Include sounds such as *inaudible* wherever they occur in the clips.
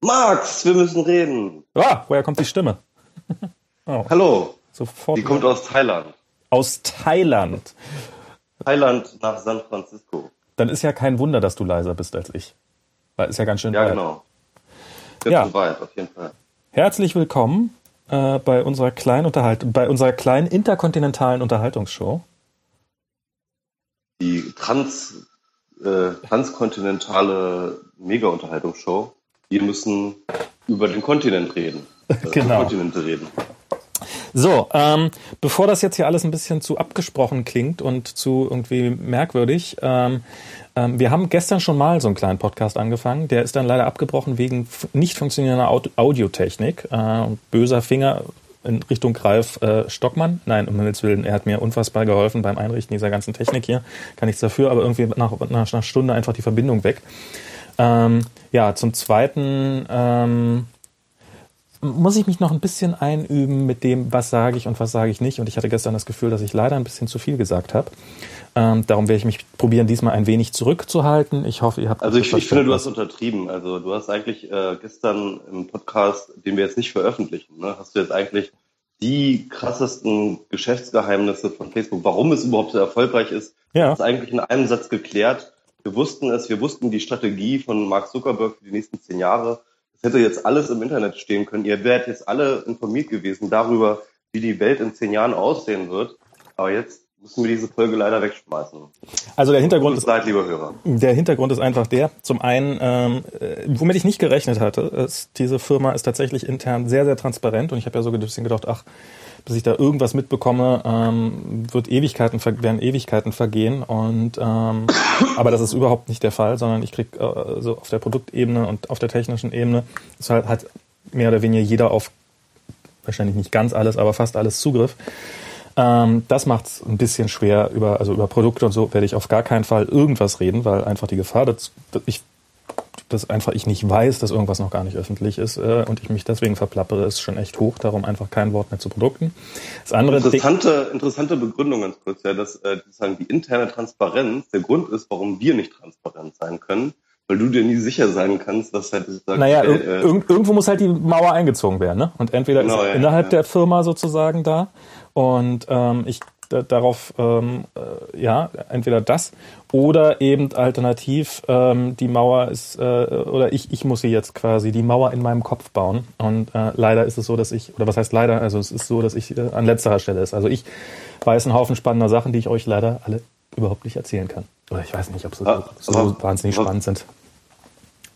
Max, wir müssen reden. Ah, woher kommt die Stimme? *laughs* oh. Hallo. Sofort. Die kommt aus Thailand. Aus Thailand. Thailand nach San Francisco. Dann ist ja kein Wunder, dass du leiser bist als ich. Weil ist ja ganz schön Ja, weit. genau. Sehr Ja. weit, auf jeden Fall. Herzlich willkommen äh, bei unserer kleinen Unterhalt bei unserer kleinen interkontinentalen Unterhaltungsshow. Die trans, äh, transkontinentale Mega-Unterhaltungsshow. Wir müssen über den Kontinent reden. Äh, Genau. Kontinente reden. So, ähm, bevor das jetzt hier alles ein bisschen zu abgesprochen klingt und zu irgendwie merkwürdig, ähm, ähm, wir haben gestern schon mal so einen kleinen Podcast angefangen. Der ist dann leider abgebrochen wegen nicht funktionierender Aud Audiotechnik. Äh, böser Finger in Richtung Ralf äh, Stockmann. Nein, um Himmels Willen, er hat mir unfassbar geholfen beim Einrichten dieser ganzen Technik hier. Kann nichts dafür, aber irgendwie nach, nach einer Stunde einfach die Verbindung weg. Ähm, ja, zum Zweiten ähm, muss ich mich noch ein bisschen einüben mit dem, was sage ich und was sage ich nicht. Und ich hatte gestern das Gefühl, dass ich leider ein bisschen zu viel gesagt habe. Ähm, darum werde ich mich probieren, diesmal ein wenig zurückzuhalten. Ich hoffe, ihr habt Also ich, ich finde, du hast untertrieben. Also du hast eigentlich äh, gestern im Podcast, den wir jetzt nicht veröffentlichen, ne, hast du jetzt eigentlich die krassesten Geschäftsgeheimnisse von Facebook, warum es überhaupt so erfolgreich ist, Ja. ist eigentlich in einem Satz geklärt. Wir wussten es, wir wussten die Strategie von Mark Zuckerberg für die nächsten zehn Jahre. Es hätte jetzt alles im Internet stehen können. Ihr wärt jetzt alle informiert gewesen darüber, wie die Welt in zehn Jahren aussehen wird. Aber jetzt müssen wir diese Folge leider wegschmeißen. Also der Hintergrund ist leid, lieber Hörer. Der Hintergrund ist einfach der, zum einen, ähm, äh, womit ich nicht gerechnet hatte, ist, diese Firma ist tatsächlich intern sehr, sehr transparent und ich habe ja so ein bisschen gedacht, ach, bis ich da irgendwas mitbekomme, ähm, wird Ewigkeiten, werden Ewigkeiten vergehen und ähm, aber das ist überhaupt nicht der Fall, sondern ich krieg äh, so auf der Produktebene und auf der technischen Ebene ist halt, hat mehr oder weniger jeder auf wahrscheinlich nicht ganz alles, aber fast alles Zugriff. Ähm, das macht es ein bisschen schwer. Über, also über Produkte und so werde ich auf gar keinen Fall irgendwas reden, weil einfach die Gefahr, dass ich dass einfach ich nicht weiß, dass irgendwas noch gar nicht öffentlich ist äh, und ich mich deswegen verplappere, ist schon echt hoch. Darum einfach kein Wort mehr zu Produkten. Das andere Interessante, interessante Begründung ganz kurz, ja, dass äh, sozusagen die interne Transparenz der Grund ist, warum wir nicht transparent sein können, weil du dir nie sicher sein kannst, was halt sozusagen naja, äh, ir irg irgendwo muss halt die Mauer eingezogen werden, ne? Und entweder Genau, ist ja, innerhalb ja. der Firma sozusagen da und ähm, ich da, darauf ähm, äh, ja entweder das oder eben alternativ ähm, die Mauer ist äh, oder ich ich muss sie jetzt quasi die Mauer in meinem Kopf bauen und äh, leider ist es so, dass ich oder was heißt leider also es ist so, dass ich äh, an letzterer Stelle ist. Also ich weiß einen Haufen spannender Sachen, die ich euch leider alle überhaupt nicht erzählen kann. Oder ich weiß nicht, ob sie Ah, so wahnsinnig spannend sind.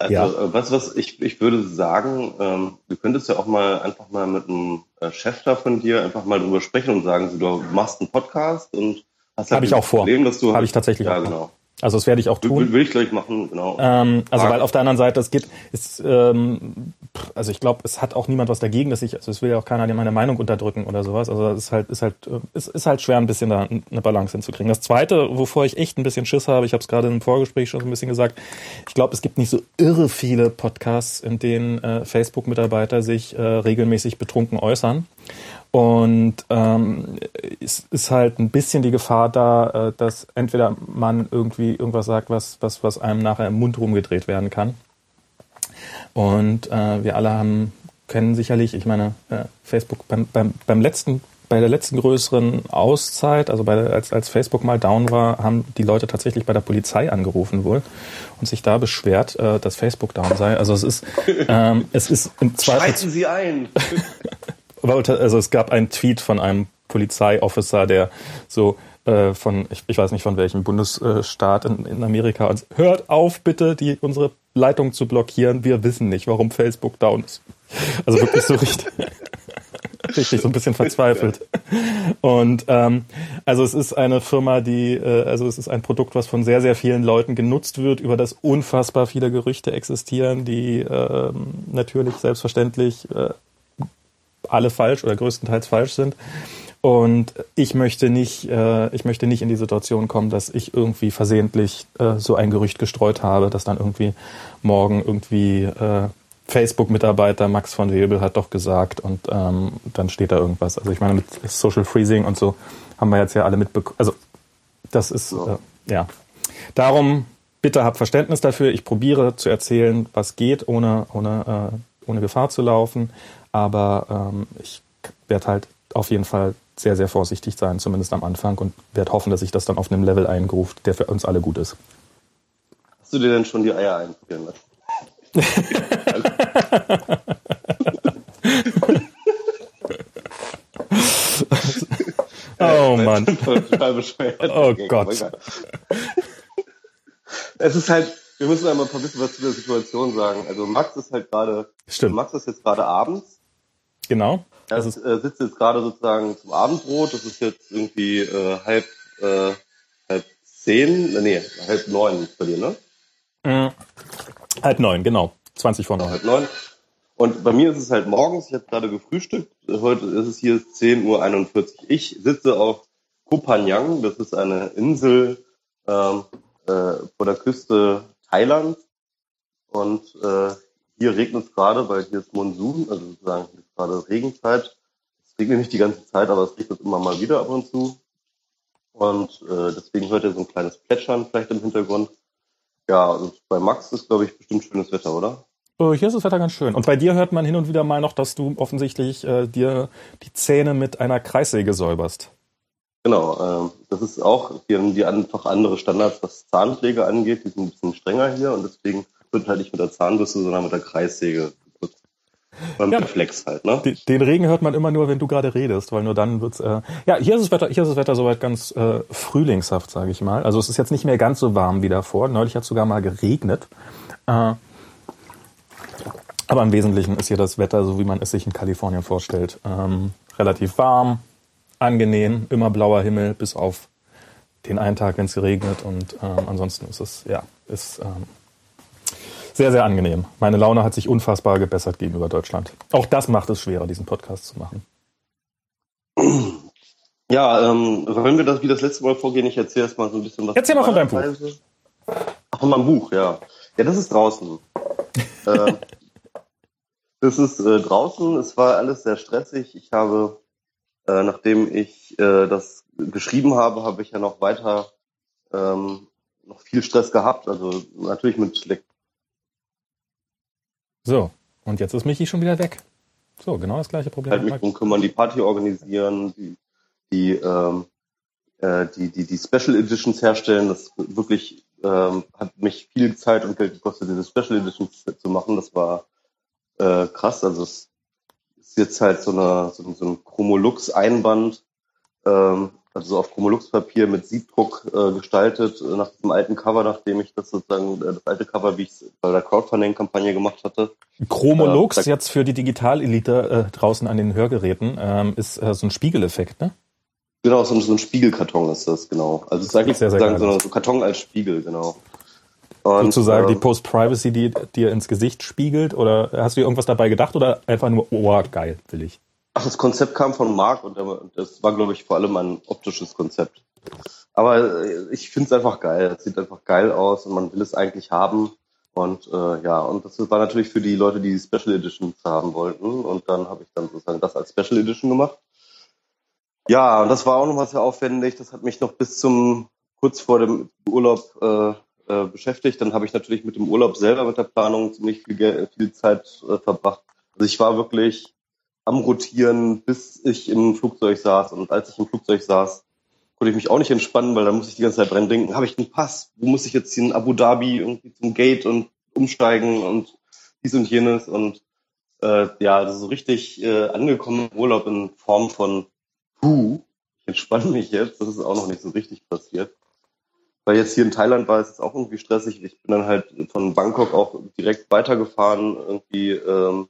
Also, Ja. äh, was, was ich, ich würde sagen, ähm, du könntest ja auch mal einfach mal mit einem äh, Chef da von dir einfach mal drüber sprechen und sagen, du machst einen Podcast und hast halt Hab ich auch vor. Problem, dass du Habe ich tatsächlich ja auch genau. Also das werde ich auch tun. Will, ich gleich machen, genau. Ähm, also weil auf der anderen Seite, es geht, ist, ähm, also ich glaube, es hat auch niemand was dagegen, dass ich, also es will ja auch keiner meine Meinung unterdrücken oder sowas. Also es ist halt, ist halt, äh, es ist halt schwer, ein bisschen da eine Balance hinzukriegen. Das Zweite, wovor ich echt ein bisschen Schiss habe, ich habe es gerade im Vorgespräch schon so ein bisschen gesagt, ich glaube, es gibt nicht so irre viele Podcasts, in denen äh, Facebook-Mitarbeiter sich äh, regelmäßig betrunken äußern. Und ähm, es ist halt ein bisschen die Gefahr da, äh, dass entweder man irgendwie irgendwas sagt, was, was, was einem nachher im Mund rumgedreht werden kann. Und äh, wir alle haben, kennen sicherlich, ich meine, äh, Facebook beim, beim, beim letzten, bei der letzten größeren Auszeit, also bei der, als, als Facebook mal down war, haben die Leute tatsächlich bei der Polizei angerufen wohl und sich da beschwert, äh, dass Facebook down sei. Also es ist, ähm, es ist im Zweifel Schreiten Sie ein! *laughs* also es gab einen Tweet von einem Polizeiofficer, der so äh, von, ich, ich weiß nicht von welchem Bundesstaat in, in Amerika, und hört auf bitte, die unsere Leitung zu blockieren. Wir wissen nicht, warum Facebook down ist. Also wirklich so richtig, *laughs* richtig so ein bisschen verzweifelt. Und ähm, also es ist eine Firma, die, äh, also es ist ein Produkt, was von sehr, sehr vielen Leuten genutzt wird, über das unfassbar viele Gerüchte existieren, die ähm, natürlich selbstverständlich äh, alle falsch oder größtenteils falsch sind. Und ich möchte nicht, äh, ich möchte nicht in die Situation kommen, dass ich irgendwie versehentlich äh, so ein Gerücht gestreut habe, dass dann irgendwie morgen irgendwie äh, Facebook-Mitarbeiter Max von Webel hat doch gesagt und ähm, dann steht da irgendwas. Also ich meine, mit Social Freezing und so haben wir jetzt ja alle mitbekommen. Also das ist, äh, ja. Darum bitte habt Verständnis dafür. Ich probiere zu erzählen, was geht, ohne, ohne, äh, ohne Gefahr zu laufen. Aber ähm, ich werde halt auf jeden Fall sehr, sehr vorsichtig sein, zumindest am Anfang, und werde hoffen, dass sich das dann auf einem Level eingruft, der für uns alle gut ist. Hast du dir denn schon die Eier einfrieren lassen? oh Mann. Total bescheuert. *laughs* Oh Gott. Es ist halt, wir müssen einmal ein bisschen was zu der Situation sagen. Also Max ist halt gerade, Stimmt. Max ist jetzt gerade abends. Genau. Er ist, äh, sitzt jetzt gerade sozusagen zum Abendbrot. Das ist jetzt irgendwie äh, halb, äh, halb zehn, äh, nee, halb neun bei dir, ne? mh, halb neun, genau. 20 vor neun. halb neun. Und bei mir ist es halt morgens, ich habe gerade gefrühstückt, heute ist es hier 10.41 Uhr. Ich sitze auf Koh Phangan, das ist eine Insel ähm, äh, vor der Küste Thailands. Und äh, hier regnet es gerade, weil hier ist Monsun, also sozusagen hier ist gerade Regenzeit. Es regnet nicht die ganze Zeit, aber es regnet immer mal wieder ab und zu. Und äh, deswegen hört ihr so ein kleines Plätschern vielleicht im Hintergrund. Ja, und bei Max ist, glaube ich, bestimmt schönes Wetter, oder? Äh, Hier ist das Wetter ganz schön. Und bei dir hört man hin und wieder mal noch, dass du offensichtlich äh, dir die Zähne mit einer Kreissäge säuberst. Genau, ähm, das ist auch, hier haben die einfach andere Standards, was Zahnpflege angeht. Die sind ein bisschen strenger hier und deswegen wird halt nicht mit der Zahnbürste, sondern mit der Kreissäge. Beim Ja. Reflex halt, ne? Den, den Regen hört man immer nur, wenn du gerade redest, weil nur dann wird's. Äh, ja, hier ist das Wetter, hier ist das Wetter soweit ganz äh, frühlingshaft, sage ich mal. Also es ist jetzt nicht mehr ganz so warm wie davor. Neulich hat es sogar mal geregnet. Äh, aber im Wesentlichen ist hier das Wetter, so wie man es sich in Kalifornien vorstellt, ähm, relativ warm, angenehm, immer blauer Himmel, bis auf den einen Tag, wenn es regnet. Und ähm, ansonsten ist es ja ist ähm, sehr, sehr angenehm. Meine Laune hat sich unfassbar gebessert gegenüber Deutschland. Auch das macht es schwerer, diesen Podcast zu machen. Ja, ähm, wollen wir das wie das letzte Mal vorgehen? Ich erzähle erst mal so ein bisschen was. Erzähl mal von deinem Buch. Weise. Ach, von meinem Buch, ja. Ja, das ist draußen. *laughs* äh, das ist äh, draußen. Es war alles sehr stressig. Ich habe, äh, nachdem ich äh, das geschrieben habe, habe ich ja noch weiter ähm, noch viel Stress gehabt. Also natürlich mit Leck So, und jetzt ist Michi schon wieder weg. So, genau das gleiche Problem. halt mich drum kümmern, die Party organisieren, die, die, ähm, äh, die, die, die Special Editions herstellen. Das wirklich ähm, hat mich viel Zeit und Geld gekostet, diese Special Editions zu machen. Das war äh, krass. Also es ist jetzt halt so, eine, so, so ein Chromolux-Einband, ähm, also auf Chromolux-Papier mit Siebdruck äh, gestaltet, äh, nach diesem alten Cover, nachdem ich das sozusagen, äh, das alte Cover, wie ich es bei der Crowdfunding-Kampagne gemacht hatte. Chromolux, da- jetzt für die Digitalelite äh, draußen an den Hörgeräten, ähm, ist äh, so ein Spiegeleffekt, ne? Genau, so, ein- so ein Spiegelkarton ist das, genau. Also es ist eigentlich Sehr, sehr sozusagen so, so Karton als Spiegel, genau. Und, Sozusagen die ähm, Post-Privacy, die dir ins Gesicht spiegelt? Oder hast du dir irgendwas dabei gedacht oder einfach nur, oh, geil, will ich? Ach, das Konzept kam von Marc und das war, glaube ich, vor allem ein optisches Konzept. Aber äh, ich finde es einfach geil. Es sieht einfach geil aus und man will es eigentlich haben. Und äh, ja, und das war natürlich für die Leute, die Special Editions haben wollten. Und dann habe ich dann sozusagen das als Special Edition gemacht. Ja, und das war auch nochmal sehr aufwendig. Das hat mich noch bis zum kurz vor dem Urlaub äh, äh, beschäftigt. Dann habe ich natürlich mit dem Urlaub selber, mit der Planung ziemlich viel, viel Zeit äh, verbracht. Also ich war wirklich am Rotieren, bis ich im Flugzeug saß. Und als ich im Flugzeug saß, konnte ich mich auch nicht entspannen, weil da muss ich die ganze Zeit dran denken, habe ich einen Pass? Wo muss ich jetzt in Abu Dhabi irgendwie zum Gate und umsteigen und dies und jenes und äh, ja, also so richtig äh, angekommen Urlaub in Form von Puh, ich entspanne mich jetzt, das ist auch noch nicht so richtig passiert. Weil jetzt hier in Thailand war es auch irgendwie stressig. Ich bin dann halt von Bangkok auch direkt weitergefahren, irgendwie ähm,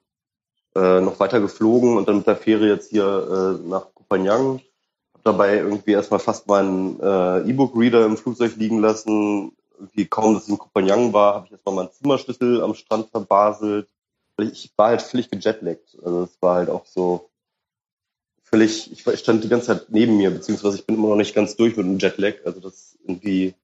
äh, noch weiter geflogen und dann mit der Fähre jetzt hier äh, nach Koh Phangan. Hab dabei irgendwie erstmal fast meinen äh, E-Book-Reader im Flugzeug liegen lassen. Irgendwie kaum, dass ich in Koh Phangan war, habe ich erstmal meinen Zimmerschlüssel am Strand verbaselt. Ich war halt völlig gejetlaggt. Also es war halt auch so völlig, ich stand die ganze Zeit neben mir, beziehungsweise ich bin immer noch nicht ganz durch mit dem Jetlag. Also das in die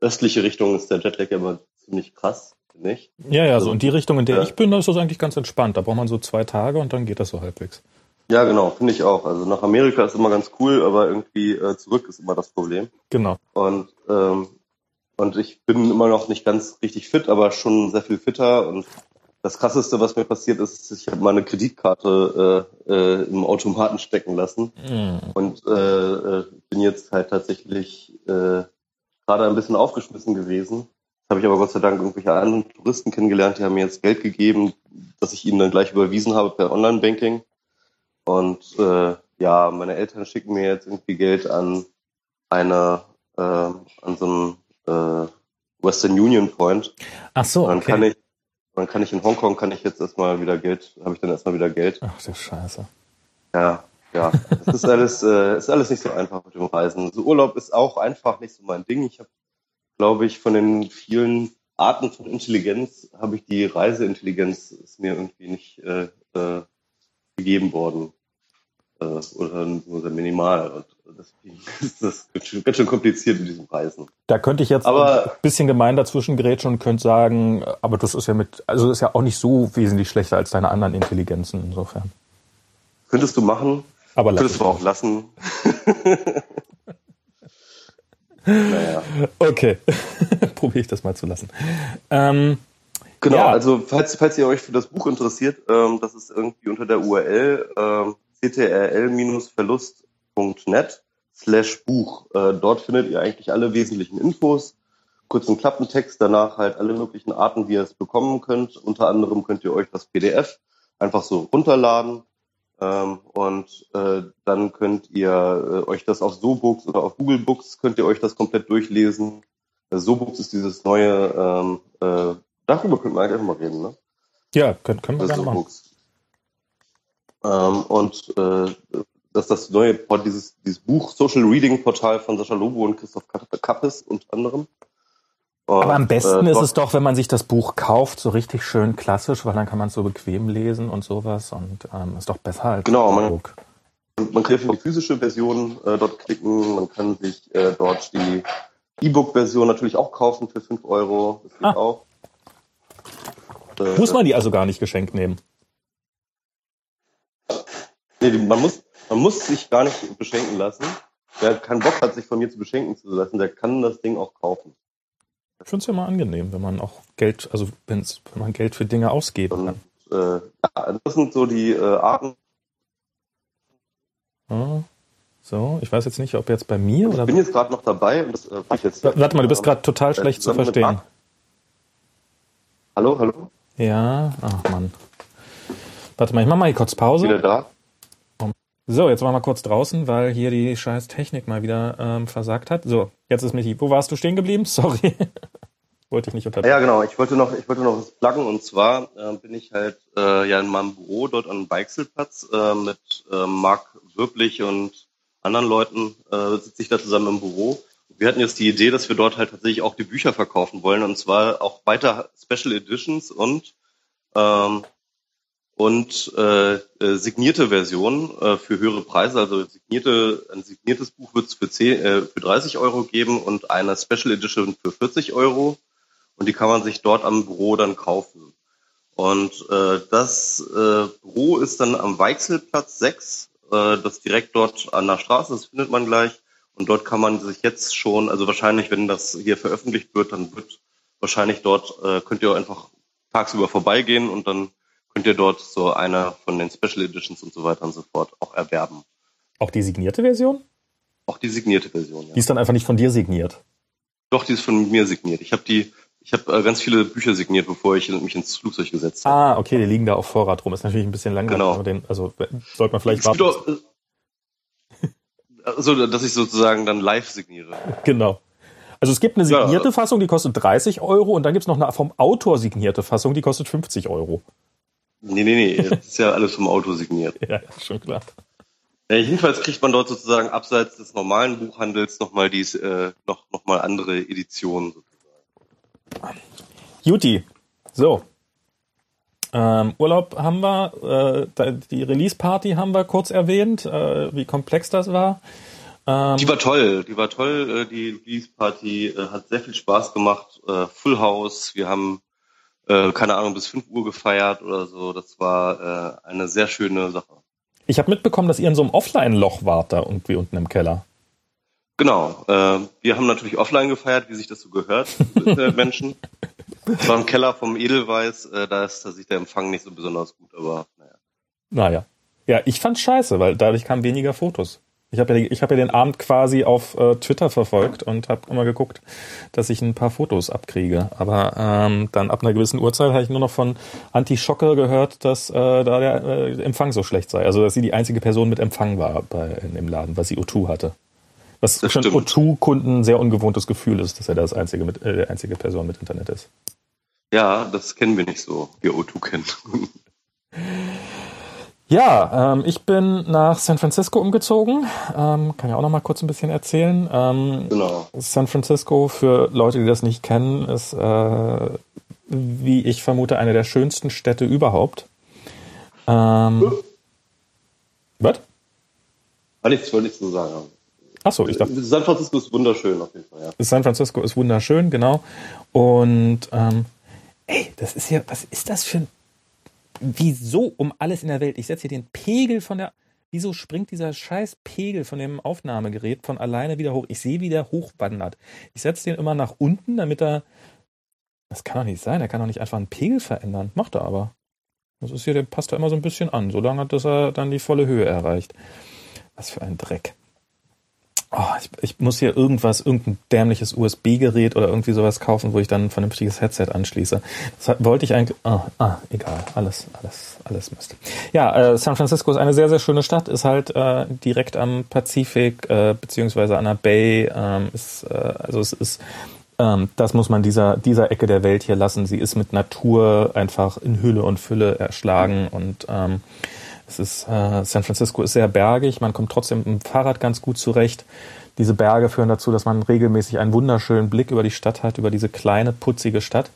östliche Richtung ist der Jetlag immer ziemlich krass, ich. Ja, ja, so Also, in die Richtung, in der ja. ich bin, da ist das eigentlich ganz entspannt. Da braucht man so zwei Tage und dann geht das so halbwegs. Ja, genau, finde ich auch. Also nach Amerika ist immer ganz cool, aber irgendwie äh, zurück ist immer das Problem. Genau. Und ähm, Und ich bin immer noch nicht ganz richtig fit, aber schon sehr viel fitter. Und das Krasseste, was mir passiert ist, ich habe meine Kreditkarte äh, äh, im Automaten stecken lassen mm. und äh, äh, bin jetzt halt tatsächlich äh, gerade ein bisschen aufgeschmissen gewesen. Habe ich aber Gott sei Dank irgendwelche anderen Touristen kennengelernt, die haben mir jetzt Geld gegeben, das ich ihnen dann gleich überwiesen habe per Online-Banking. Und äh, ja, meine Eltern schicken mir jetzt irgendwie Geld an eine, äh, an so einen äh, Western Union Point. Ach so, okay. Dann kann ich, dann kann ich in Hongkong kann ich jetzt erstmal wieder Geld, habe ich dann erstmal wieder Geld. Ach du Scheiße. Ja, ja. Es ist alles, äh, ist alles nicht so einfach mit dem Reisen. So Urlaub ist auch einfach nicht so mein Ding. Ich habe, glaube ich, von den vielen Arten von Intelligenz habe ich die Reiseintelligenz ist mir irgendwie nicht äh, äh, gegeben worden äh, oder nur sehr minimal. Und deswegen ist das ganz schön kompliziert mit diesem Reisen. Da könnte ich jetzt aber, ein bisschen gemein dazwischen grätschen und könnte sagen, aber das ist ja mit, also ist ja auch nicht so wesentlich schlechter als deine anderen Intelligenzen insofern. Könntest du machen, aber könntest du auch lassen. *laughs* naja. Okay, *laughs* probiere ich das mal zu lassen. Ähm, genau, ja. also falls, falls ihr euch für das Buch interessiert, ähm, das ist irgendwie unter der URL ähm, ctrl-verlust.net slash Buch. Äh, dort findet ihr eigentlich alle wesentlichen Infos, kurzen Klappentext, danach halt alle möglichen Arten, wie ihr es bekommen könnt. Unter anderem könnt ihr euch das PDF einfach so runterladen ähm, und äh, dann könnt ihr äh, euch das auf SoBooks oder auf Google Books könnt ihr euch das komplett durchlesen. Äh, SoBooks ist dieses neue, ähm, äh, darüber könnten wir eigentlich einfach mal reden, ne? Ja, können, können wir äh, gerne machen. Ähm, und äh, dass das neue dieses, dieses Buch Social Reading Portal von Sascha Lobo und Christoph Kappes unter anderem. Und, Aber am besten äh, ist es doch, wenn man sich das Buch kauft, so richtig schön klassisch, weil dann kann man es so bequem lesen und sowas und ähm, ist doch besser als genau, man, Buch. Man kann die physische Version äh, dort klicken, man kann sich äh, dort die E-Book-Version natürlich auch kaufen für 5 Euro. Das geht ah. auch. Äh, Muss man die also gar nicht geschenkt nehmen? Nee, man muss, man muss sich gar nicht beschenken lassen. Wer keinen Bock hat, sich von mir zu beschenken zu lassen, der kann das Ding auch kaufen. Ich finde es ja mal angenehm, wenn man auch Geld, also wenn's, wenn man Geld für Dinge ausgeben kann. Und, äh, ja, das sind so die äh, Arten. Ah, so, ich weiß jetzt nicht, ob jetzt bei mir ich oder. Ich bin jetzt gerade noch dabei und das äh, ich jetzt. Warte mal, du bist gerade total schlecht zu verstehen. Hallo, hallo? Ja, ach Mann. Warte mal, ich mach mal hier kurz Pause. Wieder da? So, jetzt waren wir kurz draußen, weil hier die scheiß Technik mal wieder ähm, versagt hat. So, jetzt ist Michi. Wo warst du stehen geblieben? *laughs* Sorry. wollte ich nicht unterbrechen. Ja, genau. Ich wollte noch, ich wollte noch was pluggen und zwar äh, bin ich halt äh, ja in meinem Büro dort am Beixelplatz äh, mit äh, Marc Würblich und anderen Leuten äh, sitze ich da zusammen im Büro. Wir hatten jetzt die Idee, dass wir dort halt tatsächlich auch die Bücher verkaufen wollen und zwar auch weiter Special Editions und ähm, und äh, äh, signierte Versionen äh, für höhere Preise. Also signierte, ein signiertes Buch wird es für, 10, äh, für 30 Euro geben und eine Special Edition für 40 Euro. Und die kann man sich dort am Büro dann kaufen. Und äh, das äh, Büro ist dann am Weichselplatz 6, äh, das direkt dort an der Straße, das findet man gleich. Und dort kann man sich jetzt schon, also wahrscheinlich, wenn das hier veröffentlicht wird, dann wird wahrscheinlich dort, äh, könnt ihr einfach tagsüber vorbeigehen und dann könnt ihr dort so eine von den Special Editions und so weiter und so fort auch erwerben. Auch die signierte Version? Auch die signierte Version, ja. Die ist dann einfach nicht von dir signiert? Doch, die ist von mir signiert. Ich habe die, ich habe äh, ganz viele Bücher signiert, bevor ich mich ins Flugzeug gesetzt habe. Ah, okay, die liegen da auf Vorrat rum. Ist natürlich ein bisschen langweilig. Genau. Den, also sollte man vielleicht warten. Doch, äh, *laughs* also, dass ich sozusagen dann live signiere. Genau. Also es gibt eine signierte ja. Fassung, die kostet 30 Euro und dann gibt es noch eine vom Autor signierte Fassung, die kostet 50 Euro. Nee, nee, nee, das ist ja alles vom Auto signiert. *laughs* ja, schon klar. Ja, jedenfalls kriegt man dort sozusagen abseits des normalen Buchhandels nochmal dies, äh, noch, noch mal andere Editionen sozusagen. Juti, so. Ähm, Urlaub haben wir, äh, die Release-Party haben wir kurz erwähnt, äh, wie komplex das war. Ähm, die war toll, die war toll, äh, die Release-Party äh, hat sehr viel Spaß gemacht, äh, Full House, wir haben äh, keine Ahnung, bis 5 Uhr gefeiert oder so. Das war äh, eine sehr schöne Sache. Ich habe mitbekommen, dass ihr in so einem Offline-Loch wart da irgendwie unten im Keller. Genau. Äh, wir haben natürlich offline gefeiert, wie sich das so gehört, *laughs* Menschen. Es war im Keller vom Edelweiß, äh, da ist tatsächlich der Empfang nicht so besonders gut, aber naja. Naja. Ja, ich fand's scheiße, weil dadurch kamen weniger Fotos. Ich habe ja, ich hab ja den Abend quasi auf äh, Twitter verfolgt und habe immer geguckt, dass ich ein paar Fotos abkriege. Aber ähm, dann ab einer gewissen Uhrzeit habe ich nur noch von Anti-Schocker gehört, dass äh, da der äh, Empfang so schlecht sei. Also dass sie die einzige Person mit Empfang war bei, in dem Laden, was sie O2 hatte. Was das für O2-Kunden ein sehr ungewohntes Gefühl ist, dass er das einzige mit, äh, der einzige Person mit Internet ist. Ja, das kennen wir nicht so, wir O2 kennen. Ja, ähm, ich bin nach San Francisco umgezogen. Ähm, kann ja auch noch mal kurz ein bisschen erzählen. Ähm, genau. San Francisco, für Leute, die das nicht kennen, ist, äh, wie ich vermute, eine der schönsten Städte überhaupt. Ähm, was? War nichts, wollte ich so sagen. Achso, ich dachte. San Francisco ist wunderschön auf jeden Fall, ja. San Francisco ist wunderschön, genau. Und ähm, ey, das ist ja, was ist das für ein wieso um alles in der Welt? Ich setze hier den Pegel von der. Wieso springt dieser scheiß Pegel von dem Aufnahmegerät von alleine wieder hoch? Ich sehe, wie der hochwandert. Ich setze den immer nach unten, damit er. Das kann doch nicht sein. Er kann doch nicht einfach einen Pegel verändern. Macht er aber. Das ist hier, der passt da immer so ein bisschen an, solange hat, dass er dann die volle Höhe erreicht. Was für ein Dreck. Oh, ich, ich, muss hier irgendwas, irgendein dämliches USB-Gerät oder irgendwie sowas kaufen, wo ich dann ein vernünftiges Headset anschließe. Das wollte ich eigentlich. Ah, ah egal, alles, alles, alles Mist. Ja, äh, San Francisco ist eine sehr, sehr schöne Stadt, ist halt äh, direkt am Pazifik äh, beziehungsweise an der Bay. Ähm, ist, äh, also es ist, ähm, das muss man dieser dieser Ecke der Welt hier lassen. Sie ist mit Natur einfach in Hülle und Fülle erschlagen und ähm, es ist, äh, San Francisco ist sehr bergig, man kommt trotzdem mit dem Fahrrad ganz gut zurecht. Diese Berge führen dazu, dass man regelmäßig einen wunderschönen Blick über die Stadt hat, über diese kleine, putzige Stadt.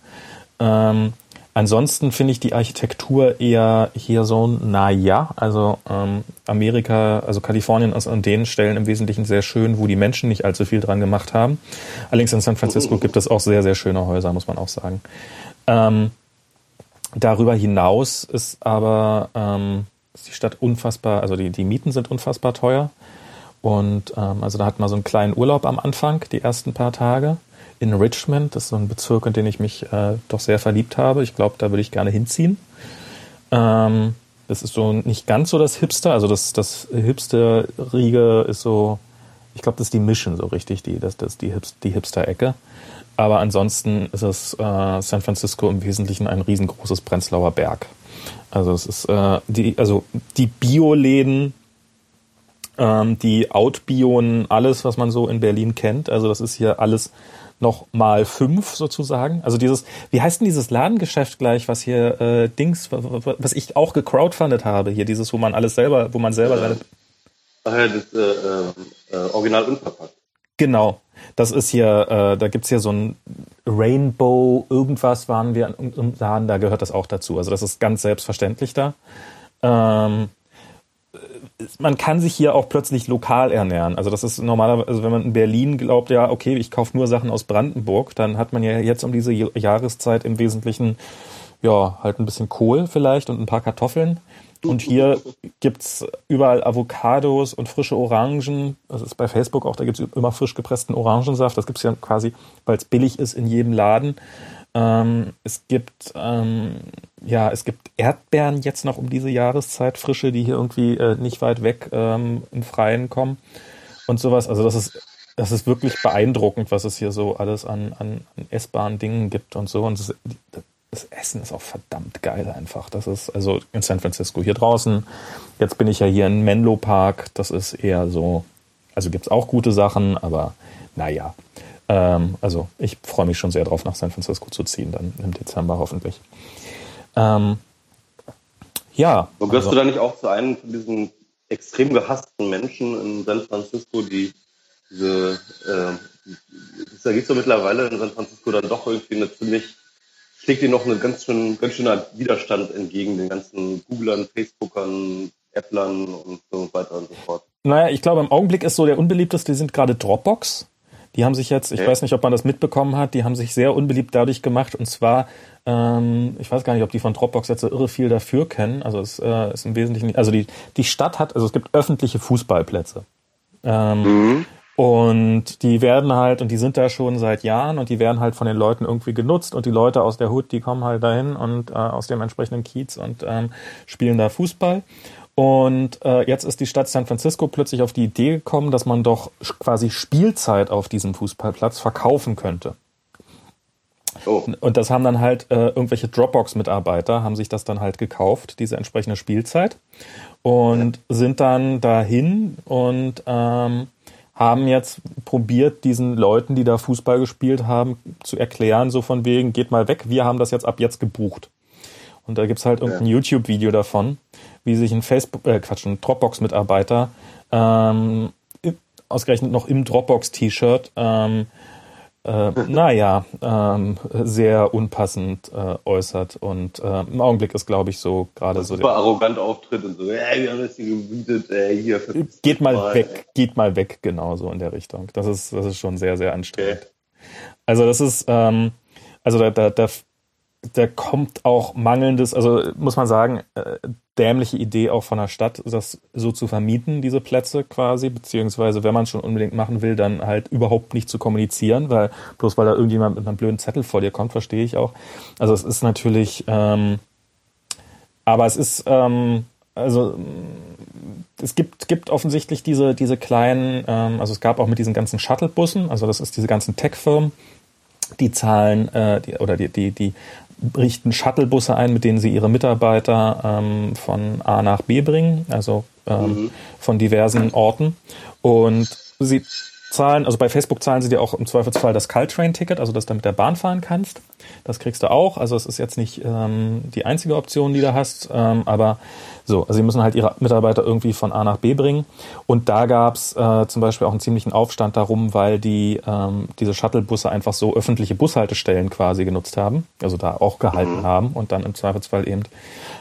Ähm, ansonsten finde ich die Architektur eher hier so, na ja, also ähm, Amerika, also Kalifornien ist an den Stellen im Wesentlichen sehr schön, wo die Menschen nicht allzu viel dran gemacht haben. Allerdings in San Francisco gibt es auch sehr, sehr schöne Häuser, muss man auch sagen. Ähm, darüber hinaus ist aber ähm, ist die Stadt unfassbar, also die, die Mieten sind unfassbar teuer. Und ähm, also da hat man so einen kleinen Urlaub am Anfang, die ersten paar Tage in Richmond. Das ist so ein Bezirk, in den ich mich äh, doch sehr verliebt habe. Ich glaube, da würde ich gerne hinziehen. Ähm, das ist so nicht ganz so das Hipster, also das, das Hipster-Riege ist so, ich glaube, das ist die Mission so richtig, die, das, das die, Hipster, die Hipster-Ecke. Aber ansonsten ist es äh, San Francisco im Wesentlichen ein riesengroßes Prenzlauer Berg. Also es ist äh, die, also die Bioläden, ähm, die Outbionen, alles, was man so in Berlin kennt. Also das ist hier alles noch mal fünf sozusagen. Also dieses, wie heißt denn dieses Ladengeschäft gleich, was hier äh, Dings, was ich auch gecrowdfundet habe, hier dieses, wo man alles selber, wo man selber ja. seine. Ach ja, das äh, äh, Original unverpackt. Genau. Das ist hier, äh, da gibt's hier so ein Rainbow, irgendwas waren wir im Laden, da gehört das auch dazu. Also das ist ganz selbstverständlich da. Ähm, man kann sich hier auch plötzlich lokal ernähren. Also das ist normalerweise, also wenn man in Berlin glaubt, ja, okay, ich kaufe nur Sachen aus Brandenburg, dann hat man ja jetzt um diese Jahreszeit im Wesentlichen ja halt ein bisschen Kohl vielleicht und ein paar Kartoffeln. *laughs* Und hier gibt's überall Avocados und frische Orangen. Das ist bei Facebook auch, da gibt's immer frisch gepressten Orangensaft. Das gibt's ja quasi, weil es billig ist, in jedem Laden. Ähm, es gibt ähm, ja, es gibt Erdbeeren jetzt noch um diese Jahreszeit, frische, die hier irgendwie äh, nicht weit weg ähm, im Freien kommen und sowas. Also das ist das ist wirklich beeindruckend, was es hier so alles an, an, an essbaren Dingen gibt und so. Und das, das Essen ist auch verdammt geil einfach. Das ist also in San Francisco hier draußen. Jetzt bin ich ja hier in Menlo Park. Das ist eher so, also gibt's auch gute Sachen, aber naja. Ähm, also ich freue mich schon sehr drauf, nach San Francisco zu ziehen, dann im Dezember hoffentlich. Ähm, ja. Und gehörst also, du da nicht auch zu einem von diesen extrem gehassten Menschen in San Francisco, die diese, äh, da gibt es ja mittlerweile in San Francisco dann doch irgendwie eine ziemlich schlägt dir noch ein ganz, schön, ganz schöner Widerstand entgegen den ganzen Googlern, Facebookern, Applern und so weiter und so fort. Naja, ich glaube, im Augenblick ist so der unbeliebteste, die sind gerade Dropbox. Die haben sich jetzt, ich okay. weiß nicht, ob man das mitbekommen hat, die haben sich sehr unbeliebt dadurch gemacht. Und zwar, ähm, ich weiß gar nicht, ob die von Dropbox jetzt so irre viel dafür kennen. Also es äh, ist im Wesentlichen, also die, die Stadt hat, also es gibt öffentliche Fußballplätze. Ähm, mhm. Und die werden halt, und die sind da schon seit Jahren und die werden halt von den Leuten irgendwie genutzt und die Leute aus der Hut, die kommen halt dahin und äh, aus dem entsprechenden Kiez und ähm, spielen da Fußball. Und äh, jetzt ist die Stadt San Francisco plötzlich auf die Idee gekommen, dass man doch quasi Spielzeit auf diesem Fußballplatz verkaufen könnte. Oh. Und das haben dann halt äh, irgendwelche Dropbox-Mitarbeiter, haben sich das dann halt gekauft, diese entsprechende Spielzeit. Und ja. sind dann dahin und ähm, haben jetzt probiert, diesen Leuten, die da Fußball gespielt haben, zu erklären, so von wegen, geht mal weg, wir haben das jetzt ab jetzt gebucht. Und da gibt's halt irgendein ja. YouTube-Video davon, wie sich ein Facebook, äh, Quatsch, ein Dropbox-Mitarbeiter ähm, ausgerechnet noch im Dropbox-T-Shirt ähm, äh, naja, ähm, sehr unpassend äh, äußert. Und äh, im Augenblick ist, glaube ich, so gerade so. Super arrogant auftritt und so, hey, wir haben das hier gebietet, äh, hier. Geht mal, mal weg, geht mal weg, genau so in der Richtung. Das ist, das ist schon sehr, sehr anstrengend. Okay. Also das ist, ähm, also da, da, da da kommt auch mangelndes, also muss man sagen, äh, dämliche Idee auch von der Stadt, das so zu vermieten, diese Plätze quasi, beziehungsweise wenn man es schon unbedingt machen will, dann halt überhaupt nicht zu kommunizieren, weil bloß weil da irgendjemand mit einem blöden Zettel vor dir kommt, verstehe ich auch. Also es ist natürlich, ähm, aber es ist, ähm, also es gibt, gibt offensichtlich diese, diese kleinen, ähm, also es gab auch mit diesen ganzen Shuttlebussen, also das ist diese ganzen Tech-Firmen, die zahlen äh, die, oder die, die, die richten Shuttlebusse ein, mit denen sie ihre Mitarbeiter ähm, von A nach B bringen, also ähm, mhm. von diversen Orten. Und sie zahlen, also bei Facebook zahlen sie dir auch im Zweifelsfall das Caltrain-Ticket, also dass du mit der Bahn fahren kannst. Das kriegst du auch. Also es ist jetzt nicht ähm, die einzige Option, die du hast, ähm, aber so, also sie müssen halt ihre Mitarbeiter irgendwie von A nach B bringen. Und da gab's äh, zum Beispiel auch einen ziemlichen Aufstand darum, weil die ähm, diese Shuttlebusse einfach so öffentliche Bushaltestellen quasi genutzt haben, also da auch gehalten mhm. haben und dann im Zweifelsfall eben.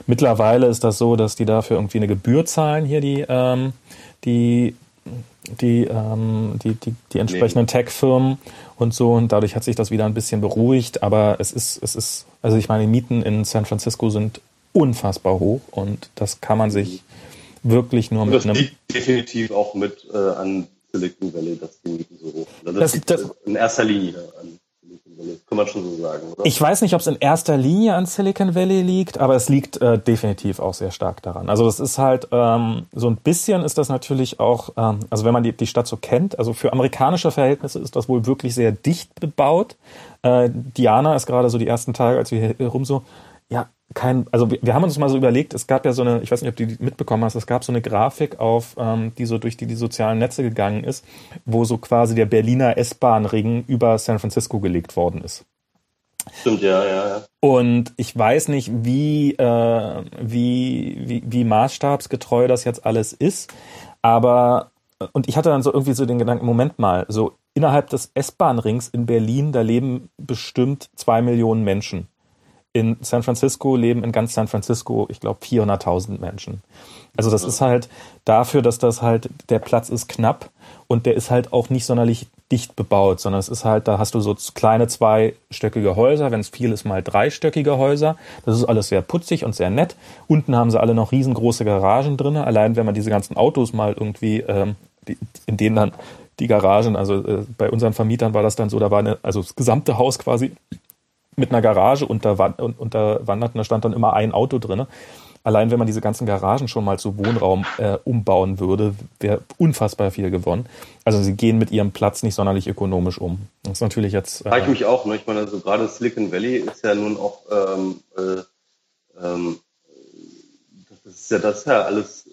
Mittlerweile ist das so, dass die dafür irgendwie eine Gebühr zahlen hier, die, ähm, die die, ähm, die, die, die entsprechenden. Tech-Firmen und so. Und dadurch hat sich das wieder ein bisschen beruhigt. Aber es ist, es ist, also ich meine, die Mieten in San Francisco sind unfassbar hoch und das kann man sich wirklich nur und mit das einem. Das liegt definitiv auch mit äh, an Silicon Valley, dass die Mieten so hoch sind. Also das, das liegt in erster Linie an kann man schon so sagen, oder? Ich weiß nicht, ob es in erster Linie an Silicon Valley liegt, aber es liegt äh, definitiv auch sehr stark daran. Also das ist halt ähm, so ein bisschen ist das natürlich auch, ähm, also wenn man die, die Stadt so kennt, also für amerikanische Verhältnisse ist das wohl wirklich sehr dicht bebaut. Äh, Diana ist gerade so die ersten Tage, als wir hier rum so, ja, kein, also wir, wir, haben uns mal so überlegt, es gab ja so eine, ich weiß nicht, ob du die mitbekommen hast, es gab so eine Grafik auf, ähm, die so durch die, die sozialen Netze gegangen ist, wo so quasi der Berliner S-Bahn-Ring über San Francisco gelegt worden ist. Stimmt, ja, ja, ja. Und ich weiß nicht, wie, äh, wie, wie, wie maßstabsgetreu das jetzt alles ist, aber, und ich hatte dann so irgendwie so den Gedanken, Moment mal, so innerhalb des S-Bahn-Rings in Berlin, da leben bestimmt zwei Millionen Menschen in San Francisco leben in ganz San Francisco, ich glaube, 400.000 Menschen. Also das ist halt dafür, dass das halt, der Platz ist knapp und der ist halt auch nicht sonderlich dicht bebaut, sondern es ist halt, da hast du so kleine zweistöckige Häuser, wenn es viel ist, mal dreistöckige Häuser. Das ist alles sehr putzig und sehr nett. Unten haben sie alle noch riesengroße Garagen drin. Allein wenn man diese ganzen Autos mal irgendwie, ähm, die, in denen dann die Garagen, also äh, bei unseren Vermietern war das dann so, da war eine, also das gesamte Haus quasi mit einer Garage unterwandert und da stand dann immer ein Auto drin. Allein wenn man diese ganzen Garagen schon mal zu Wohnraum äh, umbauen würde, wäre unfassbar viel gewonnen. Also sie gehen mit ihrem Platz nicht sonderlich ökonomisch um. Das ist natürlich jetzt. Äh, Frage ich mich auch. Ne? Ich meine, also gerade Silicon Valley ist ja nun auch, ähm, äh, ähm, das ist ja das ja alles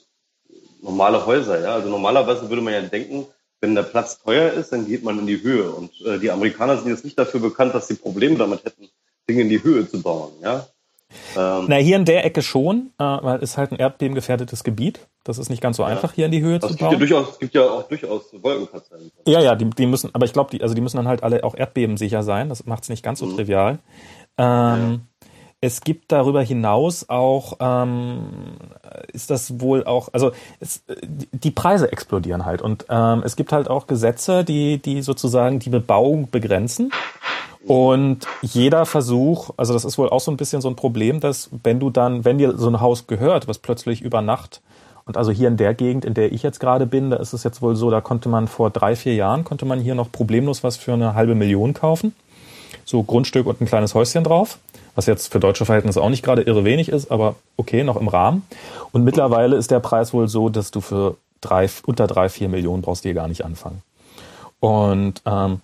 normale Häuser. Ja, also normalerweise würde man ja denken, wenn der Platz teuer ist, dann geht man in die Höhe. Und äh, die Amerikaner sind jetzt nicht dafür bekannt, dass sie Probleme damit hätten, Dinge in die Höhe zu bauen. Ja? Ähm, Na, hier in der Ecke schon, äh, weil es halt ein erdbebengefährdetes Gebiet. Das ist nicht ganz so ja. einfach, hier in die Höhe also zu bauen. Gibt ja durchaus, es gibt ja auch durchaus Wolkenparzellen. Ja, ja, die, die müssen, aber ich glaube, die, also die müssen dann halt alle auch erdbebensicher sein. Das macht es nicht ganz so mhm. trivial. Ähm, ja. Es gibt darüber hinaus auch, ähm, ist das wohl auch, also es, die Preise explodieren halt und ähm, es gibt halt auch Gesetze, die, die sozusagen die Bebauung begrenzen. Und jeder Versuch, also das ist wohl auch so ein bisschen so ein Problem, dass wenn du dann, wenn dir so ein Haus gehört, was plötzlich über Nacht Und also hier in der Gegend, in der ich jetzt gerade bin, da ist es jetzt wohl so, da konnte man vor drei, vier Jahren, konnte man hier noch problemlos was für eine halbe Million kaufen. So Grundstück und ein kleines Häuschen drauf. Was jetzt für deutsche Verhältnisse auch nicht gerade irre wenig ist, aber okay, noch im Rahmen. Und mittlerweile ist der Preis wohl so, dass du für drei, unter drei, vier Millionen brauchst du hier gar nicht anfangen. Und ähm,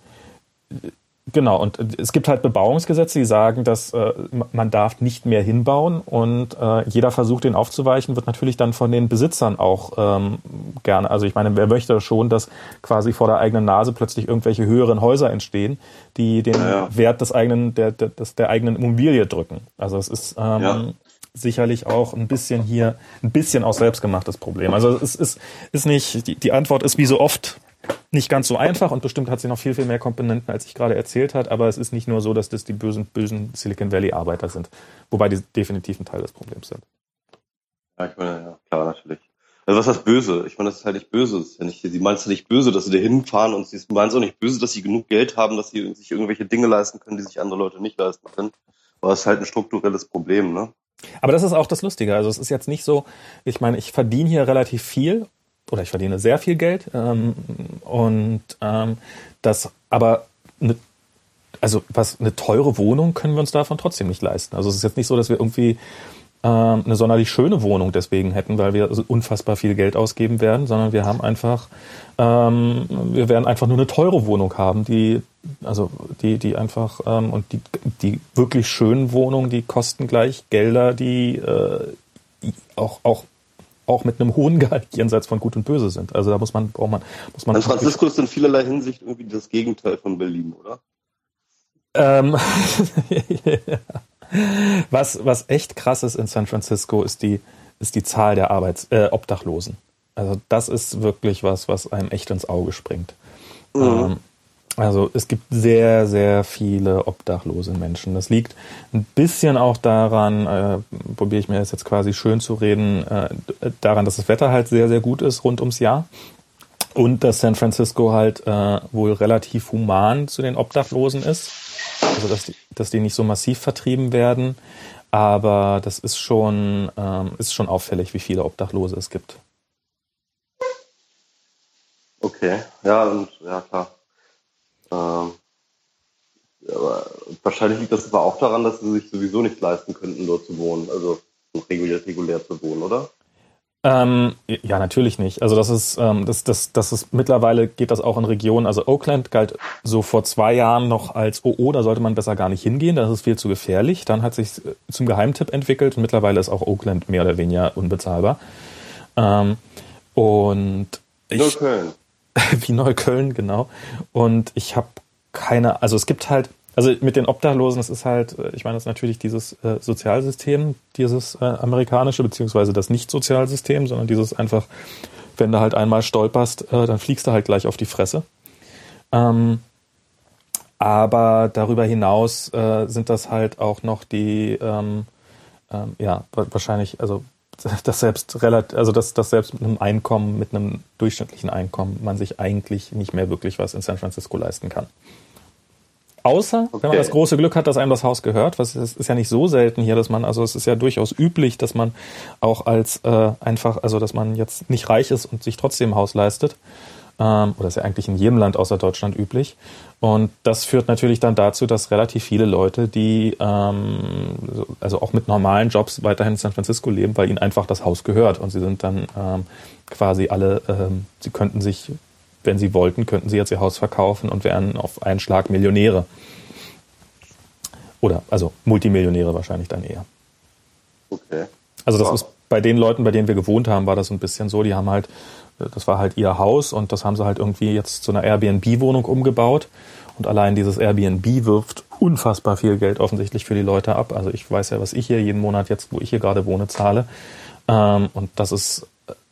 Genau, und es gibt halt Bebauungsgesetze, die sagen, dass äh, man darf nicht mehr hinbauen und äh, jeder Versuch, den aufzuweichen, wird natürlich dann von den Besitzern auch ähm, gerne. Also ich meine, wer möchte schon, dass quasi vor der eigenen Nase plötzlich irgendwelche höheren Häuser entstehen, die den ja. Wert des eigenen, der, der, des, der eigenen Immobilie drücken. Also es ist ähm, ja. sicherlich auch ein bisschen hier, ein bisschen auch selbstgemachtes Problem. Also es ist, ist nicht, die, die Antwort ist wie so oft nicht ganz so einfach und bestimmt hat sie noch viel, viel mehr Komponenten, als ich gerade erzählt habe. Aber es ist nicht nur so, dass das die bösen, bösen Silicon Valley-Arbeiter sind. Wobei die definitiv ein Teil des Problems sind. Ja, ich meine, ja, klar, natürlich. Also was ist böse? Ich meine, das ist halt nicht böse. Das ja nicht, sie meint es ja nicht böse, dass sie da hinfahren und sie meint es auch nicht böse, dass sie genug Geld haben, dass sie sich irgendwelche Dinge leisten können, die sich andere Leute nicht leisten können. Aber es ist halt ein strukturelles Problem, ne? Aber das ist auch das Lustige. Also es ist jetzt nicht so, ich meine, ich verdiene hier relativ viel oder ich verdiene sehr viel Geld ähm, und ähm, das aber eine, also was eine teure Wohnung können wir uns davon trotzdem nicht leisten. Also es ist jetzt nicht so, dass wir irgendwie ähm, eine sonderlich schöne Wohnung deswegen hätten, weil wir unfassbar viel Geld ausgeben werden, sondern wir haben einfach ähm, wir werden einfach nur eine teure Wohnung haben, die also die die einfach ähm, und die die wirklich schönen Wohnungen, die kosten gleich Gelder, die äh, auch auch auch mit einem hohen Gehalt jenseits von Gut und Böse sind. Also da muss man, braucht man, muss man. San Francisco ist in vielerlei Hinsicht irgendwie das Gegenteil von Berlin, oder? Ähm, *laughs* was, was echt krass ist in San Francisco, ist die, ist die Zahl der Arbeits, äh, Obdachlosen. Also das ist wirklich was, was einem echt ins Auge springt. Mhm. Ähm, also es gibt sehr, sehr viele obdachlose Menschen. Das liegt ein bisschen auch daran, äh, probiere ich mir das jetzt quasi schön zu reden, äh, daran, dass das Wetter halt sehr, sehr gut ist rund ums Jahr. Und dass San Francisco halt äh, wohl relativ human zu den Obdachlosen ist. Also dass die, dass die nicht so massiv vertrieben werden. Aber das ist schon, ähm, ist schon auffällig, wie viele Obdachlose es gibt. Okay, ja, und ja klar. Ähm, aber wahrscheinlich liegt das aber auch daran, dass sie sich sowieso nicht leisten könnten, dort zu wohnen, also regulär, regulär zu wohnen, oder? Ähm, ja, natürlich nicht. Also das ist, ähm, das, das, das ist mittlerweile geht das auch in Regionen. Also Oakland galt so vor zwei Jahren noch als OO, da sollte man besser gar nicht hingehen, das ist viel zu gefährlich. Dann hat sich zum Geheimtipp entwickelt und mittlerweile ist auch Oakland mehr oder weniger unbezahlbar. Ähm, und ich, Neukölln. *laughs* wie Neukölln, genau. Und ich habe keine, also es gibt halt also mit den Obdachlosen, das ist halt, äh, ich meine, das ist natürlich dieses äh, Sozialsystem, dieses äh, amerikanische, beziehungsweise das Nicht-Sozialsystem, sondern dieses einfach, wenn du halt einmal stolperst, äh, dann fliegst du halt gleich auf die Fresse. Ähm, aber darüber hinaus äh, sind das halt auch noch die, ähm, ähm, ja, wahrscheinlich, also das selbst relativ, also dass das selbst mit einem Einkommen, mit einem durchschnittlichen Einkommen, man sich eigentlich nicht mehr wirklich was in San Francisco leisten kann. Außer, okay. wenn man das große Glück hat, dass einem das Haus gehört, was ist, ist ja nicht so selten hier, dass man, also es ist ja durchaus üblich, dass man auch als äh, einfach, also dass man jetzt nicht reich ist und sich trotzdem ein Haus leistet. Ähm, oder ist ja eigentlich in jedem Land außer Deutschland üblich. Und das führt natürlich dann dazu, dass relativ viele Leute, die ähm, also auch mit normalen Jobs weiterhin in San Francisco leben, weil ihnen einfach das Haus gehört. Und sie sind dann ähm, quasi alle, ähm, sie könnten sich wenn sie wollten, könnten sie jetzt ihr Haus verkaufen und wären auf einen Schlag Millionäre. Oder, also Multimillionäre wahrscheinlich dann eher. Okay. Also das wow. ist bei den Leuten, bei denen wir gewohnt haben, war das ein bisschen so. Die haben halt, das war halt ihr Haus und das haben sie halt irgendwie jetzt zu einer Airbnb-Wohnung umgebaut. Und allein dieses Airbnb wirft unfassbar viel Geld offensichtlich für die Leute ab. Also ich weiß ja, was ich hier jeden Monat jetzt, wo ich hier gerade wohne, zahle. Ähm, und das ist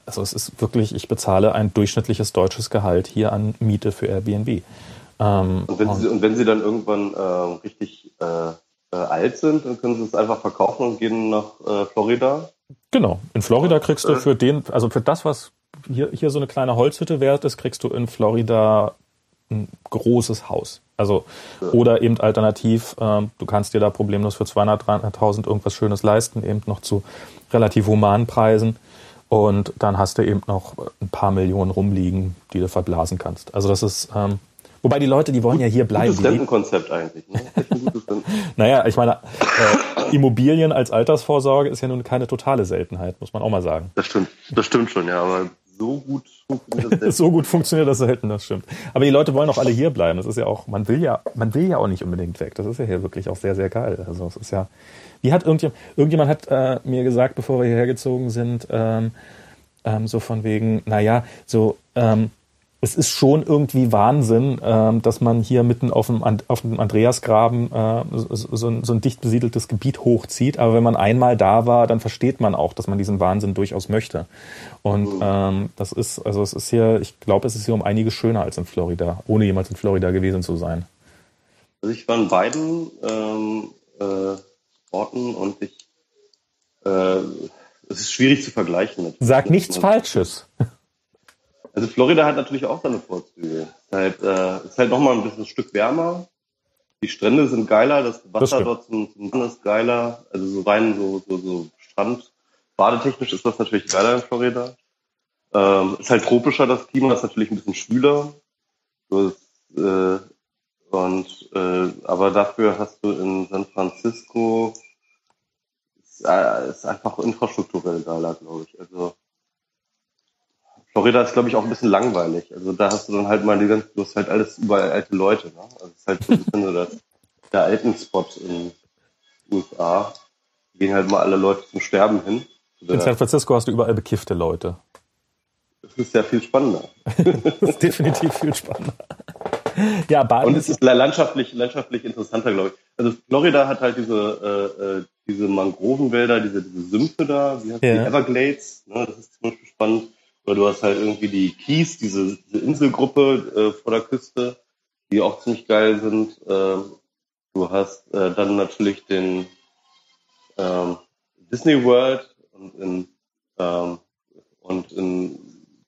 also es ist wirklich, ich bezahle ein durchschnittliches deutsches Gehalt hier an Miete für Airbnb. Ähm, und, wenn Sie, und wenn Sie dann irgendwann äh, richtig äh, äh, alt sind, dann können Sie es einfach verkaufen und gehen nach äh, Florida? Genau. In Florida kriegst du für den, also für das, was hier, hier so eine kleine Holzhütte wert ist, kriegst du in Florida ein großes Haus. Also, ja. oder eben alternativ, ähm, du kannst dir da problemlos für 200, 300.000 irgendwas Schönes leisten, eben noch zu relativ humanen Preisen. Und dann hast du eben noch ein paar Millionen rumliegen, die du verblasen kannst. Also das ist, ähm, wobei die Leute, die wollen Gut, ja hier bleiben. Gutes Rentenkonzept eigentlich. Ne? *laughs* naja, ich meine, äh, Immobilien als Altersvorsorge ist ja nun keine totale Seltenheit, muss man auch mal sagen. Das stimmt, das stimmt schon, ja, aber so gut funktioniert das *laughs* so gut funktioniert das selten, das stimmt. Aber die Leute wollen auch alle hier bleiben. Das ist ja auch, man will ja, man will ja auch nicht unbedingt weg. Das ist ja hier wirklich auch sehr, sehr geil. Also es ist ja, wie hat irgendjemand, irgendjemand hat äh, mir gesagt, bevor wir hierher gezogen sind, ähm, ähm, so von wegen, naja, so, ähm, es ist schon irgendwie Wahnsinn, ähm, dass man hier mitten auf dem, auf dem Andreasgraben äh, so, so, ein, so ein dicht besiedeltes Gebiet hochzieht. Aber wenn man einmal da war, dann versteht man auch, dass man diesen Wahnsinn durchaus möchte. Und mhm. ähm, das ist, also es ist hier, ich glaube, es ist hier um einiges schöner als in Florida, ohne jemals in Florida gewesen zu sein. Also ich war in beiden ähm, äh, Orten und ich äh, es ist schwierig zu vergleichen. Sag nichts Falsches. Also Florida hat natürlich auch seine Vorzüge. Es ist halt, äh, ist halt nochmal ein bisschen ein Stück wärmer. Die Strände sind geiler, das Wasser das dort zum, zum Mann ist geiler. Also so rein so, so, so Strand. Badetechnisch ist das natürlich geiler in Florida. Ähm, ist halt tropischer das Klima, ist natürlich ein bisschen schwüler. So ist, äh, und äh, aber dafür hast du in San Francisco ist, äh, ist einfach infrastrukturell geiler, glaube ich. Also Florida ist, glaube ich, auch ein bisschen langweilig. Also da hast du dann halt mal die ganze, du hast halt alles überall alte Leute. Ne? Also es ist halt so ein bisschen so das, der alten Spot in USA. Gehen halt mal alle Leute zum Sterben hin. In San Francisco hast du überall bekiffte Leute. Das ist ja viel spannender. *laughs* das ist definitiv viel spannender. Ja, Baden Und es ist landschaftlich, landschaftlich interessanter, glaube ich. Also Florida hat halt diese, äh, äh diese Mangrovenwälder, diese, diese Sümpfe da, wie heißt ja. die Everglades. Ne? Das ist zum Beispiel spannend. Oder du hast halt irgendwie die Keys, diese, diese Inselgruppe äh, vor der Küste, die auch ziemlich geil sind. Ähm, du hast äh, dann natürlich den ähm, Disney World und in, ähm, und in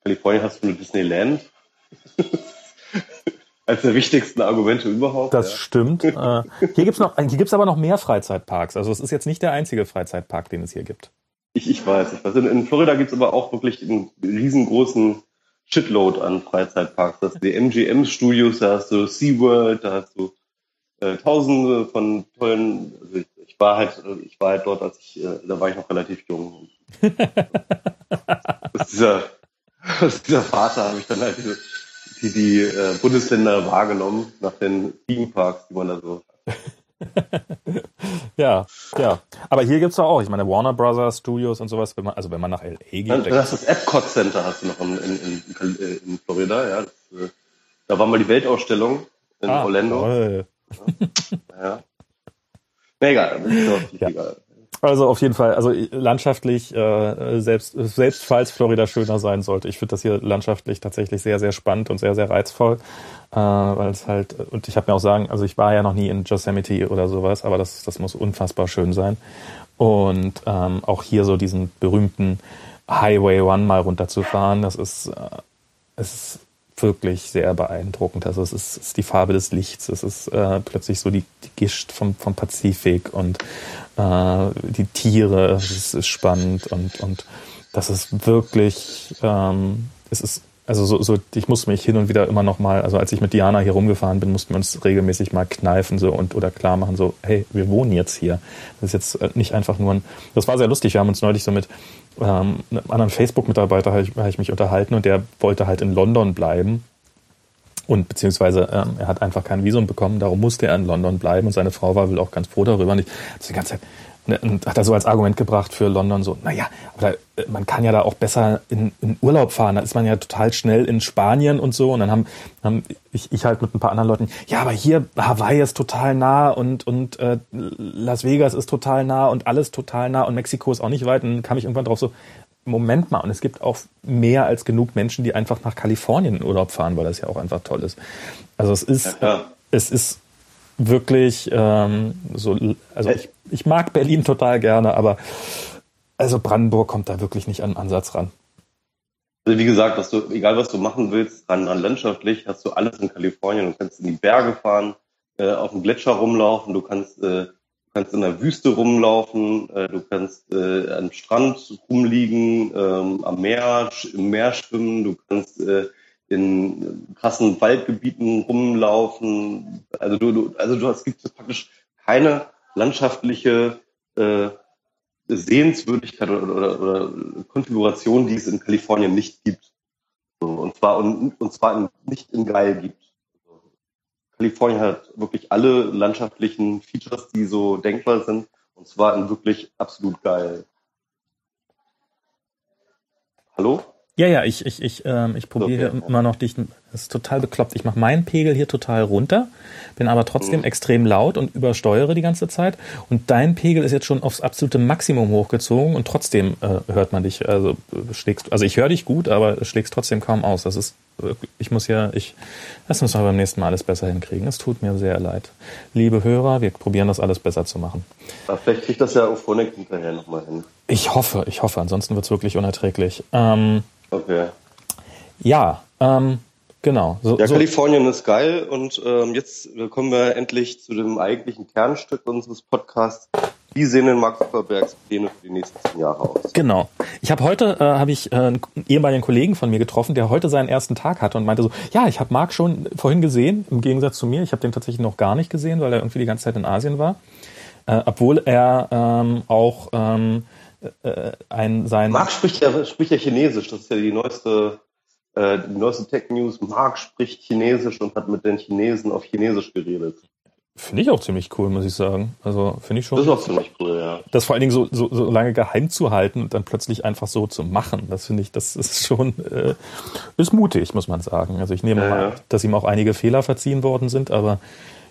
Kalifornien hast du eine Disneyland. *laughs* Als der wichtigsten Argumente überhaupt. Das ja. stimmt. Äh, hier gibt's noch, hier gibt's aber noch mehr Freizeitparks. Also es ist jetzt nicht der einzige Freizeitpark, den es hier gibt. Ich, ich weiß, ich weiß. In, in Florida gibt's aber auch wirklich einen riesengroßen Shitload an Freizeitparks. Das die MGM-Studios, da hast du SeaWorld, da hast du äh, tausende von tollen, also ich, ich, war halt, ich war halt dort, als ich, äh, da war ich noch relativ jung. *laughs* aus, dieser, aus dieser Vater habe ich dann halt diese, die, die äh, Bundesländer wahrgenommen nach den Themeparks, die man da so hat. *laughs* ja, ja. Aber hier gibt es auch, ich meine, Warner Brothers Studios und sowas, wenn man, also wenn man nach LA geht. Also, das ist das Epcot Center hast du noch in, in, in, in Florida, ja. Das, äh, da war mal die Weltausstellung in ah, Orlando. Toll. Ja. ja. Na egal, doch ja. egal. Also auf jeden Fall, also landschaftlich, äh, selbst, selbst falls Florida schöner sein sollte, ich finde das hier landschaftlich tatsächlich sehr, sehr spannend und sehr, sehr reizvoll. Äh, weil es halt, und ich habe mir auch sagen, also ich war ja noch nie in Yosemite oder sowas, aber das, das muss unfassbar schön sein. Und ähm, auch hier so diesen berühmten Highway One mal runterzufahren, das ist, äh, es ist wirklich sehr beeindruckend. Also es ist, es ist die Farbe des Lichts, es ist äh, plötzlich so die, die Gischt vom, vom Pazifik und äh, die Tiere, es ist spannend und, und das ist wirklich, ähm, es ist, also so, so, ich muss mich hin und wieder immer noch mal, also als ich mit Diana hier rumgefahren bin, mussten wir uns regelmäßig mal kneifen so und oder klar machen so, hey, wir wohnen jetzt hier. Das ist jetzt äh, nicht einfach nur ein, das war sehr lustig. Wir haben uns neulich so mit ähm, einem anderen Facebook-Mitarbeiter habe ich, hab ich mich unterhalten und der wollte halt in London bleiben und beziehungsweise ähm, er hat einfach kein Visum bekommen, darum musste er in London bleiben und seine Frau war wohl auch ganz froh darüber. Und ich also die ganze Zeit ne, und hat er so als Argument gebracht für London so, naja, aber da, äh, man kann ja da auch besser in, in Urlaub fahren. Da ist man ja total schnell in Spanien und so. Und dann haben, haben ich, ich halt mit ein paar anderen Leuten, ja, aber hier Hawaii ist total nah und, und äh, Las Vegas ist total nah und alles total nah und Mexiko ist auch nicht weit. Und dann kam ich irgendwann drauf so, Moment mal, und es gibt auch mehr als genug Menschen, die einfach nach Kalifornien in Urlaub fahren, weil das ja auch einfach toll ist. Also es ist, ja, es ist wirklich ähm, so, also ich, ich mag Berlin total gerne, aber also Brandenburg kommt da wirklich nicht an den Ansatz ran. Also wie gesagt, was du, egal was du machen willst, ran, ran landschaftlich, hast du alles in Kalifornien. Du kannst in die Berge fahren, äh, auf dem Gletscher rumlaufen, du kannst, äh, kannst in der Wüste rumlaufen, äh, du kannst äh, am Strand rumliegen, ähm, am Meer, im Meer schwimmen, du kannst äh, in krassen Waldgebieten rumlaufen. Also du, du also du hast gibt praktisch keine landschaftliche äh, Sehenswürdigkeit oder, oder, oder Konfiguration, die es in Kalifornien nicht gibt. So, und zwar und, und zwar in, nicht in geil gibt. Kalifornien hat wirklich alle landschaftlichen Features, die so denkbar sind, und zwar in wirklich absolut geil. Hallo? Ja, ja, ich, ich, ich, ähm, ich probiere okay. immer noch dich. Das ist total bekloppt. Ich mache meinen Pegel hier total runter, bin aber trotzdem mhm. extrem laut und übersteuere die ganze Zeit. Und dein Pegel ist jetzt schon aufs absolute Maximum hochgezogen und trotzdem äh, hört man dich. Also schlägst, also ich höre dich gut, aber schlägst trotzdem kaum aus. Das ist, ich muss ja, ich, das müssen wir beim nächsten Mal alles besser hinkriegen. Es tut mir sehr leid, liebe Hörer. Wir probieren das alles besser zu machen. Aber vielleicht kriegt das ja auf Phonik hinterher nochmal hin. Ich hoffe, ich hoffe. Ansonsten wird es wirklich unerträglich. Ähm, Okay. Ja, ähm, genau. So, ja, so. Kalifornien ist geil und ähm, jetzt kommen wir endlich zu dem eigentlichen Kernstück unseres Podcasts. Wie sehen denn Mark Zuckerbergs Pläne für die nächsten zehn Jahre aus? Genau. Ich habe heute äh, habe ich äh, einen ehemaligen Kollegen von mir getroffen, der heute seinen ersten Tag hatte und meinte so, ja, ich habe Mark schon vorhin gesehen, im Gegensatz zu mir. Ich habe den tatsächlich noch gar nicht gesehen, weil er irgendwie die ganze Zeit in Asien war, äh, obwohl er ähm, auch ähm, äh, ein sein. Marc spricht ja, spricht ja Chinesisch, das ist ja die neueste, äh, die neueste Tech News. Marc spricht Chinesisch und hat mit den Chinesen auf Chinesisch geredet. Finde ich auch ziemlich cool, muss ich sagen. Also finde ich schon. Das ist auch ziemlich cool, ja. Das vor allen Dingen so, so, so lange geheim zu halten und dann plötzlich einfach so zu machen, das finde ich, das ist schon äh, ist mutig, muss man sagen. Also ich nehme ja, mal, ja. dass ihm auch einige Fehler verziehen worden sind, aber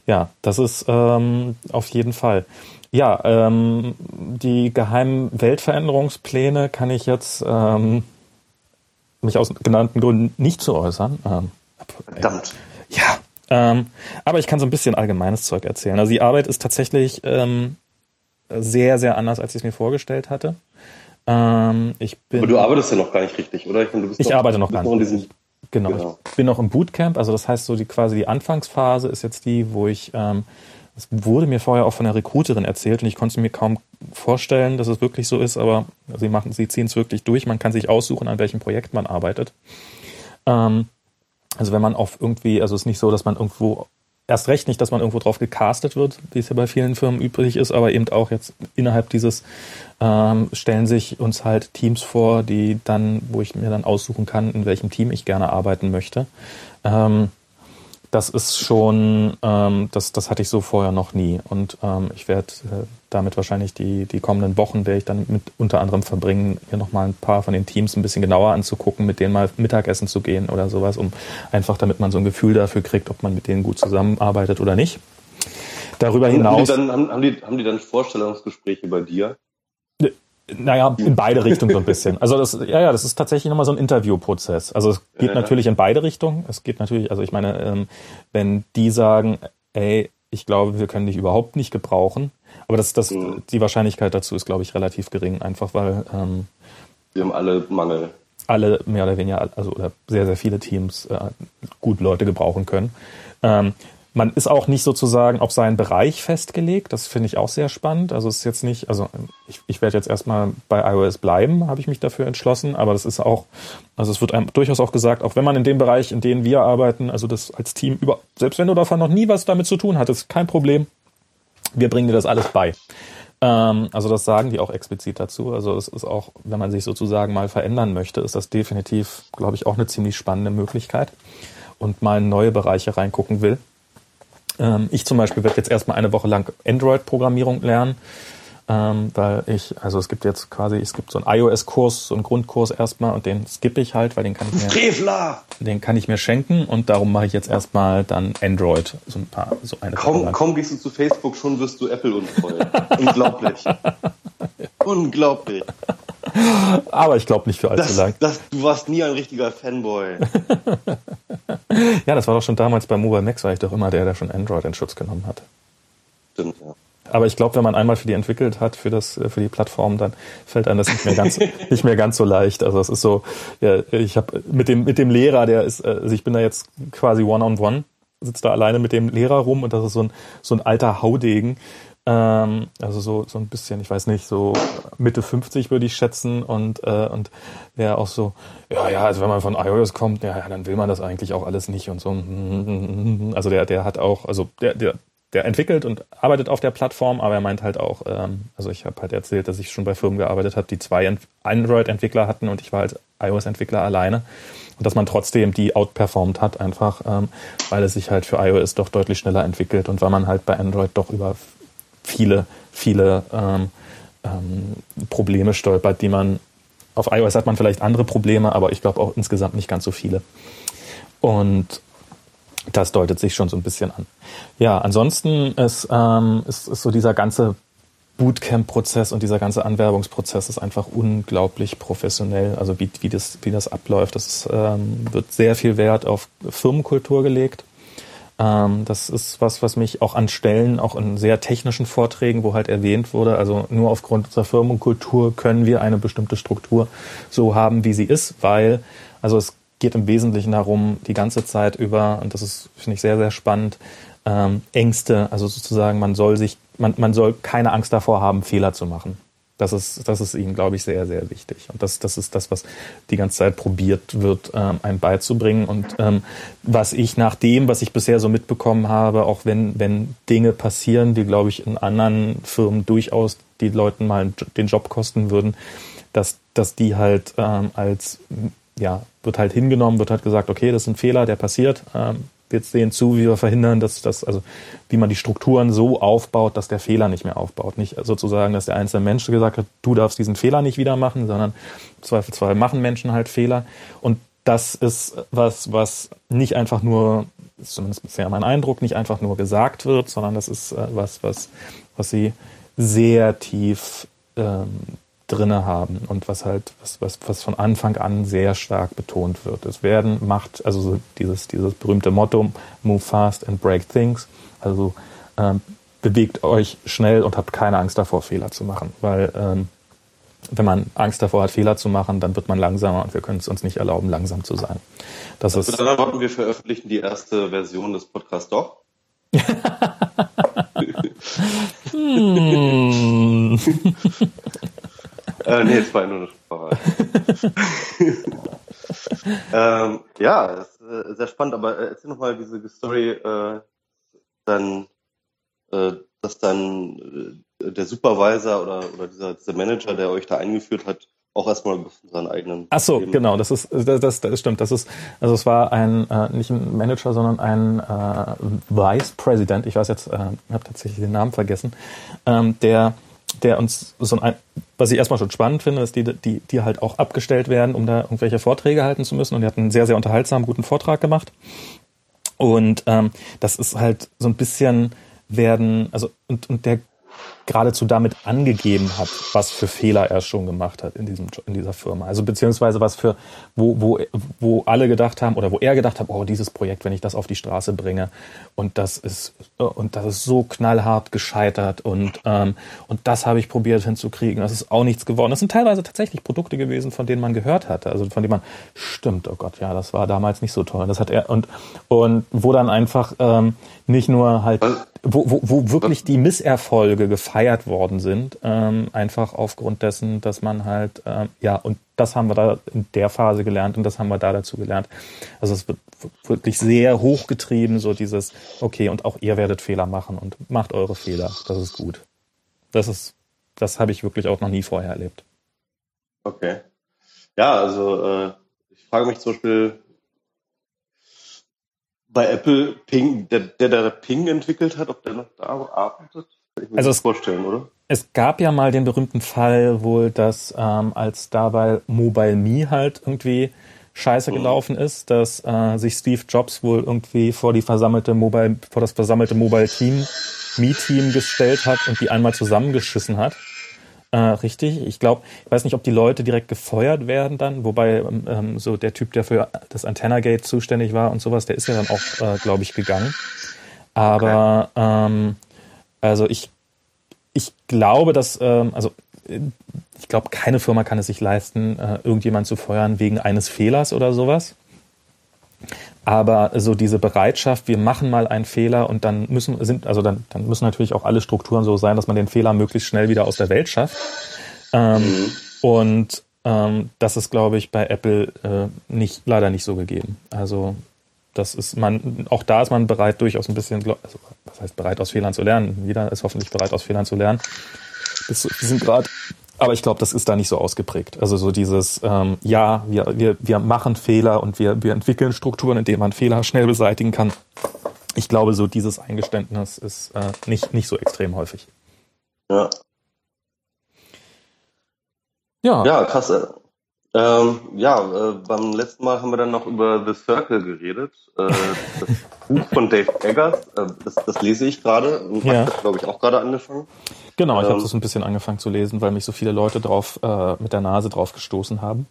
ja, das ist ähm, auf jeden Fall. Ja, ähm, die geheimen Weltveränderungspläne kann ich jetzt ähm, mich aus genannten Gründen nicht zu äußern. Ähm, Verdammt. Ja, ähm, aber ich kann so ein bisschen allgemeines Zeug erzählen. Also die Arbeit ist tatsächlich ähm, sehr, sehr anders, als ich es mir vorgestellt hatte. Ähm, ich bin, aber du arbeitest ja noch gar nicht richtig, oder? Ich, meine, ich noch, arbeite noch gar nicht. Genau, genau, ich bin noch im Bootcamp, also das heißt so die quasi die Anfangsphase ist jetzt die, wo ich ähm, das wurde mir vorher auch von der Recruiterin erzählt und ich konnte mir kaum vorstellen, dass es wirklich so ist, aber sie machen, sie ziehen es wirklich durch. Man kann sich aussuchen, an welchem Projekt man arbeitet. Ähm, also wenn man auf irgendwie, also es ist nicht so, dass man irgendwo erst recht nicht, dass man irgendwo drauf gecastet wird, wie es ja bei vielen Firmen üblich ist, aber eben auch jetzt innerhalb dieses ähm, stellen sich uns halt Teams vor, die dann, wo ich mir dann aussuchen kann, in welchem Team ich gerne arbeiten möchte. Ähm, das ist schon, ähm, das, das hatte ich so vorher noch nie. Und ähm, ich werde äh, damit wahrscheinlich die, die kommenden Wochen, werde ich dann mit unter anderem verbringen, hier nochmal ein paar von den Teams ein bisschen genauer anzugucken, mit denen mal Mittagessen zu gehen oder sowas, um einfach damit man so ein Gefühl dafür kriegt, ob man mit denen gut zusammenarbeitet oder nicht. Darüber hinaus. Haben die, dann, haben, haben die, haben die dann Vorstellungsgespräche bei dir? Naja, in beide Richtungen so ein bisschen. Also das, ja, ja, das ist tatsächlich nochmal so ein Interviewprozess. Also es geht ja, natürlich in beide Richtungen. Es geht natürlich, also ich meine, ähm, wenn die sagen, ey, ich glaube, wir können dich überhaupt nicht gebrauchen, aber das, das, mhm. die Wahrscheinlichkeit dazu ist, glaube ich, relativ gering, einfach weil ähm, wir haben alle Mangel. Alle mehr oder weniger, also oder sehr, sehr viele Teams äh, gut Leute gebrauchen können. Ähm, man ist auch nicht sozusagen auf seinen Bereich festgelegt. Das finde ich auch sehr spannend. Also es ist jetzt nicht, also ich, ich werde jetzt erstmal bei iOS bleiben, habe ich mich dafür entschlossen. Aber das ist auch, also es wird einem durchaus auch gesagt, auch wenn man in dem Bereich, in dem wir arbeiten, also das als Team über, selbst wenn du davon noch nie was damit zu tun hattest, kein Problem. Wir bringen dir das alles bei. Ähm, also das sagen die auch explizit dazu. Also es ist auch, wenn man sich sozusagen mal verändern möchte, ist das definitiv, glaube ich, auch eine ziemlich spannende Möglichkeit und mal in neue Bereiche reingucken will. Ähm, ich zum Beispiel werde jetzt erstmal eine Woche lang Android-Programmierung lernen, ähm, weil ich, also es gibt jetzt quasi, es gibt so einen iOS-Kurs, so einen Grundkurs erstmal und den skippe ich halt, weil den kann ich mir, Frevler! den kann ich mir schenken und darum mache ich jetzt erstmal dann Android, so ein paar, so eine Kaum, kaum gehst du zu Facebook, schon wirst du Apple untreu. Unglaublich. *laughs* Unglaublich. Aber ich glaube nicht für allzu das, lang. Das, du warst nie ein richtiger Fanboy. *laughs* ja, das war doch schon damals bei Mobile Max, war ich doch immer der, der schon Android in Schutz genommen hat. Stimmt, ja. Aber ich glaube, wenn man einmal für die entwickelt hat, für das, für die Plattform, dann fällt einem das nicht mehr ganz, *laughs* nicht mehr ganz so leicht. Also es ist so, ja, ich habe mit dem, mit dem Lehrer, der ist, also ich bin da jetzt quasi one on one, sitze da alleine mit dem Lehrer rum und das ist so ein, so ein alter Haudegen, Ähm, also so, so ein bisschen, ich weiß nicht, so Mitte 50 würde ich schätzen und, äh, und wäre auch so, ja, ja, also wenn man von iOS kommt, ja, ja, dann will man das eigentlich auch alles nicht und so. Also der, der hat auch, also der, der, der entwickelt und arbeitet auf der Plattform, aber er meint halt auch, ähm, also ich habe halt erzählt, dass ich schon bei Firmen gearbeitet habe, die zwei Android-Entwickler hatten und ich war als iOS-Entwickler alleine und dass man trotzdem die outperformed hat, einfach ähm, weil es sich halt für iOS doch deutlich schneller entwickelt und weil man halt bei Android doch über viele, viele ähm, ähm, Probleme stolpert, die man auf iOS hat man vielleicht andere Probleme, aber ich glaube auch insgesamt nicht ganz so viele. Und das deutet sich schon so ein bisschen an. Ja, ansonsten ist, ähm, ist, ist so dieser ganze Bootcamp-Prozess und dieser ganze Anwerbungsprozess ist einfach unglaublich professionell. Also wie, wie, das, wie das abläuft. Das ist, ähm, wird sehr viel Wert auf Firmenkultur gelegt. Ähm, das ist was, was mich auch an Stellen, auch in sehr technischen Vorträgen, wo halt erwähnt wurde, also nur aufgrund unserer Firmenkultur können wir eine bestimmte Struktur so haben, wie sie ist, weil, also es geht im Wesentlichen darum, die ganze Zeit über, und das ist, finde ich, sehr, sehr spannend, ähm, Ängste, also sozusagen, man soll sich, man, man soll keine Angst davor haben, Fehler zu machen. Das ist, das ist ihnen, glaube ich, sehr, sehr wichtig. Und das, das ist das, was die ganze Zeit probiert wird, ähm, einem beizubringen. Und ähm, was ich nach dem, was ich bisher so mitbekommen habe, auch wenn, wenn Dinge passieren, die, glaube ich, in anderen Firmen durchaus die Leuten mal den Job kosten würden, dass, dass die halt ähm, als, ja, wird halt hingenommen, wird halt gesagt, okay, das ist ein Fehler, der passiert. Ähm, wir sehen zu, wie wir verhindern, dass das, also wie man die Strukturen so aufbaut, dass der Fehler nicht mehr aufbaut. Nicht sozusagen, dass der einzelne Mensch gesagt hat, du darfst diesen Fehler nicht wieder machen, sondern im Zweifelsfall machen Menschen halt Fehler. Und das ist was, was nicht einfach nur, zumindest bisher mein Eindruck, nicht einfach nur gesagt wird, sondern das ist äh, was, was, was sie sehr tief ähm, drinne haben und was halt, was, was, was von Anfang an sehr stark betont wird. Es werden macht, also so dieses, dieses berühmte Motto, move fast and break things, also ähm, bewegt euch schnell und habt keine Angst davor, Fehler zu machen, weil ähm, wenn man Angst davor hat, Fehler zu machen, dann wird man langsamer und wir können es uns nicht erlauben, langsam zu sein. Das also ist. Dann erwarten wir veröffentlichen die erste Version des Podcasts doch. *laughs* hm. *laughs* äh, nee, es war nur eine Sprache. *laughs* ähm, ja, ist äh, sehr spannend, aber äh, erzähl nochmal diese Story, äh, dann, äh, dass dann äh, der Supervisor oder, oder dieser, dieser Manager, der euch da eingeführt hat, auch erstmal seinen eigenen. Ach so, Leben. genau, das ist das, das, das stimmt. Das ist also es war ein äh, nicht ein Manager, sondern ein Vice President. Ich weiß jetzt, äh, habe tatsächlich den Namen vergessen, ähm, der der uns so ein, was ich erstmal schon spannend finde, ist die, die, die halt auch abgestellt werden, um da irgendwelche Vorträge halten zu müssen. Und die hat einen sehr, sehr unterhaltsamen, guten Vortrag gemacht. Und ähm, das ist halt so ein bisschen werden, also und, und der geradezu damit angegeben hat, was für Fehler er schon gemacht hat in diesem in dieser Firma. Also beziehungsweise was für wo wo wo alle gedacht haben oder wo er gedacht hat, oh dieses Projekt, wenn ich das auf die Straße bringe und das ist und das ist so knallhart gescheitert und ähm, und das habe ich probiert hinzukriegen. Das ist auch nichts geworden. Das sind teilweise tatsächlich Produkte gewesen, von denen man gehört hatte, also von denen man stimmt. Oh Gott, ja, das war damals nicht so toll. Das hat er und und wo dann einfach ähm, nicht nur halt wo, wo, wo wirklich die Misserfolge gefeiert worden sind, ähm, einfach aufgrund dessen, dass man halt, ähm, ja, und das haben wir da in der Phase gelernt und das haben wir da dazu gelernt. Also es wird wirklich sehr hochgetrieben, so dieses, okay, und auch ihr werdet Fehler machen und macht eure Fehler, das ist gut. Das ist, das habe ich wirklich auch noch nie vorher erlebt. Okay. Ja, also äh, ich frage mich zum Beispiel, bei Apple Ping, der, der da Ping entwickelt hat, ob der noch da arbeitet? Kann ich mir also das vorstellen, oder? Es gab ja mal den berühmten Fall wohl, dass ähm, als dabei Mobile Me halt irgendwie scheiße mhm. gelaufen ist, dass äh, sich Steve Jobs wohl irgendwie vor die versammelte Mobile, vor das versammelte Mobile Team, Me-Team gestellt hat und die einmal zusammengeschissen hat. Äh, richtig. Ich glaube, ich weiß nicht, ob die Leute direkt gefeuert werden dann, wobei ähm, ähm, so der Typ, der für das Antenna-Gate zuständig war und sowas, der ist ja dann auch, äh, glaube ich, gegangen. Aber okay. ähm, also ich, ich glaube, dass, ähm, also ich glaube, keine Firma kann es sich leisten, äh, irgendjemand zu feuern wegen eines Fehlers oder sowas. Aber so diese Bereitschaft, wir machen mal einen Fehler und dann müssen sind also dann, dann müssen natürlich auch alle Strukturen so sein, dass man den Fehler möglichst schnell wieder aus der Welt schafft. Ähm, mhm. Und ähm, das ist, glaube ich, bei Apple äh, nicht leider nicht so gegeben. Also das ist man auch da ist man bereit durchaus ein bisschen also was heißt bereit aus Fehlern zu lernen. Jeder ist hoffentlich bereit aus Fehlern zu lernen. Bis zu diesem Grad aber ich glaube, das ist da nicht so ausgeprägt. Also so dieses, ähm, ja, wir, wir, wir machen Fehler und wir, wir entwickeln Strukturen, in denen man Fehler schnell beseitigen kann. Ich glaube, so dieses Eingeständnis ist äh, nicht, nicht so extrem häufig. Ja. Ja, ja krass. Ähm, ja, äh, beim letzten Mal haben wir dann noch über The Circle geredet. Äh, das *laughs* Buch von Dave Eggers, äh, das, das lese ich gerade. Ja. glaube ich, auch gerade angefangen. Genau, ich ähm, habe das ein bisschen angefangen zu lesen, weil mich so viele Leute drauf äh, mit der Nase drauf gestoßen haben.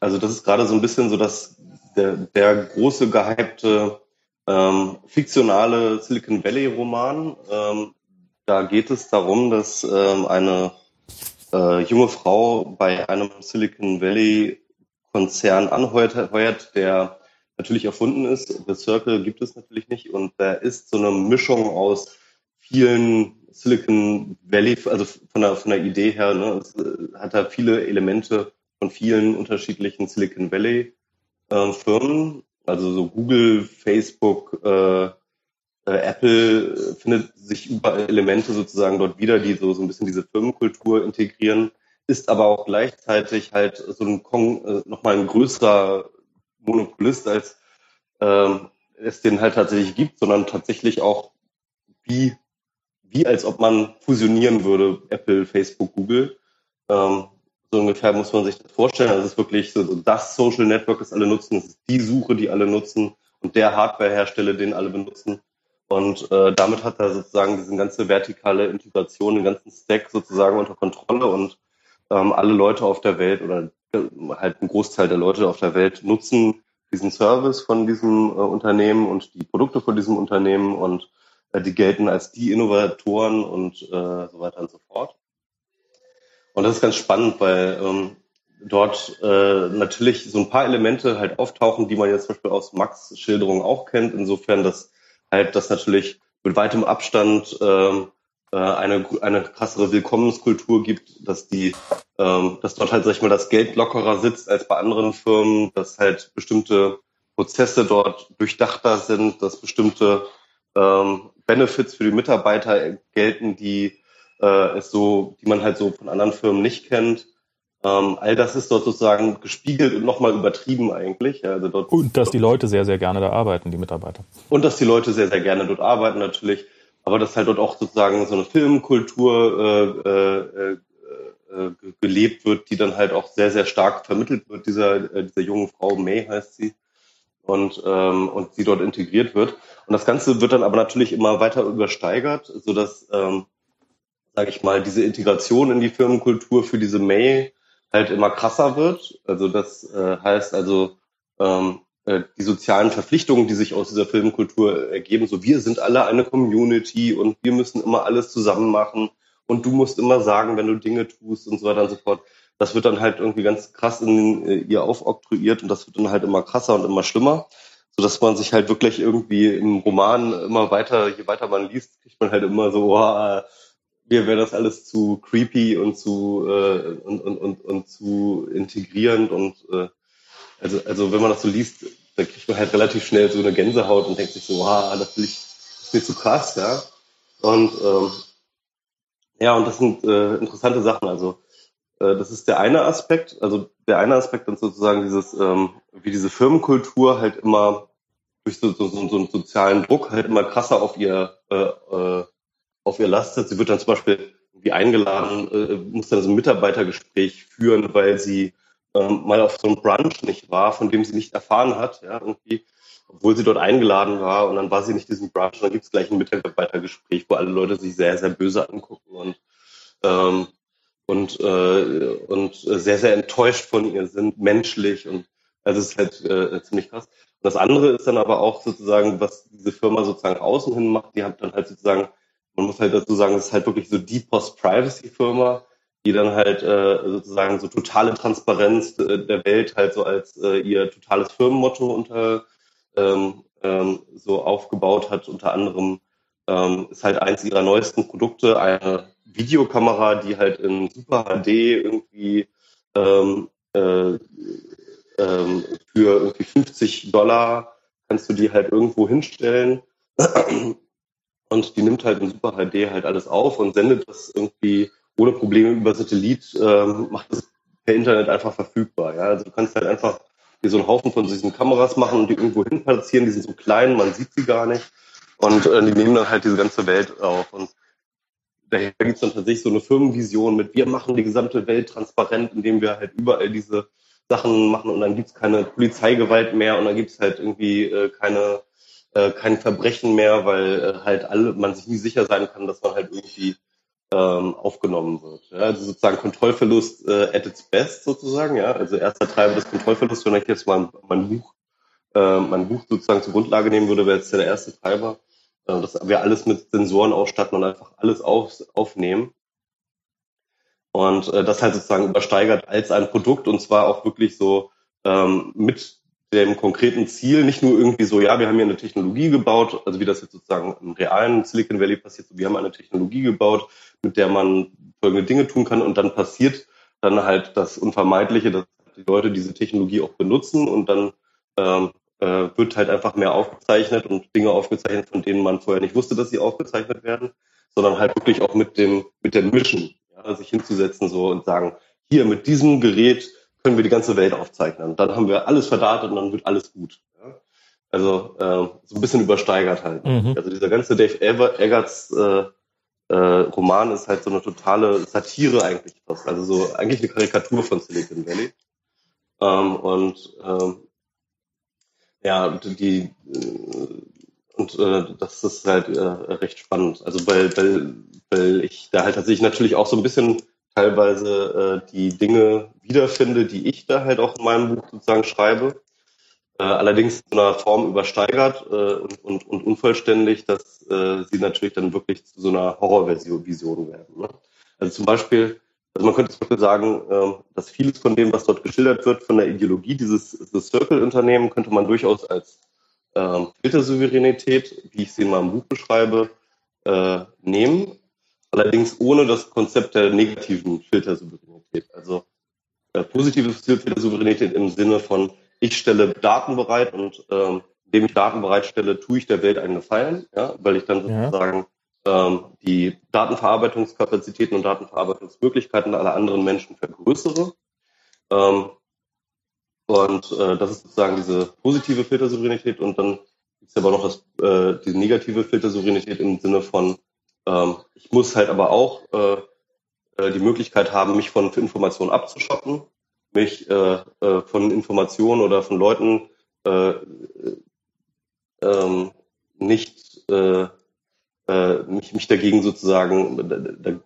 Also das ist gerade so ein bisschen so, dass der, der große gehypte ähm, fiktionale Silicon Valley Roman. Ähm, da geht es darum, dass ähm, eine äh, junge Frau bei einem Silicon Valley Konzern anheuert, der natürlich erfunden ist. The Circle gibt es natürlich nicht und da ist so eine Mischung aus vielen Silicon Valley, also von der, von der Idee her, ne, äh, hat da viele Elemente von vielen unterschiedlichen Silicon Valley äh, Firmen, also so Google, Facebook, äh, äh, Apple findet sich überall Elemente sozusagen dort wieder, die so, so ein bisschen diese Firmenkultur integrieren, ist aber auch gleichzeitig halt so ein Kong, äh, nochmal ein größerer Monopolist, als ähm, es den halt tatsächlich gibt, sondern tatsächlich auch wie wie als ob man fusionieren würde, Apple, Facebook, Google. Ähm, so ungefähr muss man sich das vorstellen. Also es ist wirklich so, das Social Network, das alle nutzen, es ist die Suche, die alle nutzen und der Hardwarehersteller, den alle benutzen. Und äh, damit hat er sozusagen diese ganze vertikale Integration, den ganzen Stack sozusagen unter Kontrolle und ähm, alle Leute auf der Welt oder äh, halt ein Großteil der Leute auf der Welt nutzen diesen Service von diesem äh, Unternehmen und die Produkte von diesem Unternehmen und äh, die gelten als die Innovatoren und äh, so weiter und so fort. Und das ist ganz spannend, weil ähm, dort äh, natürlich so ein paar Elemente halt auftauchen, die man jetzt zum Beispiel aus Max Schilderung auch kennt, insofern, dass halt das natürlich mit weitem Abstand ähm, äh, eine, eine krassere Willkommenskultur gibt, dass die, ähm, dass dort halt, sag ich mal, das Geld lockerer sitzt als bei anderen Firmen, dass halt bestimmte Prozesse dort durchdachter sind, dass bestimmte ähm, Benefits für die Mitarbeiter gelten, die äh, es so, die man halt so von anderen Firmen nicht kennt. Ähm, all das ist dort sozusagen gespiegelt und nochmal übertrieben eigentlich. Also dort, und dass die Leute sehr, sehr gerne da arbeiten, die Mitarbeiter. Und dass die Leute sehr, sehr gerne dort arbeiten natürlich. Aber dass halt dort auch sozusagen so eine Filmkultur äh, äh, äh, gelebt wird, die dann halt auch sehr, sehr stark vermittelt wird, dieser, äh, dieser jungen Frau, May heißt sie und, ähm, und sie dort integriert wird. Und das Ganze wird dann aber natürlich immer weiter übersteigert, so dass, ähm, sage ich mal, diese Integration in die Firmenkultur für diese May halt immer krasser wird. Also das äh, heißt also, ähm, äh, die sozialen Verpflichtungen, die sich aus dieser Filmkultur ergeben, so wir sind alle eine Community und wir müssen immer alles zusammen machen und du musst immer sagen, wenn du Dinge tust und so weiter und so fort das wird dann halt irgendwie ganz krass in äh, ihr aufoktroyiert und das wird dann halt immer krasser und immer schlimmer, so dass man sich halt wirklich irgendwie im Roman immer weiter, je weiter man liest, kriegt man halt immer so, wow, mir wäre das alles zu creepy und zu äh, und, und, und, und zu integrierend und äh, also also wenn man das so liest, dann kriegt man halt relativ schnell so eine Gänsehaut und denkt sich so, wow, das will ich, das ist mir zu krass, ja. Und ähm, ja, und das sind äh, interessante Sachen. Also äh, das ist der eine Aspekt. Also der eine Aspekt dann sozusagen dieses, ähm, wie diese Firmenkultur halt immer durch so, so, so, so einen sozialen Druck halt immer krasser auf ihr äh, äh, auf ihr lastet. Sie wird dann zum Beispiel wie eingeladen, äh, muss dann so ein Mitarbeitergespräch führen, weil sie ähm, mal auf so einem Brunch nicht war, von dem sie nicht erfahren hat, ja, irgendwie, obwohl sie dort eingeladen war und dann war sie nicht diesem Brunch und dann gibt es gleich ein Mitarbeitergespräch, wo alle Leute sich sehr, sehr böse angucken und ähm, und, äh, und sehr, sehr enttäuscht von ihr sind, menschlich und also es ist halt äh, ziemlich krass. Und das andere ist dann aber auch sozusagen, was diese Firma sozusagen außen hin macht, die hat dann halt sozusagen, man muss halt dazu sagen, es ist halt wirklich so die Post-Privacy-Firma, die dann halt äh, sozusagen so totale Transparenz äh, der Welt halt so als äh, ihr totales Firmenmotto unter, ähm, ähm, so aufgebaut hat. Unter anderem ähm, ist halt eins ihrer neuesten Produkte eine Videokamera, die halt in Super HD irgendwie ähm, äh, ähm, für irgendwie 50 Dollar kannst du die halt irgendwo hinstellen und die nimmt halt in Super HD halt alles auf und sendet das irgendwie ohne Probleme über Satellit, ähm, macht das per Internet einfach verfügbar. Ja? Also du kannst halt einfach dir so einen Haufen von diesen Kameras machen und die irgendwo hin platzieren, die sind so klein, man sieht sie gar nicht und äh, die nehmen dann halt diese ganze Welt auf und daher gibt es dann tatsächlich so eine Firmenvision mit, wir machen die gesamte Welt transparent, indem wir halt überall diese Sachen machen und dann gibt es keine Polizeigewalt mehr und dann gibt es halt irgendwie äh, keine äh, kein Verbrechen mehr, weil äh, halt alle man sich nie sicher sein kann, dass man halt irgendwie ähm, aufgenommen wird. Ja? Also sozusagen Kontrollverlust äh, at its best sozusagen, ja. Also erster Treiber des Kontrollverlusts, wenn ich jetzt mal mein Buch, äh, mein Buch sozusagen zur Grundlage nehmen würde, wäre jetzt der erste Treiber, äh, dass wir alles mit Sensoren ausstatten und einfach alles auf, aufnehmen. Und äh, das halt sozusagen übersteigert als ein Produkt und zwar auch wirklich so ähm, mit dem konkreten Ziel, nicht nur irgendwie so, ja, wir haben hier eine Technologie gebaut, also wie das jetzt sozusagen im realen Silicon Valley passiert, so, wir haben eine Technologie gebaut, mit der man folgende Dinge tun kann und dann passiert dann halt das Unvermeidliche, dass die Leute diese Technologie auch benutzen und dann ähm, äh, wird halt einfach mehr aufgezeichnet und Dinge aufgezeichnet, von denen man vorher nicht wusste, dass sie aufgezeichnet werden, sondern halt wirklich auch mit dem mit der Mission sich hinzusetzen so und sagen, hier mit diesem Gerät können wir die ganze Welt aufzeichnen. Dann haben wir alles verdatet und dann wird alles gut. Ja? Also äh, so ein bisschen übersteigert halt. Mhm. Also dieser ganze Dave Eggerts äh, äh, Roman ist halt so eine totale Satire eigentlich fast. Also so eigentlich eine Karikatur von Silicon Valley. Ähm, und ähm, ja, die äh, und äh, das ist halt äh, recht spannend. Also weil, weil, weil ich da halt tatsächlich natürlich auch so ein bisschen teilweise äh, die Dinge wiederfinde, die ich da halt auch in meinem Buch sozusagen schreibe. Äh, allerdings in einer Form übersteigert äh, und, und, und unvollständig, dass äh, sie natürlich dann wirklich zu so einer Horrorvision werden. Ne? Also zum Beispiel, also man könnte zum Beispiel sagen, äh, dass vieles von dem, was dort geschildert wird, von der Ideologie dieses, dieses Circle-Unternehmen, könnte man durchaus als äh, Filtersouveränität, wie ich sie in meinem Buch beschreibe, äh, nehmen. Allerdings ohne das Konzept der negativen Filtersouveränität. Also äh, positive Filtersouveränität im Sinne von, ich stelle Daten bereit und ähm, indem ich Daten bereitstelle, tue ich der Welt einen Gefallen, ja, weil ich dann sozusagen ja. ähm, die Datenverarbeitungskapazitäten und Datenverarbeitungsmöglichkeiten aller anderen Menschen vergrößere. Ähm, und äh, das ist sozusagen diese positive Filtersouveränität und dann gibt es aber noch das, äh, die negative Filtersouveränität im Sinne von, ähm, ich muss halt aber auch äh, äh, die Möglichkeit haben, mich von Informationen abzuschotten, mich äh, äh, von Informationen oder von Leuten äh, ähm, nicht äh, äh, mich, mich dagegen sozusagen, da, da,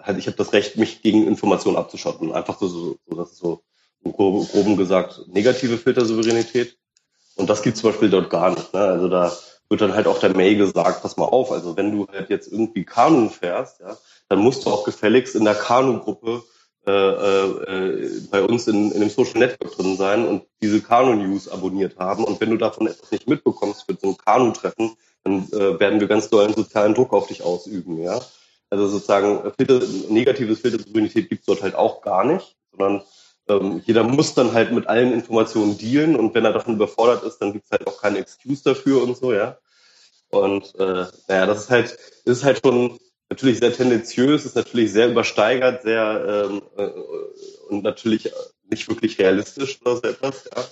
halt ich habe das Recht, mich gegen Informationen abzuschotten. Einfach so, so, so das ist so groben gesagt negative Filtersouveränität. Und das gibt zum Beispiel dort gar nicht. Ne? Also da wird dann halt auch der May gesagt, pass mal auf, also wenn du halt jetzt irgendwie Kanu fährst, ja, dann musst du auch gefälligst in der Kanu-Gruppe äh, äh, bei uns in, in dem Social Network drin sein und diese Kanu-News abonniert haben. Und wenn du davon etwas nicht mitbekommst für so ein Kanu-Treffen, dann äh, werden wir ganz doll einen sozialen Druck auf dich ausüben. Ja? Also sozusagen Filter, negatives Filtersouveränität gibt es dort halt auch gar nicht, sondern ähm, jeder muss dann halt mit allen Informationen dealen und wenn er davon überfordert ist, dann gibt's halt auch keine Excuse dafür und so, ja. Und äh, naja, das ist halt, das ist halt schon natürlich sehr tendenziös, ist natürlich sehr übersteigert, sehr ähm, äh, und natürlich nicht wirklich realistisch oder so etwas, ja.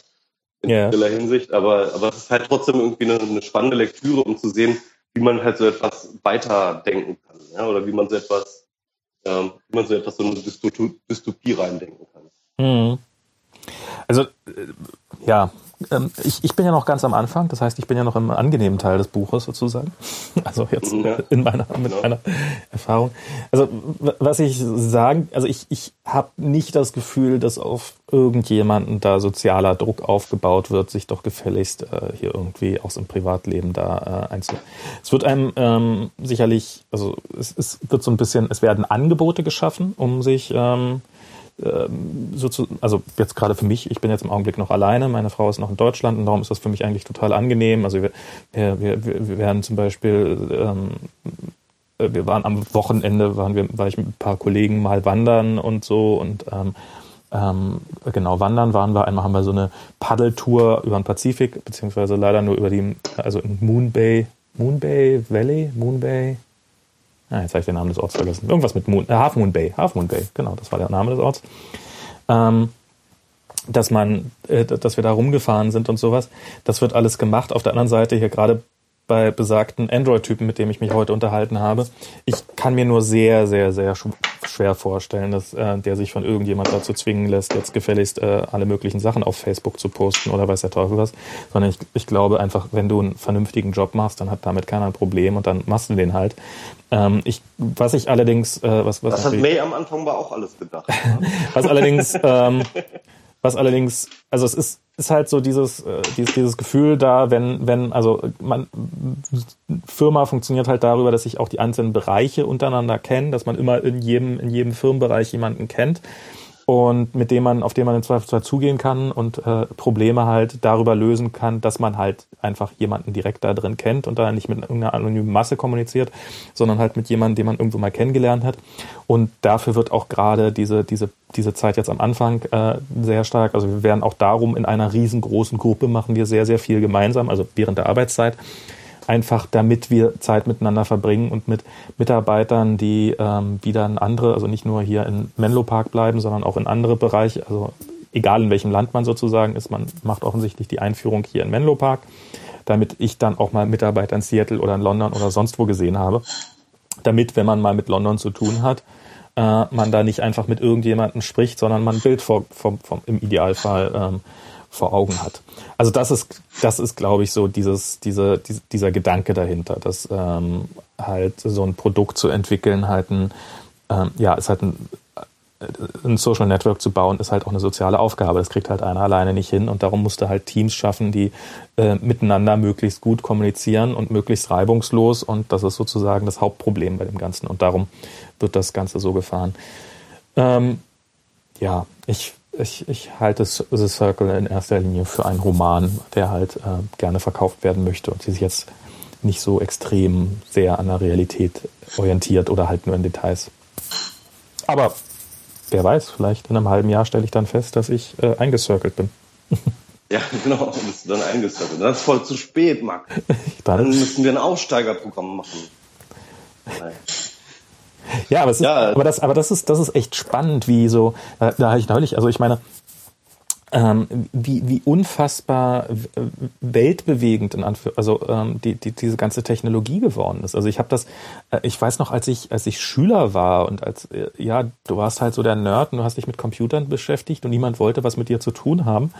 In yeah. vieler Hinsicht, aber, aber es ist halt trotzdem irgendwie eine, eine spannende Lektüre, um zu sehen, wie man halt so etwas weiterdenken kann, ja, oder wie man so etwas, ähm, wie man so etwas so eine Dystopie, Dystopie reindenken kann. Mhm. Also, äh, ja, ähm, ich, ich bin ja noch ganz am Anfang, das heißt, ich bin ja noch im angenehmen Teil des Buches sozusagen. *laughs* Also jetzt ja. in meiner, mit ja. meiner Erfahrung. Also, was ich sagen, also ich, ich habe nicht das Gefühl, dass auf irgendjemanden da sozialer Druck aufgebaut wird, sich doch gefälligst äh, hier irgendwie aus dem Privatleben da äh, einzu. Es wird einem ähm, sicherlich, also es, es wird so ein bisschen, es werden Angebote geschaffen, um sich ähm, ähm, so zu, also jetzt gerade für mich, ich bin jetzt im Augenblick noch alleine, meine Frau ist noch in Deutschland und darum ist das für mich eigentlich total angenehm. Also wir, wir, wir, wir werden zum Beispiel, ähm, wir waren am Wochenende, waren wir, war ich mit ein paar Kollegen mal wandern und so und ähm, ähm, genau wandern waren wir. Einmal haben wir so eine Paddeltour über den Pazifik, beziehungsweise leider nur über die, also in Moon Bay, Moon Bay Valley, Moon Bay, Ah, jetzt habe ich den Namen des Orts vergessen. Irgendwas mit Moon, äh, Half Moon Bay. Half Moon Bay, genau, das war der Name des Orts. Ähm, dass man, äh, dass wir da rumgefahren sind und sowas. Das wird alles gemacht. Auf der anderen Seite hier gerade bei besagten Android-Typen, mit dem ich mich heute unterhalten habe. Ich kann mir nur sehr, sehr, sehr schwer vorstellen, dass äh, der sich von irgendjemand dazu zwingen lässt, jetzt gefälligst äh, alle möglichen Sachen auf Facebook zu posten oder weiß der Teufel was. Sondern ich, ich glaube einfach, wenn du einen vernünftigen Job machst, dann hat damit keiner ein Problem und dann machst du den halt. Ähm, ich, was ich allerdings, äh, was, was das hat May am Anfang war auch alles gedacht. *laughs* was allerdings, ähm, was allerdings, also es ist ist halt so dieses, äh, dieses, dieses Gefühl da, wenn, wenn, also man Firma funktioniert halt darüber, dass sich auch die einzelnen Bereiche untereinander kennen, dass man immer in jedem, in jedem Firmenbereich jemanden kennt und mit dem man, auf den man im Zweifelsfall zugehen kann und äh, Probleme halt darüber lösen kann, dass man halt einfach jemanden direkt da drin kennt und da nicht mit irgendeiner anonymen Masse kommuniziert, sondern halt mit jemandem, den man irgendwo mal kennengelernt hat. Und dafür wird auch gerade diese, diese, diese Zeit jetzt am Anfang äh, sehr stark. Also wir werden auch darum in einer riesengroßen Gruppe machen wir sehr, sehr viel gemeinsam, also während der Arbeitszeit einfach damit wir Zeit miteinander verbringen und mit Mitarbeitern, die ähm, wieder in andere, also nicht nur hier in Menlo Park bleiben, sondern auch in andere Bereiche, also egal in welchem Land man sozusagen ist, man macht offensichtlich die Einführung hier in Menlo Park, damit ich dann auch mal Mitarbeiter in Seattle oder in London oder sonst wo gesehen habe, damit, wenn man mal mit London zu tun hat, äh, man da nicht einfach mit irgendjemandem spricht, sondern man ein Bild vor, vom, vom, im Idealfall ähm, vor Augen hat. Also das ist, das ist, glaube ich, so dieses, diese, dieser Gedanke dahinter, dass ähm, halt so ein Produkt zu entwickeln, halt ein, ähm, ja, ist halt ein, äh, ein Social Network zu bauen, ist halt auch eine soziale Aufgabe. Das kriegt halt einer alleine nicht hin und darum musste halt Teams schaffen, die äh, miteinander möglichst gut kommunizieren und möglichst reibungslos und das ist sozusagen das Hauptproblem bei dem Ganzen und darum wird das Ganze so gefahren. Ähm, ja, ich ich, ich halte The Circle in erster Linie für einen Roman, der halt äh, gerne verkauft werden möchte und sich jetzt nicht so extrem sehr an der Realität orientiert oder halt nur in Details. Aber wer weiß, vielleicht in einem halben Jahr stelle ich dann fest, dass ich äh, eingecircelt bin. *laughs* Ja, genau, bist du dann eingecircelt. Das ist voll zu spät, Max. *laughs* dann, dann müssen wir ein Aussteigerprogramm machen. Nein. *laughs* Ja, aber, ist, ja. aber das, aber das ist, das ist echt spannend, wie so, da, da habe ich neulich, also ich meine, ähm, wie, wie unfassbar weltbewegend in Anführ also ähm, die, die, diese ganze Technologie geworden ist. Also ich habe das, äh, ich weiß noch, als ich als ich Schüler war und als äh, ja, du warst halt so der Nerd und du hast dich mit Computern beschäftigt und niemand wollte was mit dir zu tun haben.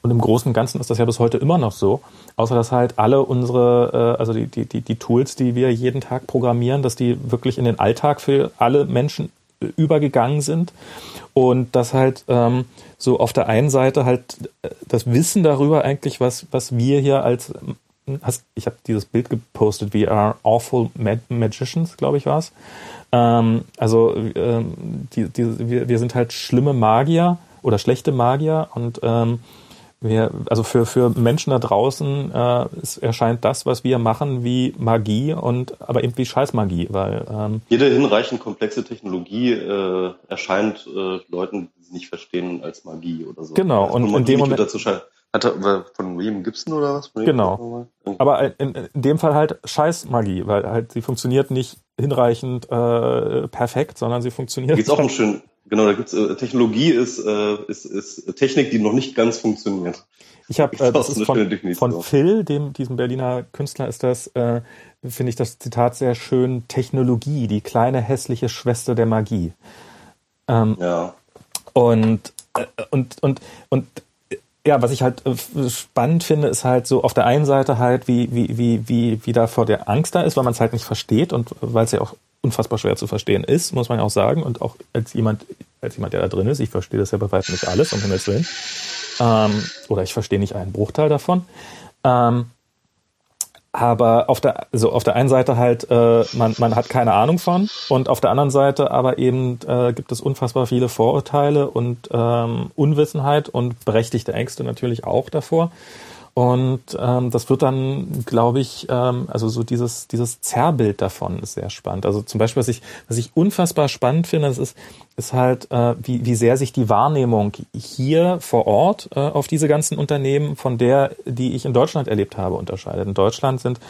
Und im Großen und Ganzen ist das ja bis heute immer noch so, außer dass halt alle unsere, äh, also die, die, die, die Tools, die wir jeden Tag programmieren, dass die wirklich in den Alltag für alle Menschen übergegangen sind und das halt ähm, so auf der einen Seite halt äh, das Wissen darüber eigentlich, was, was wir hier als hast, ich habe dieses Bild gepostet, we are awful mag magicians, glaube ich war's. Ähm, also ähm, die, die, wir, wir sind halt schlimme Magier oder schlechte Magier und ähm, wir, also für, für Menschen da draußen äh, es erscheint das, was wir machen, wie Magie und aber eben wie Scheißmagie, weil ähm, jede hinreichend komplexe Technologie äh, erscheint äh, Leuten, die sie nicht verstehen, als Magie oder so. Genau, also und in dem Moment dazu hat er, von William Gibson oder was? Genau. Aber in, in, dem Fall halt Scheißmagie, weil halt sie funktioniert nicht hinreichend äh, perfekt, sondern sie funktioniert. Gibt's auch *laughs* einen schönen, Genau, da gibt's äh, Technologie ist, äh, ist, ist Technik, die noch nicht ganz funktioniert. Ich habe äh, das ist von, von Phil, dem diesem Berliner Künstler, ist das äh, finde ich das Zitat sehr schön. Technologie, die kleine hässliche Schwester der Magie. Ähm, ja. Und äh, und und und ja, was ich halt äh, spannend finde, ist halt so auf der einen Seite halt, wie, wie, wie, wie, wie da vor der Angst da ist, weil man es halt nicht versteht und weil es ja auch unfassbar schwer zu verstehen ist, muss man ja auch sagen. Und auch als jemand, als jemand, der da drin ist, ich verstehe das ja bei weitem nicht alles, um Himmels Willen. Ähm, oder ich verstehe nicht einen Bruchteil davon. Ähm, aber auf der also auf der einen Seite halt äh, man man hat keine Ahnung von und auf der anderen Seite aber eben äh, gibt es unfassbar viele Vorurteile und ähm, Unwissenheit und berechtigte Ängste natürlich auch davor und ähm, das wird dann, glaube ich, ähm, also so dieses, dieses Zerrbild davon ist sehr spannend. Also zum Beispiel, was ich, was ich unfassbar spannend finde, das ist, ist halt, äh, wie, wie sehr sich die Wahrnehmung hier vor Ort äh, auf diese ganzen Unternehmen von der, die ich in Deutschland erlebt habe, unterscheidet. In Deutschland sind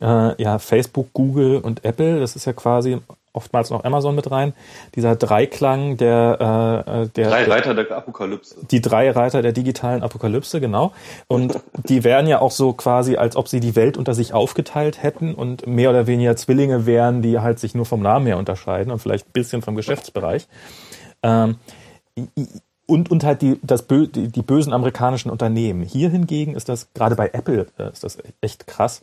äh, ja Facebook, Google und Apple, das ist ja quasi oftmals noch Amazon mit rein. Dieser Dreiklang der, äh, äh, der drei Reiter der Apokalypse. Die drei Reiter der digitalen Apokalypse, genau. Und die wären ja auch so quasi, als ob sie die Welt unter sich aufgeteilt hätten und mehr oder weniger Zwillinge wären, die halt sich nur vom Namen her unterscheiden und vielleicht ein bisschen vom Geschäftsbereich. Ähm, und, und halt die, das Bö die, die bösen amerikanischen Unternehmen. Hier hingegen ist das, gerade bei Apple äh, ist das echt krass,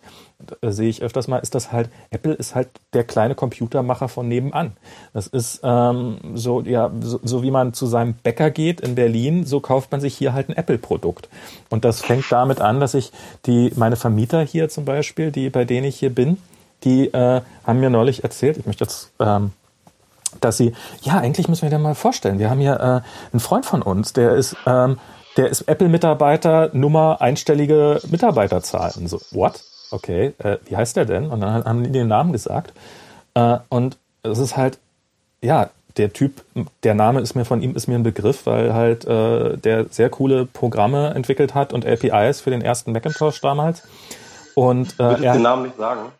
äh, sehe ich öfters mal, ist das halt, Apple ist halt der kleine Computermacher von nebenan. Das ist ähm, so, ja, so, so wie man zu seinem Bäcker geht in Berlin, so kauft man sich hier halt ein Apple-Produkt. Und das fängt damit an, dass ich die, meine Vermieter hier zum Beispiel, die, bei denen ich hier bin, die äh, haben mir neulich erzählt, ich möchte jetzt ähm, dass sie, ja, eigentlich müssen wir dir mal vorstellen, wir haben hier äh, einen Freund von uns, der ist, ähm, der ist Apple-Mitarbeiter, Nummer einstellige Mitarbeiterzahl. Und so, what? Okay, äh, wie heißt der denn? Und dann haben die den Namen gesagt. Äh, und es ist halt, ja, der Typ, der Name ist mir von ihm ist mir ein Begriff, weil halt äh, der sehr coole Programme entwickelt hat und APIs für den ersten Macintosh damals. Und äh, Würdest er, den Namen nicht sagen?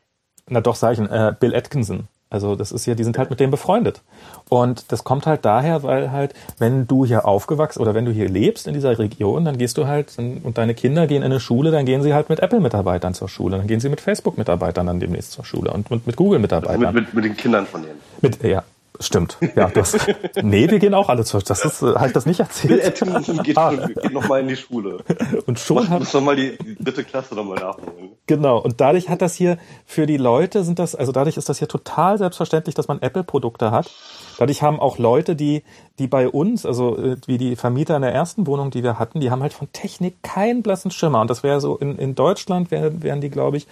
Na doch, sag ich ihn, äh, Bill Atkinson. Also das ist ja, die sind halt mit dem befreundet. Und das kommt halt daher, weil halt, wenn du hier aufgewachsen oder wenn du hier lebst in dieser Region, dann gehst du halt und deine Kinder gehen in eine Schule, dann gehen sie halt mit Apple-Mitarbeitern zur Schule, dann gehen sie mit Facebook-Mitarbeitern dann demnächst zur Schule und, und mit Google-Mitarbeitern. Also mit, mit, mit den Kindern von denen. Mit, ja, Stimmt, ja. Das, *laughs* nee, wir gehen auch alle zur Das ist, halt das nicht erzählt. Bill geht, ah. geht nochmal in die Schule. Und schon hat... Muss nochmal die, die dritte Klasse nochmal nachholen. Genau. Und dadurch hat das hier, für die Leute sind das, also dadurch ist das hier total selbstverständlich, dass man Apple-Produkte hat. Dadurch haben auch Leute, die, die bei uns, also äh, wie die Vermieter in der ersten Wohnung, die wir hatten, die haben halt von Technik keinen blassen Schimmer. Und das wäre so, in, in Deutschland wären, wären die, glaube ich,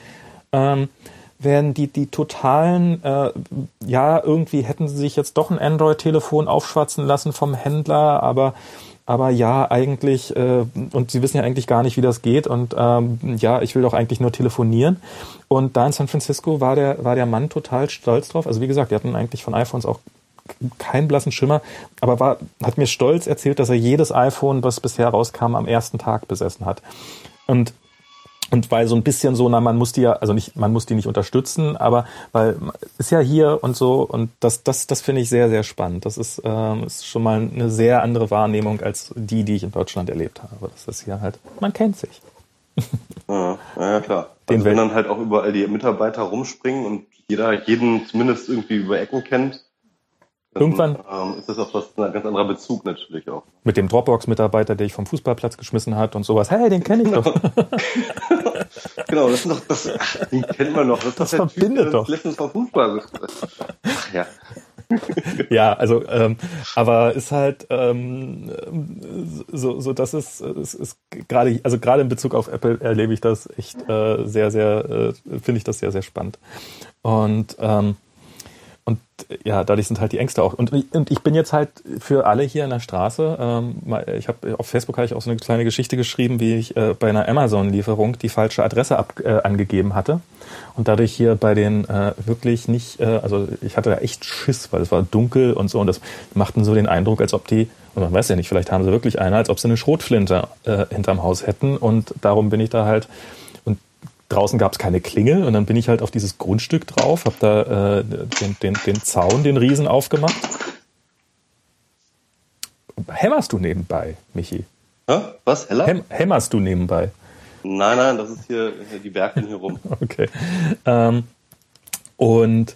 ähm, wären die, die totalen, äh, ja, irgendwie hätten sie sich jetzt doch ein Android-Telefon aufschwatzen lassen vom Händler, aber aber ja, eigentlich, äh, und sie wissen ja eigentlich gar nicht, wie das geht. Und ähm, ja, ich will doch eigentlich nur telefonieren. Und da in San Francisco war der, war der Mann total stolz drauf. Also wie gesagt, die hatten eigentlich von iPhones auch keinen blassen Schimmer, aber war, hat mir stolz erzählt, dass er jedes iPhone, was bisher rauskam, am ersten Tag besessen hat. Und und weil so ein bisschen so, na, man muss die ja, also nicht, man muss die nicht unterstützen, aber weil ist ja hier und so und das, das, das finde ich sehr, sehr spannend. Das ist, ähm, ist schon mal eine sehr andere Wahrnehmung als die, die ich in Deutschland erlebt habe. Das ist hier halt, man kennt sich. *laughs* Ja, ja klar. Den also wenn dann halt auch überall die Mitarbeiter rumspringen und jeder jeden zumindest irgendwie über Ecken kennt, Irgendwann ähm, ist das auch was, ein ganz anderer Bezug natürlich auch. Mit dem Dropbox-Mitarbeiter, der ich vom Fußballplatz geschmissen hat und sowas. Hey, den kenne ich doch. genau, *laughs* das ist doch, das, ach, den kennt man noch. Das, das verbindet typ, doch. Letztens vom Fußball. Ach ja. *laughs* ja, also, ähm, aber ist halt ähm, so, so das ist, ist, ist gerade, also gerade in Bezug auf Apple erlebe ich das echt äh, sehr, sehr, äh, finde ich das sehr, sehr spannend. Und ähm, ja, dadurch sind halt die Ängste auch. Und, und ich bin jetzt halt für alle hier in der Straße, ähm, ich habe auf Facebook habe ich auch so eine kleine Geschichte geschrieben, wie ich äh, bei einer Amazon-Lieferung die falsche Adresse ab, äh, angegeben hatte. Und dadurch hier bei den äh, wirklich nicht, äh, also ich hatte da echt Schiss, weil es war dunkel und so. Und das machten so den Eindruck, als ob die, und man weiß ja nicht, vielleicht haben sie wirklich eine, als ob sie eine Schrotflinte äh, hinterm Haus hätten. Und darum bin ich da halt draußen gab es keine Klingel und dann bin ich halt auf dieses Grundstück drauf, habe da äh, den, den, den Zaun, den Riesen aufgemacht. Hämmerst du nebenbei, Michi? Hä? Was? Heller? Häm hämmerst du nebenbei? Nein, nein, das ist hier die Berge hier rum. *laughs* okay. Ähm, und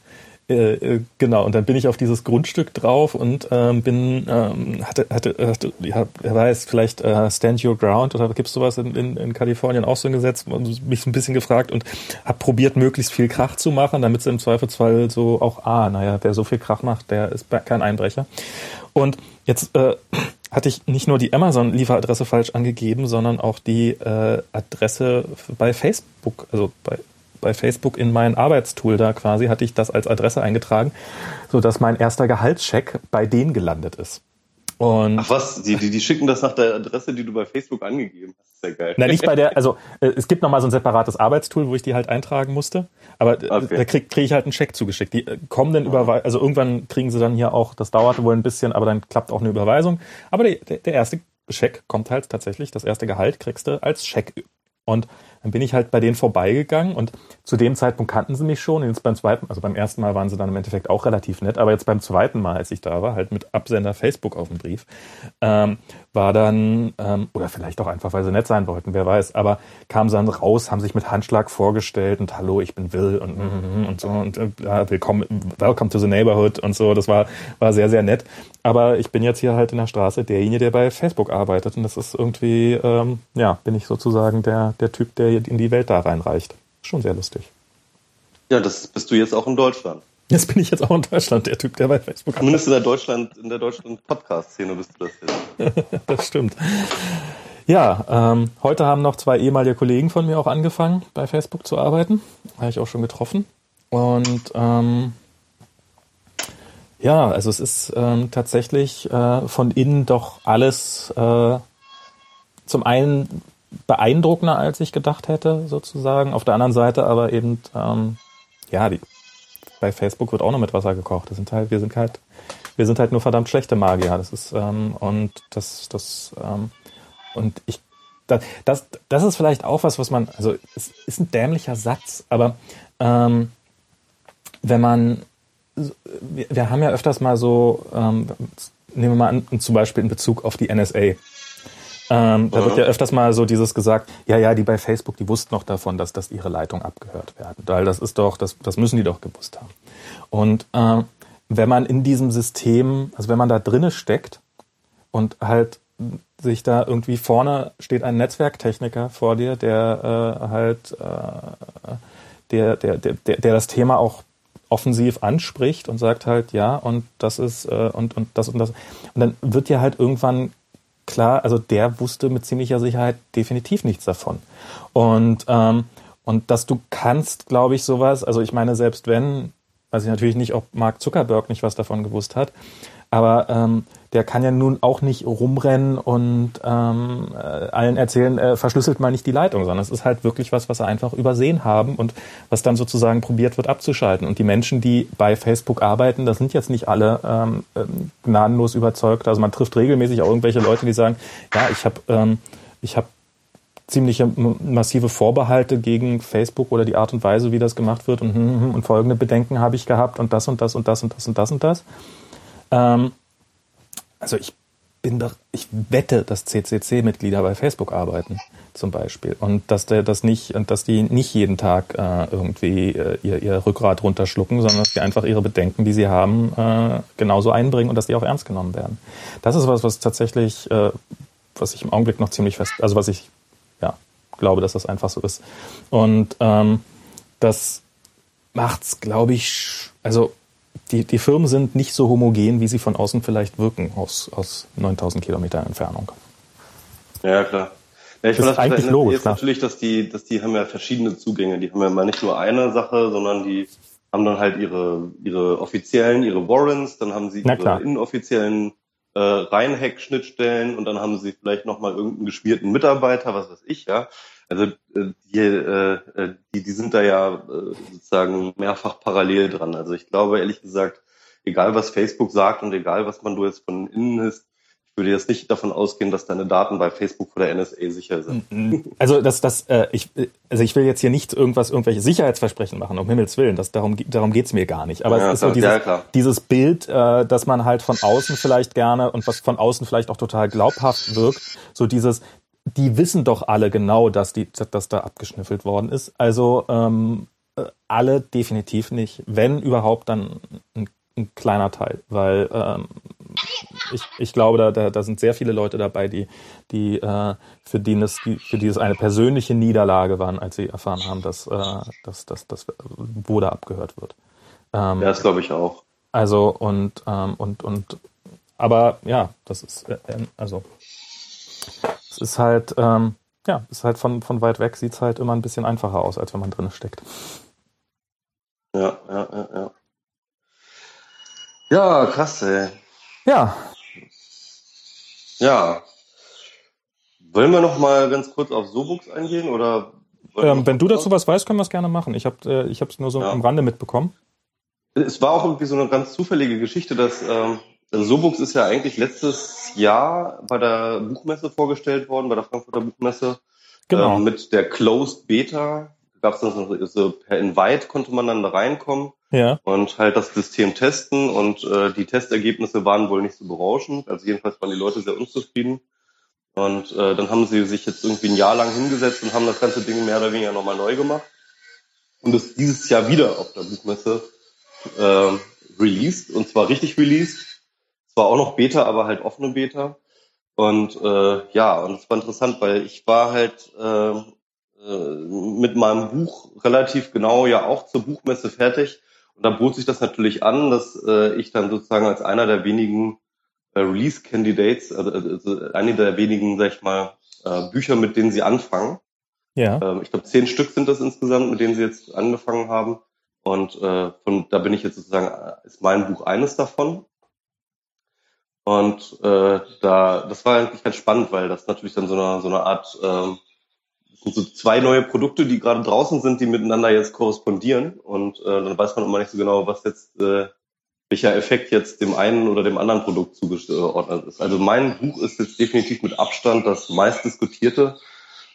äh, äh, genau, und dann bin ich auf dieses Grundstück drauf und ähm, bin, ähm, hatte, hatte, hatte, ja, wer weiß, vielleicht äh, Stand Your Ground oder gibt es sowas in, in, in Kalifornien auch so ein Gesetz, mich so ein bisschen gefragt und habe probiert, möglichst viel Krach zu machen, damit sie im Zweifelsfall so auch, ah, naja, wer so viel Krach macht, der ist kein Einbrecher. Und jetzt äh, hatte ich nicht nur die Amazon-Lieferadresse falsch angegeben, sondern auch die äh, Adresse bei Facebook, also bei bei Facebook in mein Arbeitstool da quasi, hatte ich das als Adresse eingetragen, so dass mein erster Gehaltscheck bei denen gelandet ist. Und Ach was, die, die, die schicken das nach der Adresse, die du bei Facebook angegeben hast. Sehr geil. Nein, nicht bei der, also *laughs* äh, es gibt nochmal so ein separates Arbeitstool, wo ich die halt eintragen musste. Aber äh, okay. da kriege krieg ich halt einen Check zugeschickt. Die äh, kommen dann über, also irgendwann kriegen sie dann hier auch, das dauert wohl ein bisschen, aber dann klappt auch eine Überweisung. Aber der, der erste Scheck kommt halt tatsächlich, das erste Gehalt kriegst du als Scheck. Und dann bin ich halt bei denen vorbeigegangen und zu dem Zeitpunkt kannten sie mich schon. Jetzt beim zweiten, also beim ersten Mal waren sie dann im Endeffekt auch relativ nett, aber jetzt beim zweiten Mal, als ich da war, halt mit Absender Facebook auf dem Brief, ähm, war dann, ähm, oder vielleicht auch einfach, weil sie nett sein wollten, wer weiß, aber kamen sie dann raus, haben sich mit Handschlag vorgestellt und hallo, ich bin Will und, und so und äh, willkommen, welcome to the neighborhood und so. Das war, war sehr, sehr nett. Aber ich bin jetzt hier halt in der Straße derjenige, der bei Facebook arbeitet und das ist irgendwie, ähm, ja, bin ich sozusagen der, der Typ, der in die Welt da reinreicht. Schon sehr lustig. Ja, das bist du jetzt auch in Deutschland. Jetzt bin ich jetzt auch in Deutschland, der Typ, der bei Facebook Zumindest in der Deutschland, in der Deutschland Podcast-Szene bist du das jetzt. *laughs* das stimmt. Ja, ähm, heute haben noch zwei ehemalige Kollegen von mir auch angefangen, bei Facebook zu arbeiten. Habe ich auch schon getroffen. Und ähm, ja, also es ist ähm, tatsächlich äh, von innen doch alles äh, zum einen beeindruckender, als ich gedacht hätte, sozusagen. Auf der anderen Seite aber eben, ähm, ja, die, bei Facebook wird auch noch mit Wasser gekocht. Das sind halt, wir sind halt, wir sind halt nur verdammt schlechte Magier. Das ist, ähm, und das, das, ähm, und ich, das, das, das ist vielleicht auch was, was man, also es ist ein dämlicher Satz, aber ähm, wenn man, wir, wir haben ja öfters mal so, ähm, nehmen wir mal an, zum Beispiel in Bezug auf die NSA. Ähm, da wird ja öfters mal so dieses gesagt, ja, ja, die bei Facebook, die wussten noch davon, dass, dass ihre Leitungen abgehört werden. Weil das ist doch, das, das müssen die doch gewusst haben. Und äh, wenn man in diesem System, also wenn man da drinne steckt und halt sich da irgendwie vorne steht ein Netzwerktechniker vor dir, der äh, halt äh, der, der, der, der, der das Thema auch offensiv anspricht und sagt halt, ja, und das ist äh, und, und das und das. Und dann wird dir halt irgendwann klar, also der wusste mit ziemlicher Sicherheit definitiv nichts davon. Und, ähm, und dass du kannst, glaube ich, sowas, also ich meine, selbst wenn, weiß ich natürlich nicht, ob Mark Zuckerberg nicht was davon gewusst hat, aber ähm, der kann ja nun auch nicht rumrennen und ähm, äh, allen erzählen, äh, verschlüsselt mal nicht die Leitung, sondern es ist halt wirklich was, was sie einfach übersehen haben und was dann sozusagen probiert wird abzuschalten. Und die Menschen, die bei Facebook arbeiten, das sind jetzt nicht alle ähm, ähm gnadenlos überzeugt. Also man trifft regelmäßig auch irgendwelche Leute, die sagen, ja, ich habe ähm, ich habe ziemliche massive Vorbehalte gegen Facebook oder die Art und Weise, wie das gemacht wird und, hm, hm, und folgende Bedenken habe ich gehabt und das und das und das und das und das und das. Ähm, also ich bin doch, ich wette, dass CCC-Mitglieder bei Facebook arbeiten, zum Beispiel. Und dass der das nicht, und dass die nicht jeden Tag äh, irgendwie äh, ihr, ihr Rückgrat runterschlucken, sondern dass die einfach ihre Bedenken, die sie haben, äh, genauso einbringen und dass die auch ernst genommen werden. Das ist was, was tatsächlich, äh, was ich im Augenblick noch ziemlich fest, also was ich ja glaube, dass das einfach so ist. Und ähm, das macht's, glaube ich, also die, die Firmen sind nicht so homogen, wie sie von außen vielleicht wirken, aus, aus 9000 Kilometer Entfernung. Ja, klar. Ja, ich das ist eigentlich logisch. Jetzt natürlich, dass die, dass die haben ja verschiedene Zugänge. Die haben ja mal nicht nur eine Sache, sondern die haben dann halt ihre, ihre offiziellen, ihre Warrants, dann haben sie ihre inoffiziellen äh, Reinhack-Schnittstellen und dann haben sie vielleicht nochmal irgendeinen geschmierten Mitarbeiter, was weiß ich, ja. Also äh, die, äh, äh, die, die sind da ja äh, sozusagen mehrfach parallel dran. Also ich glaube ehrlich gesagt, egal was Facebook sagt und egal was man du jetzt von innen ist, ich würde jetzt nicht davon ausgehen, dass deine Daten bei Facebook vor der NSA sicher sind. Mhm. Also das, das, äh, ich, also ich will jetzt hier nicht irgendwas, irgendwelche Sicherheitsversprechen machen, um Himmels Willen. Das, darum, darum geht's mir gar nicht. Aber ja, es ist so dieses, ja, dieses Bild, äh, dass man halt von außen vielleicht gerne und was von außen vielleicht auch total glaubhaft wirkt, so dieses, die wissen doch alle genau, dass, die, dass da abgeschnüffelt worden ist. Also ähm, äh, alle definitiv nicht. Wenn überhaupt, dann ein, ein kleiner Teil. Weil ähm, ich, ich glaube, da, da, da sind sehr viele Leute dabei, die, die, äh, für, die es, die, für die es eine persönliche Niederlage waren, als sie erfahren haben, dass, äh, dass, dass, dass wo da abgehört wird. Ähm, ja, das glaube ich auch. Also und, ähm, und, und aber ja, das ist äh, also es ist halt, ähm, ja, ist halt von, von weit weg, sieht es halt immer ein bisschen einfacher aus, als wenn man drin steckt. Ja, ja, ja, ja. Ja, krass, ey. Ja. Ja. Wollen wir noch mal ganz kurz auf Sobux eingehen oder? Ähm, wenn du dazu was weißt, können wir es gerne machen. Ich habe äh, ich es nur so ja. am Rande mitbekommen. Es war auch irgendwie so eine ganz zufällige Geschichte, dass ähm, also Sobux ist ja eigentlich letztes Jahr bei der Buchmesse vorgestellt worden, bei der Frankfurter Buchmesse. Genau. Ähm, mit der Closed Beta gab es dann so, so per Invite konnte man dann da reinkommen ja. und halt das System testen und äh, die Testergebnisse waren wohl nicht so berauschend. Also jedenfalls waren die Leute sehr unzufrieden. Und äh, dann haben sie sich jetzt irgendwie ein Jahr lang hingesetzt und haben das ganze Ding mehr oder weniger nochmal neu gemacht. Und es dieses Jahr wieder auf der Buchmesse äh, released und zwar richtig released. Zwar auch noch Beta, aber halt offene Beta. Und äh, ja, und es war interessant, weil ich war halt äh, äh, mit meinem Buch relativ genau ja auch zur Buchmesse fertig. Und da bot sich das natürlich an, dass äh, ich dann sozusagen als einer der wenigen äh, Release-Candidates, also, also eine der wenigen, sag ich mal, äh, Bücher, mit denen sie anfangen. Ja. Ähm, ich glaube, zehn Stück sind das insgesamt, mit denen sie jetzt angefangen haben. Und äh, von, da bin ich jetzt sozusagen, äh, ist mein Buch eines davon. Und äh, da, das war eigentlich ganz spannend, weil das natürlich dann so eine, so eine Art, ähm, sind so zwei neue Produkte, die gerade draußen sind, die miteinander jetzt korrespondieren. Und äh, dann weiß man immer nicht so genau, was jetzt, äh, welcher Effekt jetzt dem einen oder dem anderen Produkt zugeordnet ist. Also mein Buch ist jetzt definitiv mit Abstand das meistdiskutierte,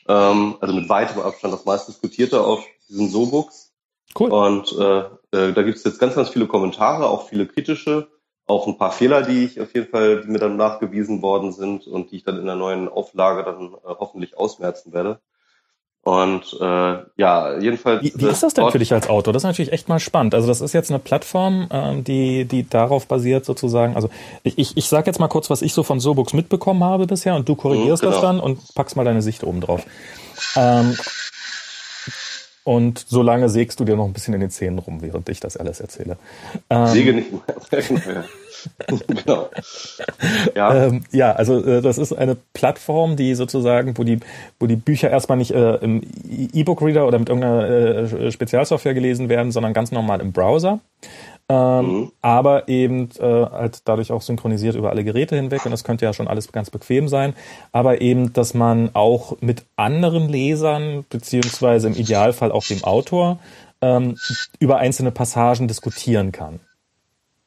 ähm, also mit weitem Abstand das meistdiskutierte auf diesen So-Books. Cool. Und äh, äh, da gibt es jetzt ganz, ganz viele Kommentare, auch viele kritische auch ein paar Fehler, die ich auf jeden Fall, die mir dann nachgewiesen worden sind und die ich dann in der neuen Auflage dann äh, hoffentlich ausmerzen werde. Und äh, ja, jedenfalls. Wie, wie ist das denn für dich als Autor? Das ist natürlich echt mal spannend. Also das ist jetzt eine Plattform, ähm, die, die darauf basiert sozusagen. Also ich, ich, ich sage jetzt mal kurz, was ich so von Sobooks mitbekommen habe bisher und du korrigierst mhm, genau. das dann und packst mal deine Sicht oben drauf. Ähm, und solange sägst du dir noch ein bisschen in den Zähnen rum, während ich das alles erzähle. Ähm, Säge *laughs* nicht mehr. genau. Ja. Ähm, ja, also äh, das ist eine Plattform, die sozusagen, wo die, wo die Bücher erstmal nicht äh, im E-Book-Reader oder mit irgendeiner äh, Spezialsoftware gelesen werden, sondern ganz normal im Browser ähm, mhm. aber eben äh, halt dadurch auch synchronisiert über alle Geräte hinweg und das könnte ja schon alles ganz bequem sein, aber eben, dass man auch mit anderen Lesern beziehungsweise im Idealfall auch dem Autor ähm, über einzelne Passagen diskutieren kann.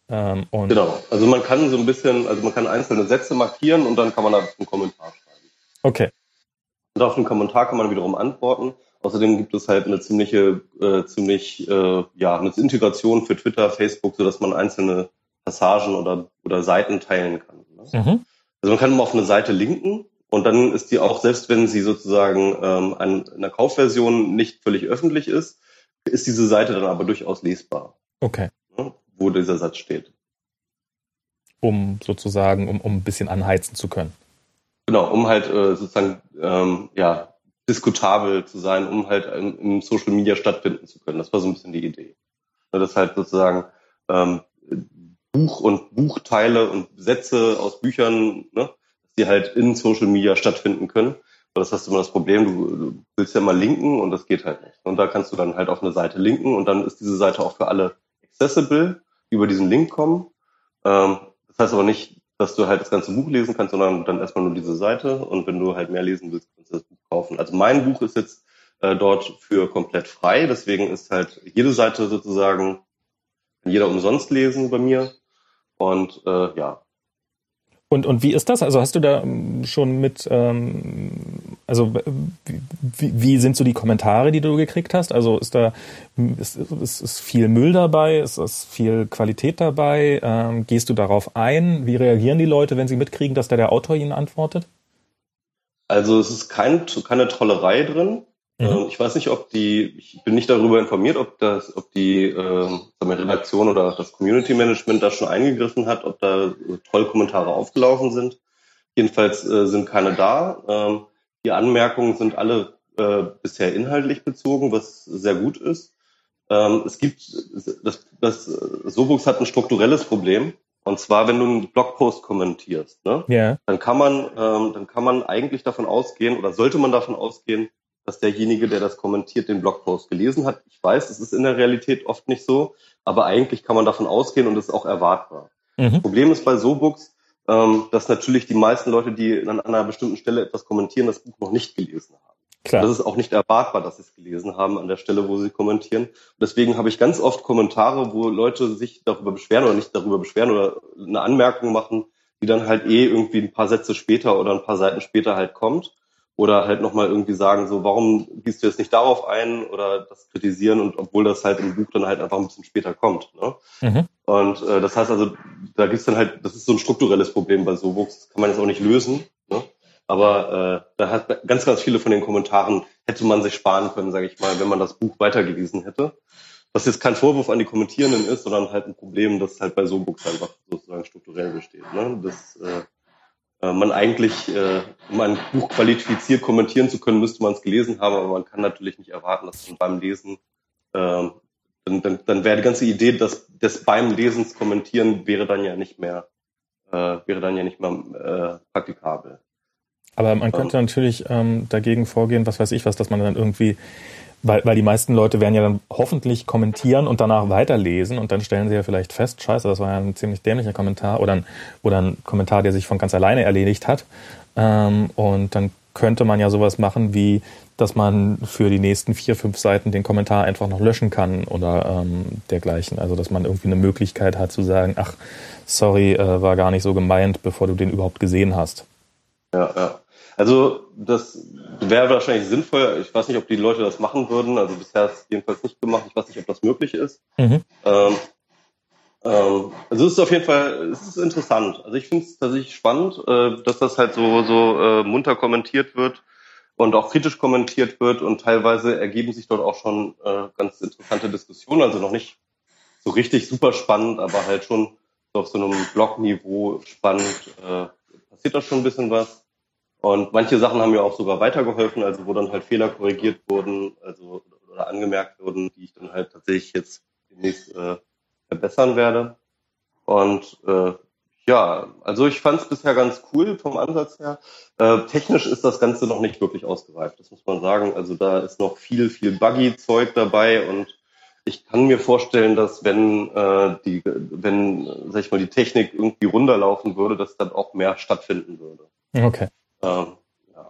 Ähm, genau, also man kann so ein bisschen, also man kann einzelne Sätze markieren und dann kann man da einen Kommentar schreiben. Okay. Und auf den Kommentar kann man wiederum antworten. Außerdem gibt es halt eine ziemliche, äh, ziemlich, äh, ja, eine Integration für Twitter, Facebook, so dass man einzelne Passagen oder, oder Seiten teilen kann. Ne? Mhm. Also man kann immer auf eine Seite linken und dann ist die auch, selbst wenn sie sozusagen ähm, an, in der Kaufversion nicht völlig öffentlich ist, ist diese Seite dann aber durchaus lesbar. Okay. Ne? Wo dieser Satz steht. Um sozusagen, um, um ein bisschen anheizen zu können. Genau, um halt äh, sozusagen ähm, ja diskutabel zu sein, um halt im, Social Media stattfinden zu können. Das war so ein bisschen die Idee. Das halt sozusagen ähm, Buch und Buchteile und Sätze aus Büchern, ne, dass die halt in Social Media stattfinden können. Aber das hast du immer das Problem, du, du willst ja mal linken und das geht halt nicht. Und da kannst du dann halt auf eine Seite linken und dann ist diese Seite auch für alle accessible, die über diesen Link kommen. Ähm, das heißt aber nicht, dass du halt das ganze Buch lesen kannst, sondern dann erstmal nur diese Seite und wenn du halt mehr lesen willst, das Buch kaufen. Also mein Buch ist jetzt äh, dort für komplett frei, deswegen ist halt jede Seite sozusagen, kann jeder umsonst lesen bei mir und äh, ja. Und, und wie ist das? Also hast du da ähm, schon mit, ähm, also wie, wie sind so die Kommentare, die du gekriegt hast? Also ist da ist, ist, ist viel Müll dabei? Ist, ist viel Qualität dabei? Ähm, gehst du darauf ein? Wie reagieren die Leute, wenn sie mitkriegen, dass da der Autor ihnen antwortet? Also es ist kein, keine Trollerei drin. Mhm. Ähm, ich weiß nicht, ob die, ich bin nicht darüber informiert, ob das, ob die äh, Redaktion oder das Community Management da schon eingegriffen hat, ob da Trollkommentare aufgelaufen sind. Jedenfalls äh, sind keine da. Ähm, die Anmerkungen sind alle äh, bisher inhaltlich bezogen, was sehr gut ist. Ähm, es gibt, das, das Sobux hat ein strukturelles Problem. Und zwar, wenn du einen Blogpost kommentierst, ne? Ja. dann kann man, ähm, dann kann man eigentlich davon ausgehen oder sollte man davon ausgehen, dass derjenige, der das kommentiert, den Blogpost gelesen hat. Ich weiß, es ist in der Realität oft nicht so, aber eigentlich kann man davon ausgehen und es ist auch erwartbar. Mhm. Problem ist bei SoBooks, ähm, dass natürlich die meisten Leute, die an einer bestimmten Stelle etwas kommentieren, das Buch noch nicht gelesen haben. Klar. Das ist auch nicht erwartbar, dass sie es gelesen haben an der Stelle, wo sie kommentieren. Und deswegen habe ich ganz oft Kommentare, wo Leute sich darüber beschweren oder nicht darüber beschweren oder eine Anmerkung machen, die dann halt eh irgendwie ein paar Sätze später oder ein paar Seiten später halt kommt. Oder halt nochmal irgendwie sagen, so, warum gehst du jetzt nicht darauf ein oder das kritisieren und obwohl das halt im Buch dann halt einfach ein bisschen später kommt. Ne? Mhm. Und äh, das heißt also, da gibt's dann halt, das ist so ein strukturelles Problem bei Sovox, das kann man jetzt auch nicht lösen. Aber äh, da hat ganz, ganz viele von den Kommentaren hätte man sich sparen können, sage ich mal, wenn man das Buch weitergelesen hätte. Was jetzt kein Vorwurf an die Kommentierenden ist, sondern halt ein Problem, das halt bei Sobooks einfach sozusagen strukturell besteht. Ne? Das, äh, äh, man eigentlich, äh, um ein Buch qualifiziert kommentieren zu können, müsste man es gelesen haben, aber man kann natürlich nicht erwarten, dass man beim Lesen, äh, dann, dann, dann wäre die ganze Idee, dass das beim Lesens kommentieren wäre dann ja nicht mehr, äh, wäre dann ja nicht mehr äh, praktikabel. Aber man könnte natürlich ähm, dagegen vorgehen, was weiß ich was, dass man dann irgendwie, weil, weil die meisten Leute werden ja dann hoffentlich kommentieren und danach weiterlesen und dann stellen sie ja vielleicht fest, scheiße, das war ja ein ziemlich dämlicher Kommentar oder ein, oder ein Kommentar, der sich von ganz alleine erledigt hat. Ähm, und dann könnte man ja sowas machen wie, dass man für die nächsten vier, fünf Seiten den Kommentar einfach noch löschen kann oder ähm, dergleichen. Also dass man irgendwie eine Möglichkeit hat zu sagen, ach, sorry, äh, war gar nicht so gemeint, bevor du den überhaupt gesehen hast. Ja, ja. Also das wäre wahrscheinlich sinnvoll. Ich weiß nicht, ob die Leute das machen würden. Also bisher hat es jedenfalls nicht gemacht. Ich weiß nicht, ob das möglich ist. Mhm. Ähm, ähm, also es ist auf jeden Fall, es ist interessant. Also ich finde es tatsächlich spannend, äh, dass das halt so, so äh, munter kommentiert wird und auch kritisch kommentiert wird und teilweise ergeben sich dort auch schon äh, ganz interessante Diskussionen. Also noch nicht so richtig super spannend, aber halt schon so auf so einem Blog-Niveau spannend äh, passiert da schon ein bisschen was. Und manche Sachen haben mir auch sogar weitergeholfen, also wo dann halt Fehler korrigiert wurden, also oder angemerkt wurden, die ich dann halt tatsächlich jetzt demnächst äh, verbessern werde. Und äh, ja, also ich fand es bisher ganz cool vom Ansatz her. Äh, technisch ist das Ganze noch nicht wirklich ausgereift, das muss man sagen. Also da ist noch viel, viel Buggy-Zeug dabei und ich kann mir vorstellen, dass wenn äh, die, wenn, sag ich mal, die Technik irgendwie runterlaufen würde, dass dann auch mehr stattfinden würde. Okay. Ja.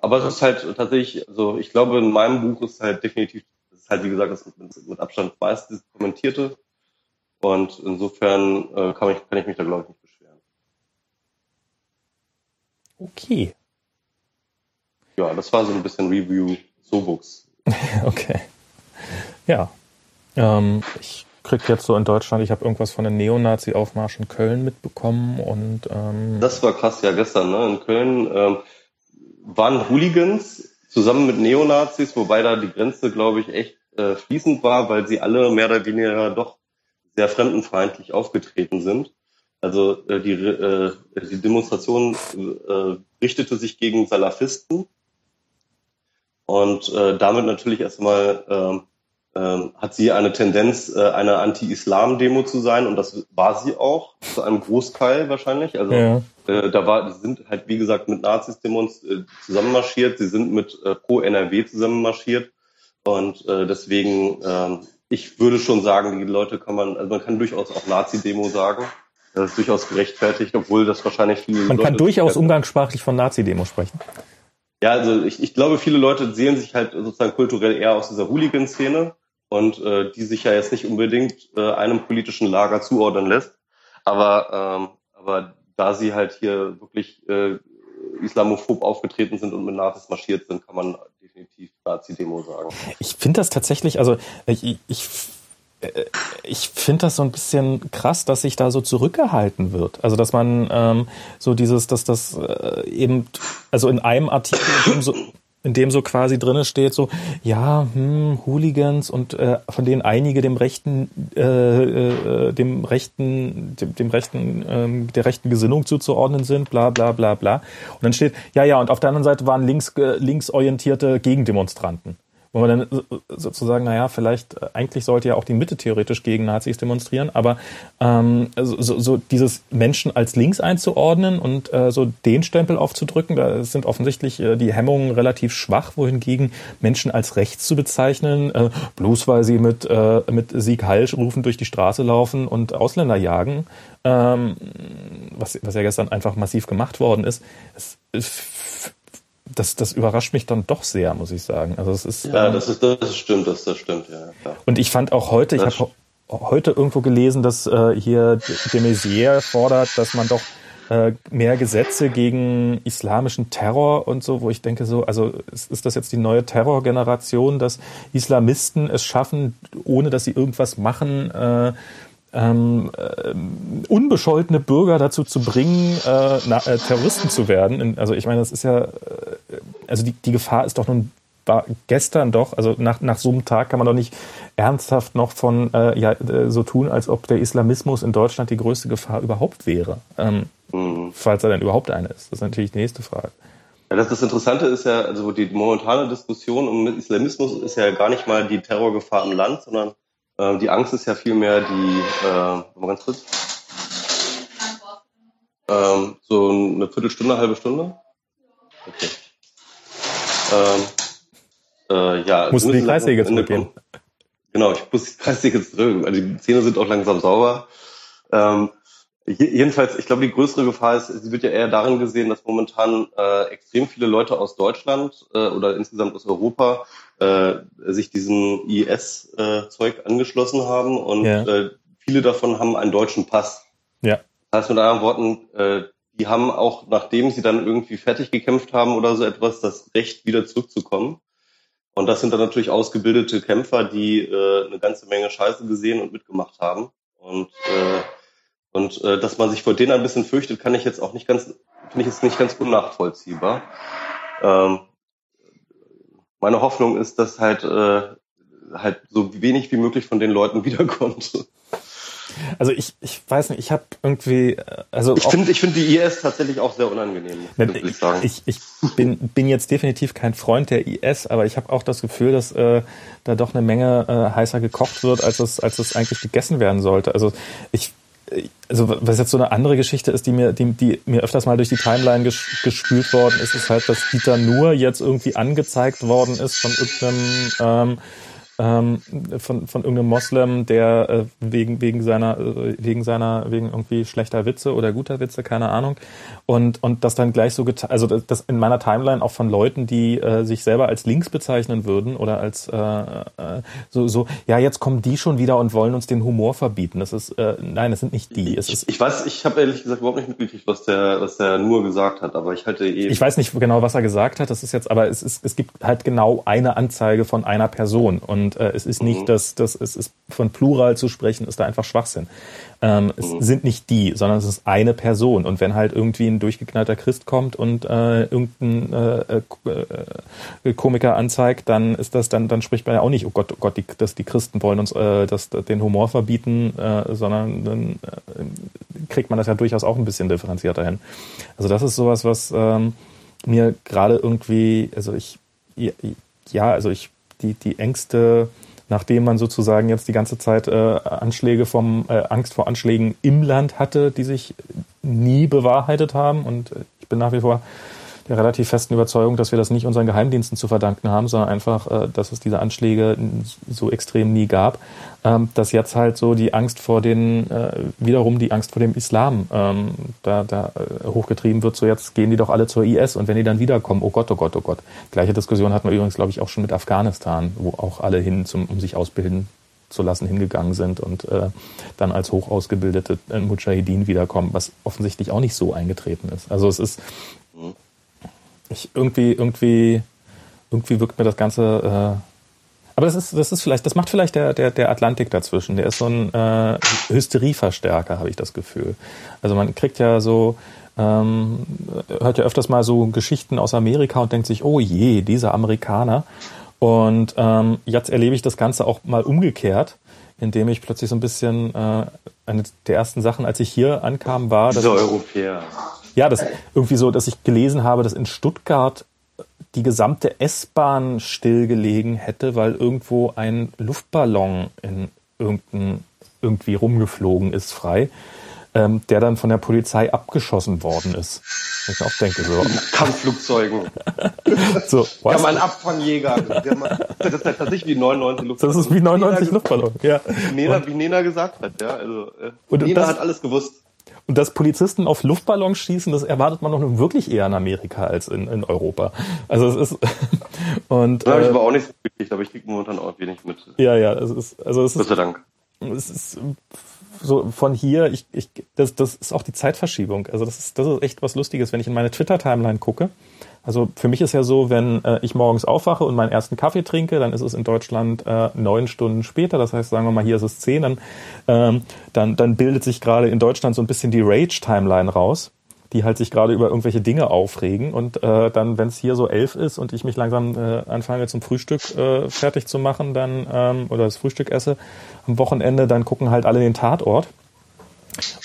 Aber es ist halt tatsächlich, also ich glaube, in meinem Buch ist halt definitiv, das ist halt wie gesagt, das mit, mit Abstand meiste kommentierte. Und insofern äh, kann, ich, kann ich mich da, glaube ich, nicht beschweren. Okay. Ja, das war so ein bisschen Review Sobooks. *laughs* okay. Ja. Ähm, ich krieg jetzt so in Deutschland, ich habe irgendwas von den Neonazi-Aufmarsch in Köln mitbekommen und ähm, Das war krass, ja, gestern, ne? In Köln ähm, waren Hooligans zusammen mit Neonazis, wobei da die Grenze, glaube ich, echt äh, fließend war, weil sie alle mehr oder weniger doch sehr fremdenfeindlich aufgetreten sind. Also äh, die, äh, die Demonstration äh, richtete sich gegen Salafisten und äh, damit natürlich erstmal ähm, ähm, hat sie eine Tendenz, äh, eine Anti-Islam-Demo zu sein und das war sie auch, zu einem Großteil wahrscheinlich. Also ja. Äh, da war, sie sind halt wie gesagt mit Nazis Demos äh, zusammenmarschiert, sie sind mit äh, Pro NRW zusammenmarschiert und äh, deswegen, äh, ich würde schon sagen, die Leute kann man, also man kann durchaus auch Nazi-Demo sagen. Das ist durchaus gerechtfertigt, obwohl das wahrscheinlich viele man Leute kann durchaus umgangssprachlich von Nazi-Demo sprechen. ja, also ich, ich glaube, viele Leute sehen sich halt sozusagen kulturell eher aus dieser Hooligan-Szene und äh, die sich ja jetzt nicht unbedingt äh, einem politischen Lager zuordnen lässt. Aber, ähm, aber da sie halt hier wirklich äh, islamophob aufgetreten sind und mit Nazis marschiert sind, kann man definitiv Nazi-Demo sagen. Ich finde das tatsächlich, also ich, ich, äh, ich finde das so ein bisschen krass, dass sich da so zurückgehalten wird. Also dass man ähm, so dieses, dass das äh, eben, also in einem Artikel, so, in dem so quasi drinne steht, so, ja, hm, Hooligans und äh, von denen einige dem rechten, äh, äh, dem rechten, dem, dem rechten, ähm, der rechten Gesinnung zuzuordnen sind, bla bla bla bla. Und dann steht, ja, ja, und auf der anderen Seite waren links, äh, linksorientierte Gegendemonstranten. Wo man dann sozusagen, naja, vielleicht äh, eigentlich sollte ja auch die Mitte theoretisch gegen Nazis demonstrieren, aber ähm, so, so dieses Menschen als links einzuordnen und äh, so den Stempel aufzudrücken, da sind offensichtlich äh, die Hemmungen relativ schwach, wohingegen Menschen als rechts zu bezeichnen, äh, bloß weil sie mit, äh, mit Sieg Heil rufen durch die Straße laufen und Ausländer jagen, ähm, was, was ja gestern einfach massiv gemacht worden ist, es, das, das überrascht mich dann doch sehr, muss ich sagen. Also es ist ja, das ist das stimmt, das, das stimmt ja. Klar. Und ich fand auch heute, das ich habe heute irgendwo gelesen, dass äh, hier de Maizière fordert, dass man doch äh, mehr Gesetze gegen islamischen Terror und so, wo ich denke so, also ist, ist das jetzt die neue Terrorgeneration, dass Islamisten es schaffen, ohne dass sie irgendwas machen, äh, ähm, äh, unbescholtene Bürger dazu zu bringen, äh, na, äh, Terroristen zu werden. Also ich meine, das ist ja, äh, also die, die Gefahr ist doch nun war gestern doch, also nach, nach so einem Tag kann man doch nicht ernsthaft noch von äh, ja, äh, so tun, als ob der Islamismus in Deutschland die größte Gefahr überhaupt wäre. Ähm, mhm. Falls er denn überhaupt eine ist. Das ist natürlich die nächste Frage. Ja, das, das Interessante ist ja, also die momentane Diskussion um Islamismus ist ja gar nicht mal die Terrorgefahr im Land, sondern äh, die Angst ist ja vielmehr die, äh, mal ganz kurz, ähm, so eine Viertelstunde, halbe Stunde. Okay. Ähm, äh, ja, Musst du die Kreissäge zurückgehen? Genau, ich muss die Kreissäge zurück. Also die Zähne sind auch langsam sauber. Ähm, jedenfalls, ich glaube, die größere Gefahr ist, sie wird ja eher darin gesehen, dass momentan äh, extrem viele Leute aus Deutschland äh, oder insgesamt aus Europa äh, sich diesem IS-Zeug äh, angeschlossen haben und ja. äh, viele davon haben einen deutschen Pass. Ja. Das heißt mit anderen Worten, äh, die haben auch, nachdem sie dann irgendwie fertig gekämpft haben oder so etwas, das Recht wieder zurückzukommen. Und das sind dann natürlich ausgebildete Kämpfer, die äh, eine ganze Menge Scheiße gesehen und mitgemacht haben. Und äh, und äh, dass man sich vor denen ein bisschen fürchtet, kann ich jetzt auch nicht ganz, finde ich jetzt nicht ganz unnachvollziehbar. Ähm, meine Hoffnung ist, dass halt äh, halt so wenig wie möglich von den Leuten *laughs* wiederkommt. Also ich, ich weiß nicht, ich habe irgendwie, also ich finde, ich finde die IS tatsächlich auch sehr unangenehm. Muss ich, ich, sagen. ich, ich bin, bin jetzt definitiv kein Freund der IS, aber ich habe auch das Gefühl, dass äh, da doch eine Menge äh, heißer gekocht wird, als es, als es eigentlich gegessen werden sollte. Also ich also was jetzt so eine andere Geschichte ist, die mir, die, die mir öfters mal durch die Timeline ges gespült worden ist, ist halt, dass Dieter Nur jetzt irgendwie angezeigt worden ist von irgendeinem ähm, ähm, von, von irgendeinem Moslem, der äh, wegen, wegen seiner, äh, wegen seiner, wegen irgendwie schlechter Witze oder guter Witze, keine Ahnung. Und, und das dann gleich so getan, also das, das in meiner Timeline auch von Leuten, die äh, sich selber als links bezeichnen würden oder als äh, äh, so, so, ja, jetzt kommen die schon wieder und wollen uns den Humor verbieten. Das ist, äh, nein, es sind nicht die. Es ich, ist, ich weiß, ich habe ehrlich gesagt überhaupt nicht mitgekriegt, was der, was der nur gesagt hat, aber ich halte eh. Ich weiß nicht genau, was er gesagt hat. Das ist jetzt, aber es ist, es gibt halt genau eine Anzeige von einer Person und und äh, es ist nicht, mhm. dass, dass es ist von Plural zu sprechen, ist da einfach Schwachsinn. Ähm, es mhm. sind nicht die, sondern es ist eine Person. Und wenn halt irgendwie ein durchgeknallter Christ kommt und äh, irgendein äh, äh, Komiker anzeigt, dann ist das, dann, dann spricht man ja auch nicht, oh Gott, oh Gott, die, dass die Christen wollen uns äh, das, den Humor verbieten, äh, sondern dann äh, kriegt man das ja durchaus auch ein bisschen differenzierter hin. Also das ist sowas, was ähm, mir gerade irgendwie, also ich ja, also ich die, die Ängste, nachdem man sozusagen jetzt die ganze Zeit äh, Anschläge vom äh, Angst vor Anschlägen im Land hatte, die sich nie bewahrheitet haben. Und äh, ich bin nach wie vor der relativ festen Überzeugung, dass wir das nicht unseren Geheimdiensten zu verdanken haben, sondern einfach, äh, dass es diese Anschläge so extrem nie gab, ähm, dass jetzt halt so die Angst vor den, äh, wiederum die Angst vor dem Islam ähm, da, da äh, hochgetrieben wird, so jetzt gehen die doch alle zur IS und wenn die dann wiederkommen, oh Gott, oh Gott, oh Gott. Gleiche Diskussion hatten wir übrigens, glaube ich, auch schon mit Afghanistan, wo auch alle hin, zum, um sich ausbilden zu lassen hingegangen sind und äh, dann als hoch ausgebildete äh, Mujahideen wiederkommen, was offensichtlich auch nicht so eingetreten ist. Also es ist mhm ich irgendwie, irgendwie, irgendwie wirkt mir das Ganze. Äh, aber das ist, das ist vielleicht, das macht vielleicht der, der, der Atlantik dazwischen. Der ist so ein äh, Hysterieverstärker, habe ich das Gefühl. Also man kriegt ja so, ähm, hört ja öfters mal so Geschichten aus Amerika und denkt sich, oh je, dieser Amerikaner. Und ähm, jetzt erlebe ich das Ganze auch mal umgekehrt, indem ich plötzlich so ein bisschen äh, eine der ersten Sachen, als ich hier ankam, war, dass Dieser Europäer ja, das irgendwie so, dass ich gelesen habe, dass in Stuttgart die gesamte S-Bahn stillgelegen hätte, weil irgendwo ein Luftballon in irgendein, irgendwie rumgeflogen ist, frei, ähm, der dann von der Polizei abgeschossen worden ist. Ich auch denke so. Kampfflugzeugen. *laughs* so, was? Ja, mal Abfangjäger. Das ist halt tatsächlich wie 99 Luftballon. Das ist wie 99 Luftballon, ja. Nena, wie Nena gesagt hat, ja. Also, äh, und Nena das, hat alles gewusst. Und dass Polizisten auf Luftballons schießen, das erwartet man doch nun wirklich eher in Amerika als in, in Europa. Also es ist *laughs* und da habe ich äh, aber auch nicht so gekriegt, aber ich kriege momentan auch wenig mit. Ja, ja, es ist also es Gott sei Dank. Es ist so von hier, ich, ich, das, das ist auch die Zeitverschiebung. Also das ist, das ist echt was Lustiges, wenn ich in meine Twitter-Timeline gucke. Also für mich ist ja so, wenn äh, ich morgens aufwache und meinen ersten Kaffee trinke, dann ist es in Deutschland äh, neun Stunden später. Das heißt, sagen wir mal, hier ist es zehn, dann, ähm, dann, dann bildet sich gerade in Deutschland so ein bisschen die Rage-Timeline raus die halt sich gerade über irgendwelche Dinge aufregen und äh, dann, wenn es hier so elf ist und ich mich langsam äh, anfange zum Frühstück äh, fertig zu machen, dann ähm, oder das Frühstück esse am Wochenende, dann gucken halt alle den Tatort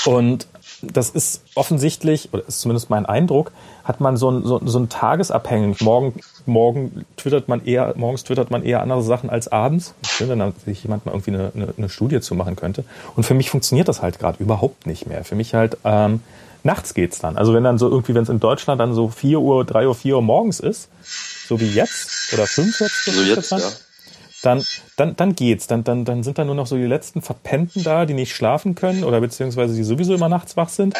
und das ist offensichtlich, oder ist zumindest mein Eindruck, hat man so ein, so, so ein tagesabhängig. Morgen, morgen twittert man eher, morgens twittert man eher andere Sachen als abends. Finde, wenn sich jemand mal irgendwie eine, eine, eine Studie zu machen könnte. Und für mich funktioniert das halt gerade überhaupt nicht mehr. Für mich halt, ähm, nachts geht's dann. Also wenn dann so irgendwie, wenn es in Deutschland dann so 4 Uhr, 3 Uhr, 4 Uhr morgens ist, so wie jetzt, oder 5 jetzt, so jetzt, ja. Dann, dann, dann geht's. Dann, dann, dann sind da nur noch so die letzten Verpennten da, die nicht schlafen können oder beziehungsweise die sowieso immer nachts wach sind.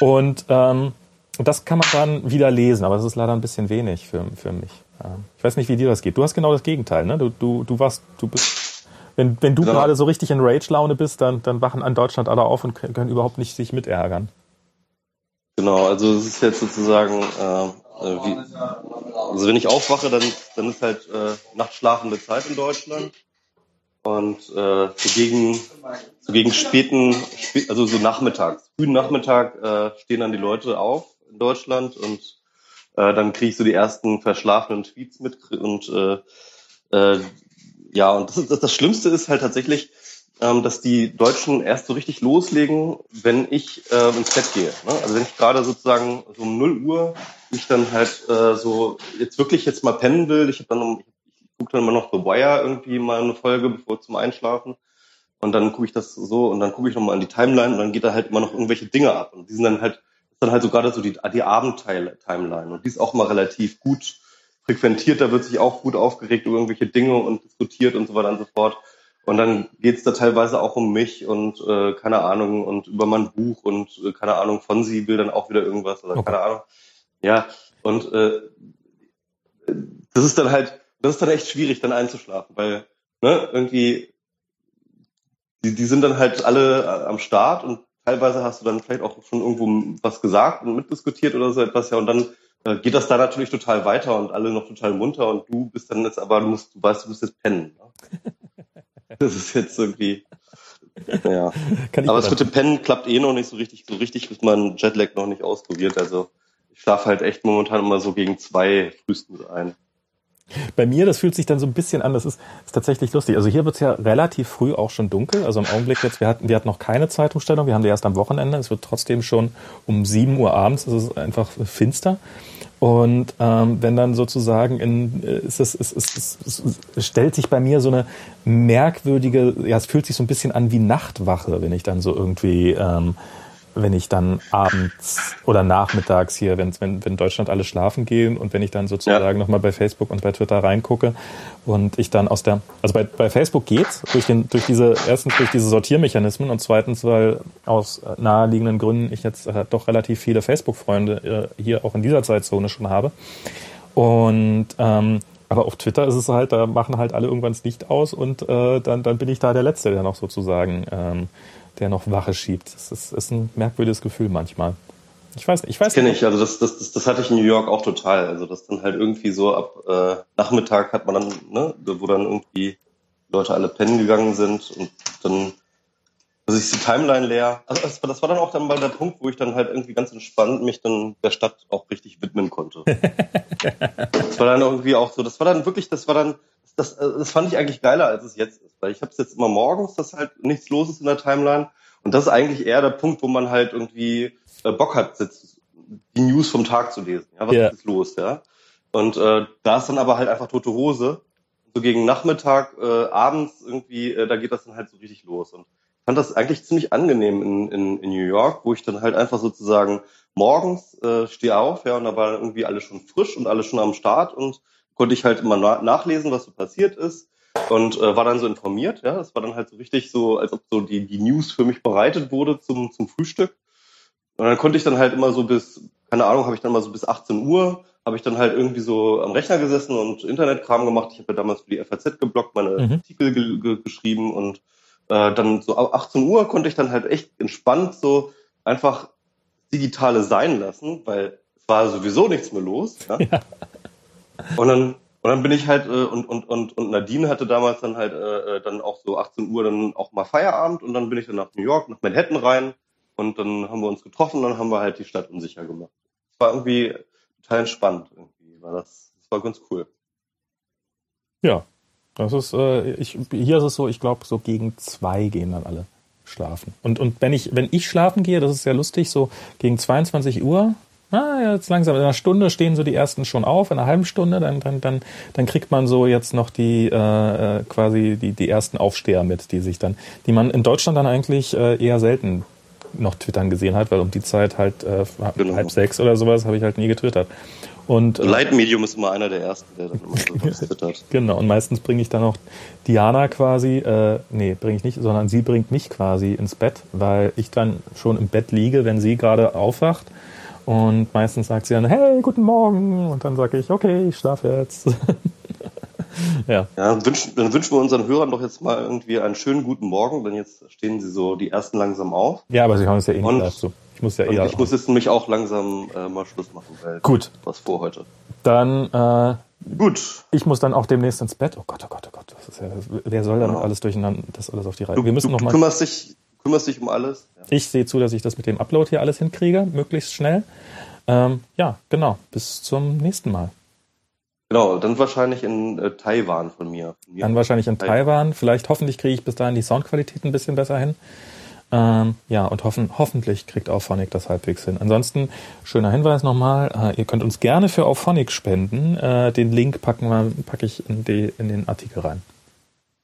Und ähm, das kann man dann wieder lesen, aber das ist leider ein bisschen wenig für, für mich. Ich weiß nicht, wie dir das geht. Du hast genau das Gegenteil, ne? Du, du, du warst, du bist, wenn, wenn du gerade so richtig in Rage-Laune bist, dann, dann wachen an Deutschland alle auf und können überhaupt nicht sich mitärgern. Genau, also es ist jetzt sozusagen, äh, äh, wie, also wenn ich aufwache, dann, dann ist halt äh, nachtschlafende Zeit in Deutschland. Und äh, so, gegen, so gegen späten, also so nachmittags, frühen Nachmittag äh, stehen dann die Leute auf in Deutschland und äh, dann kriege ich so die ersten verschlafenen Tweets mit und äh, äh, ja, und das, das, das Schlimmste ist halt tatsächlich, ähm, dass die Deutschen erst so richtig loslegen, wenn ich äh, ins Bett gehe. Ne? Also wenn ich gerade sozusagen so um 0 Uhr ich dann halt äh, so jetzt wirklich jetzt mal pennen will, ich habe dann ich gucke dann immer noch The Wire irgendwie mal eine Folge bevor zum Einschlafen und dann gucke ich das so und dann gucke ich nochmal an die Timeline und dann geht da halt immer noch irgendwelche Dinge ab und die sind dann halt ist dann halt so gerade so die, die Abendteil-Timeline und die ist auch mal relativ gut frequentiert, da wird sich auch gut aufgeregt über irgendwelche Dinge und diskutiert und so weiter und so fort. Und dann geht's da teilweise auch um mich und äh, keine Ahnung und über mein Buch und äh, keine Ahnung, von sie will dann auch wieder irgendwas oder okay. keine Ahnung. Ja, und äh, das ist dann halt, das ist dann echt schwierig, dann einzuschlafen, weil ne, irgendwie die, die sind dann halt alle äh, am Start und teilweise hast du dann vielleicht auch schon irgendwo was gesagt und mitdiskutiert oder so etwas, ja, und dann äh, geht das da natürlich total weiter und alle noch total munter und du bist dann jetzt aber, du musst, du weißt, du musst jetzt pennen. Ne? *laughs* Das ist jetzt irgendwie. Ja. Aber es mit dem Pennen klappt eh noch nicht so richtig. So richtig ist mein Jetlag noch nicht ausprobiert. Also ich schlafe halt echt momentan immer so gegen zwei frühestens ein. Bei mir, das fühlt sich dann so ein bisschen an, das ist, ist tatsächlich lustig. Also hier wird es ja relativ früh auch schon dunkel. Also im Augenblick jetzt, wir hatten, wir hatten noch keine Zeitumstellung, wir haben die erst am Wochenende. Es wird trotzdem schon um sieben Uhr abends, es ist einfach finster. Und ähm, wenn dann sozusagen in, äh, ist es, es, es, es, es stellt sich bei mir so eine merkwürdige, ja, es fühlt sich so ein bisschen an wie Nachtwache, wenn ich dann so irgendwie ähm, wenn ich dann abends oder nachmittags hier, wenn, wenn, wenn Deutschland alle schlafen gehen und wenn ich dann sozusagen ja. nochmal bei Facebook und bei Twitter reingucke und ich dann aus der, also bei, bei Facebook geht's durch den, durch diese, erstens durch diese Sortiermechanismen und zweitens, weil aus naheliegenden Gründen ich jetzt äh, doch relativ viele Facebook-Freunde äh, hier auch in dieser Zeitzone schon habe. Und ähm, aber auf Twitter ist es halt, da machen halt alle irgendwann das Licht aus und äh, dann, dann bin ich da der Letzte, der noch sozusagen ähm, der noch Wache schiebt. Das ist, ist ein merkwürdiges Gefühl manchmal. Ich weiß ich weiß das kenne ich, also das, das, das, das hatte ich in New York auch total. Also das dann halt irgendwie so ab äh, Nachmittag hat man dann, ne, wo dann irgendwie Leute alle pennen gegangen sind und dann also ist die Timeline leer. Also das, war dann auch dann mal der Punkt, wo ich dann halt irgendwie ganz entspannt mich dann der Stadt auch richtig widmen konnte. *laughs* das war dann irgendwie auch so, das war dann wirklich, das war dann, das, äh, das fand ich eigentlich geiler, als es jetzt ist. Weil ich habe es jetzt immer morgens, dass halt nichts los ist in der Timeline. Und das ist eigentlich eher der Punkt, wo man halt irgendwie äh, Bock hat, die News vom Tag zu lesen. Ja, was yeah. ist los, ja? Und äh, da ist dann aber halt einfach tote Hose. So gegen Nachmittag, äh, abends irgendwie, äh, da geht das dann halt so richtig los. Und ich fand das eigentlich ziemlich angenehm in, in, in New York, wo ich dann halt einfach sozusagen morgens äh, stehe auf, ja, und da war irgendwie alles schon frisch und alles schon am Start und konnte ich halt immer na nachlesen, was so passiert ist und äh, war dann so informiert. Ja, das war dann halt so richtig so, als ob so die, die News für mich bereitet wurde zum, zum Frühstück. Und dann konnte ich dann halt immer so bis, keine Ahnung, habe ich dann mal so bis 18 Uhr, habe ich dann halt irgendwie so am Rechner gesessen und Internetkram gemacht. Ich habe ja damals für die FAZ geblockt, meine mhm. Artikel ge ge geschrieben und äh, dann so ab 18 Uhr konnte ich dann halt echt entspannt so einfach digitale sein lassen, weil es war sowieso nichts mehr los. Ja? ja. Und dann und dann bin ich halt äh, und, und, und, und Nadine hatte damals dann halt äh, äh dann auch so 18 Uhr dann auch mal Feierabend und dann bin ich dann nach New York, nach Manhattan rein und dann haben wir uns getroffen und dann haben wir halt die Stadt unsicher gemacht. Es war irgendwie total entspannt irgendwie, war das, das war ganz cool. Ja, das ist, äh, ich, hier ist es so, ich glaube, so gegen zwei gehen dann alle schlafen. Und, und wenn ich, wenn ich schlafen gehe, das ist sehr lustig, so gegen 22 Uhr ah, jetzt langsam, in einer Stunde stehen so die ersten schon auf, in einer halben Stunde, dann, dann, dann, dann kriegt man so jetzt noch die äh, äh, quasi die, die ersten Aufsteher mit, die sich dann, die man in Deutschland dann eigentlich äh, eher selten noch twittern gesehen hat, weil um die Zeit halt äh, genau. halb sechs oder sowas habe ich halt nie getwittert. Und, äh, Leitmedium ist immer einer der ersten, der dann immer so *laughs* twittert. genau, und meistens bringe ich dann auch Diana quasi, äh, nee, bringe ich nicht, sondern sie bringt mich quasi ins Bett, weil ich dann schon im Bett liege, wenn sie gerade aufwacht und meistens sagt sie dann, hey, guten Morgen. Und dann sage ich, okay, ich schlafe jetzt. *laughs* ja. ja dann, wünschen, dann wünschen wir unseren Hörern doch jetzt mal irgendwie einen schönen guten Morgen, denn jetzt stehen sie so die ersten langsam auf. Ja, aber sie haben es ja eh nicht dazu. Ich muss ja eh Ich muss jetzt nämlich auch langsam äh, mal Schluss machen, weil Gut. was vor heute. Dann äh, Gut. Ich muss dann auch demnächst ins Bett. Oh Gott, oh Gott, oh Gott. Ja, wer soll da noch alles durcheinander, das alles auf die Reihe? Du, Wir müssen du, noch mal. Du kümmerst dich, kümmerst dich um alles. Ja. Ich sehe zu, dass ich das mit dem Upload hier alles hinkriege, möglichst schnell. Ähm, ja, genau. Bis zum nächsten Mal. Genau, dann wahrscheinlich in äh, Taiwan von mir. Von mir. Dann wahrscheinlich in. Taiwan. Vielleicht hoffentlich kriege ich bis dahin die Soundqualität ein bisschen besser hin. Ähm, ja, und hoffen, hoffentlich kriegt Auphonic das halbwegs hin. Ansonsten, schöner Hinweis nochmal, äh, ihr könnt uns gerne für Auphonic spenden. Äh, den Link packen wir, packe ich in, die, in den Artikel rein.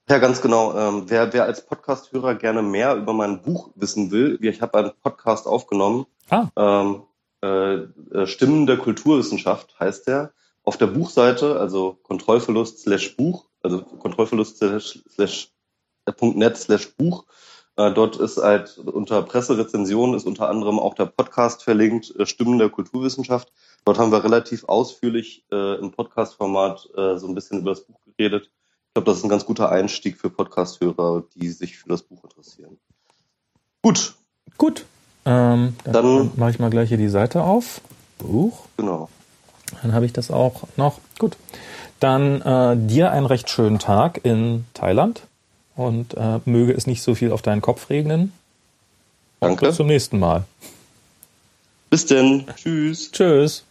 Ja, ganz genau. Ähm, wer, wer als Podcast-Hörer gerne mehr über mein Buch wissen will, ich habe einen Podcast aufgenommen. Ah. Ähm, äh, äh, Stimmen der Kulturwissenschaft heißt der. Auf der Buchseite, also Kontrollverlust slash Buch, also Kontrollverlust slash, slash äh, .net slash Buch, dort ist halt unter Presserezension ist unter anderem auch der Podcast verlinkt, äh, Stimmen der Kulturwissenschaft. Dort haben wir relativ ausführlich äh, im Podcast-Format äh, so ein bisschen über das Buch geredet. Ich glaube, das ist ein ganz guter Einstieg für Podcast-Hörer, die sich für das Buch interessieren. Gut. Gut. Ähm, dann, dann mache ich mal gleich hier die Seite auf. Buch. Genau. Dann habe ich das auch noch. Gut. Dann äh, dir einen recht schönen Tag in Thailand und äh, möge es nicht so viel auf deinen Kopf regnen. Danke. bis zum nächsten Mal. Bis denn. *laughs* Tschüss. Tschüss.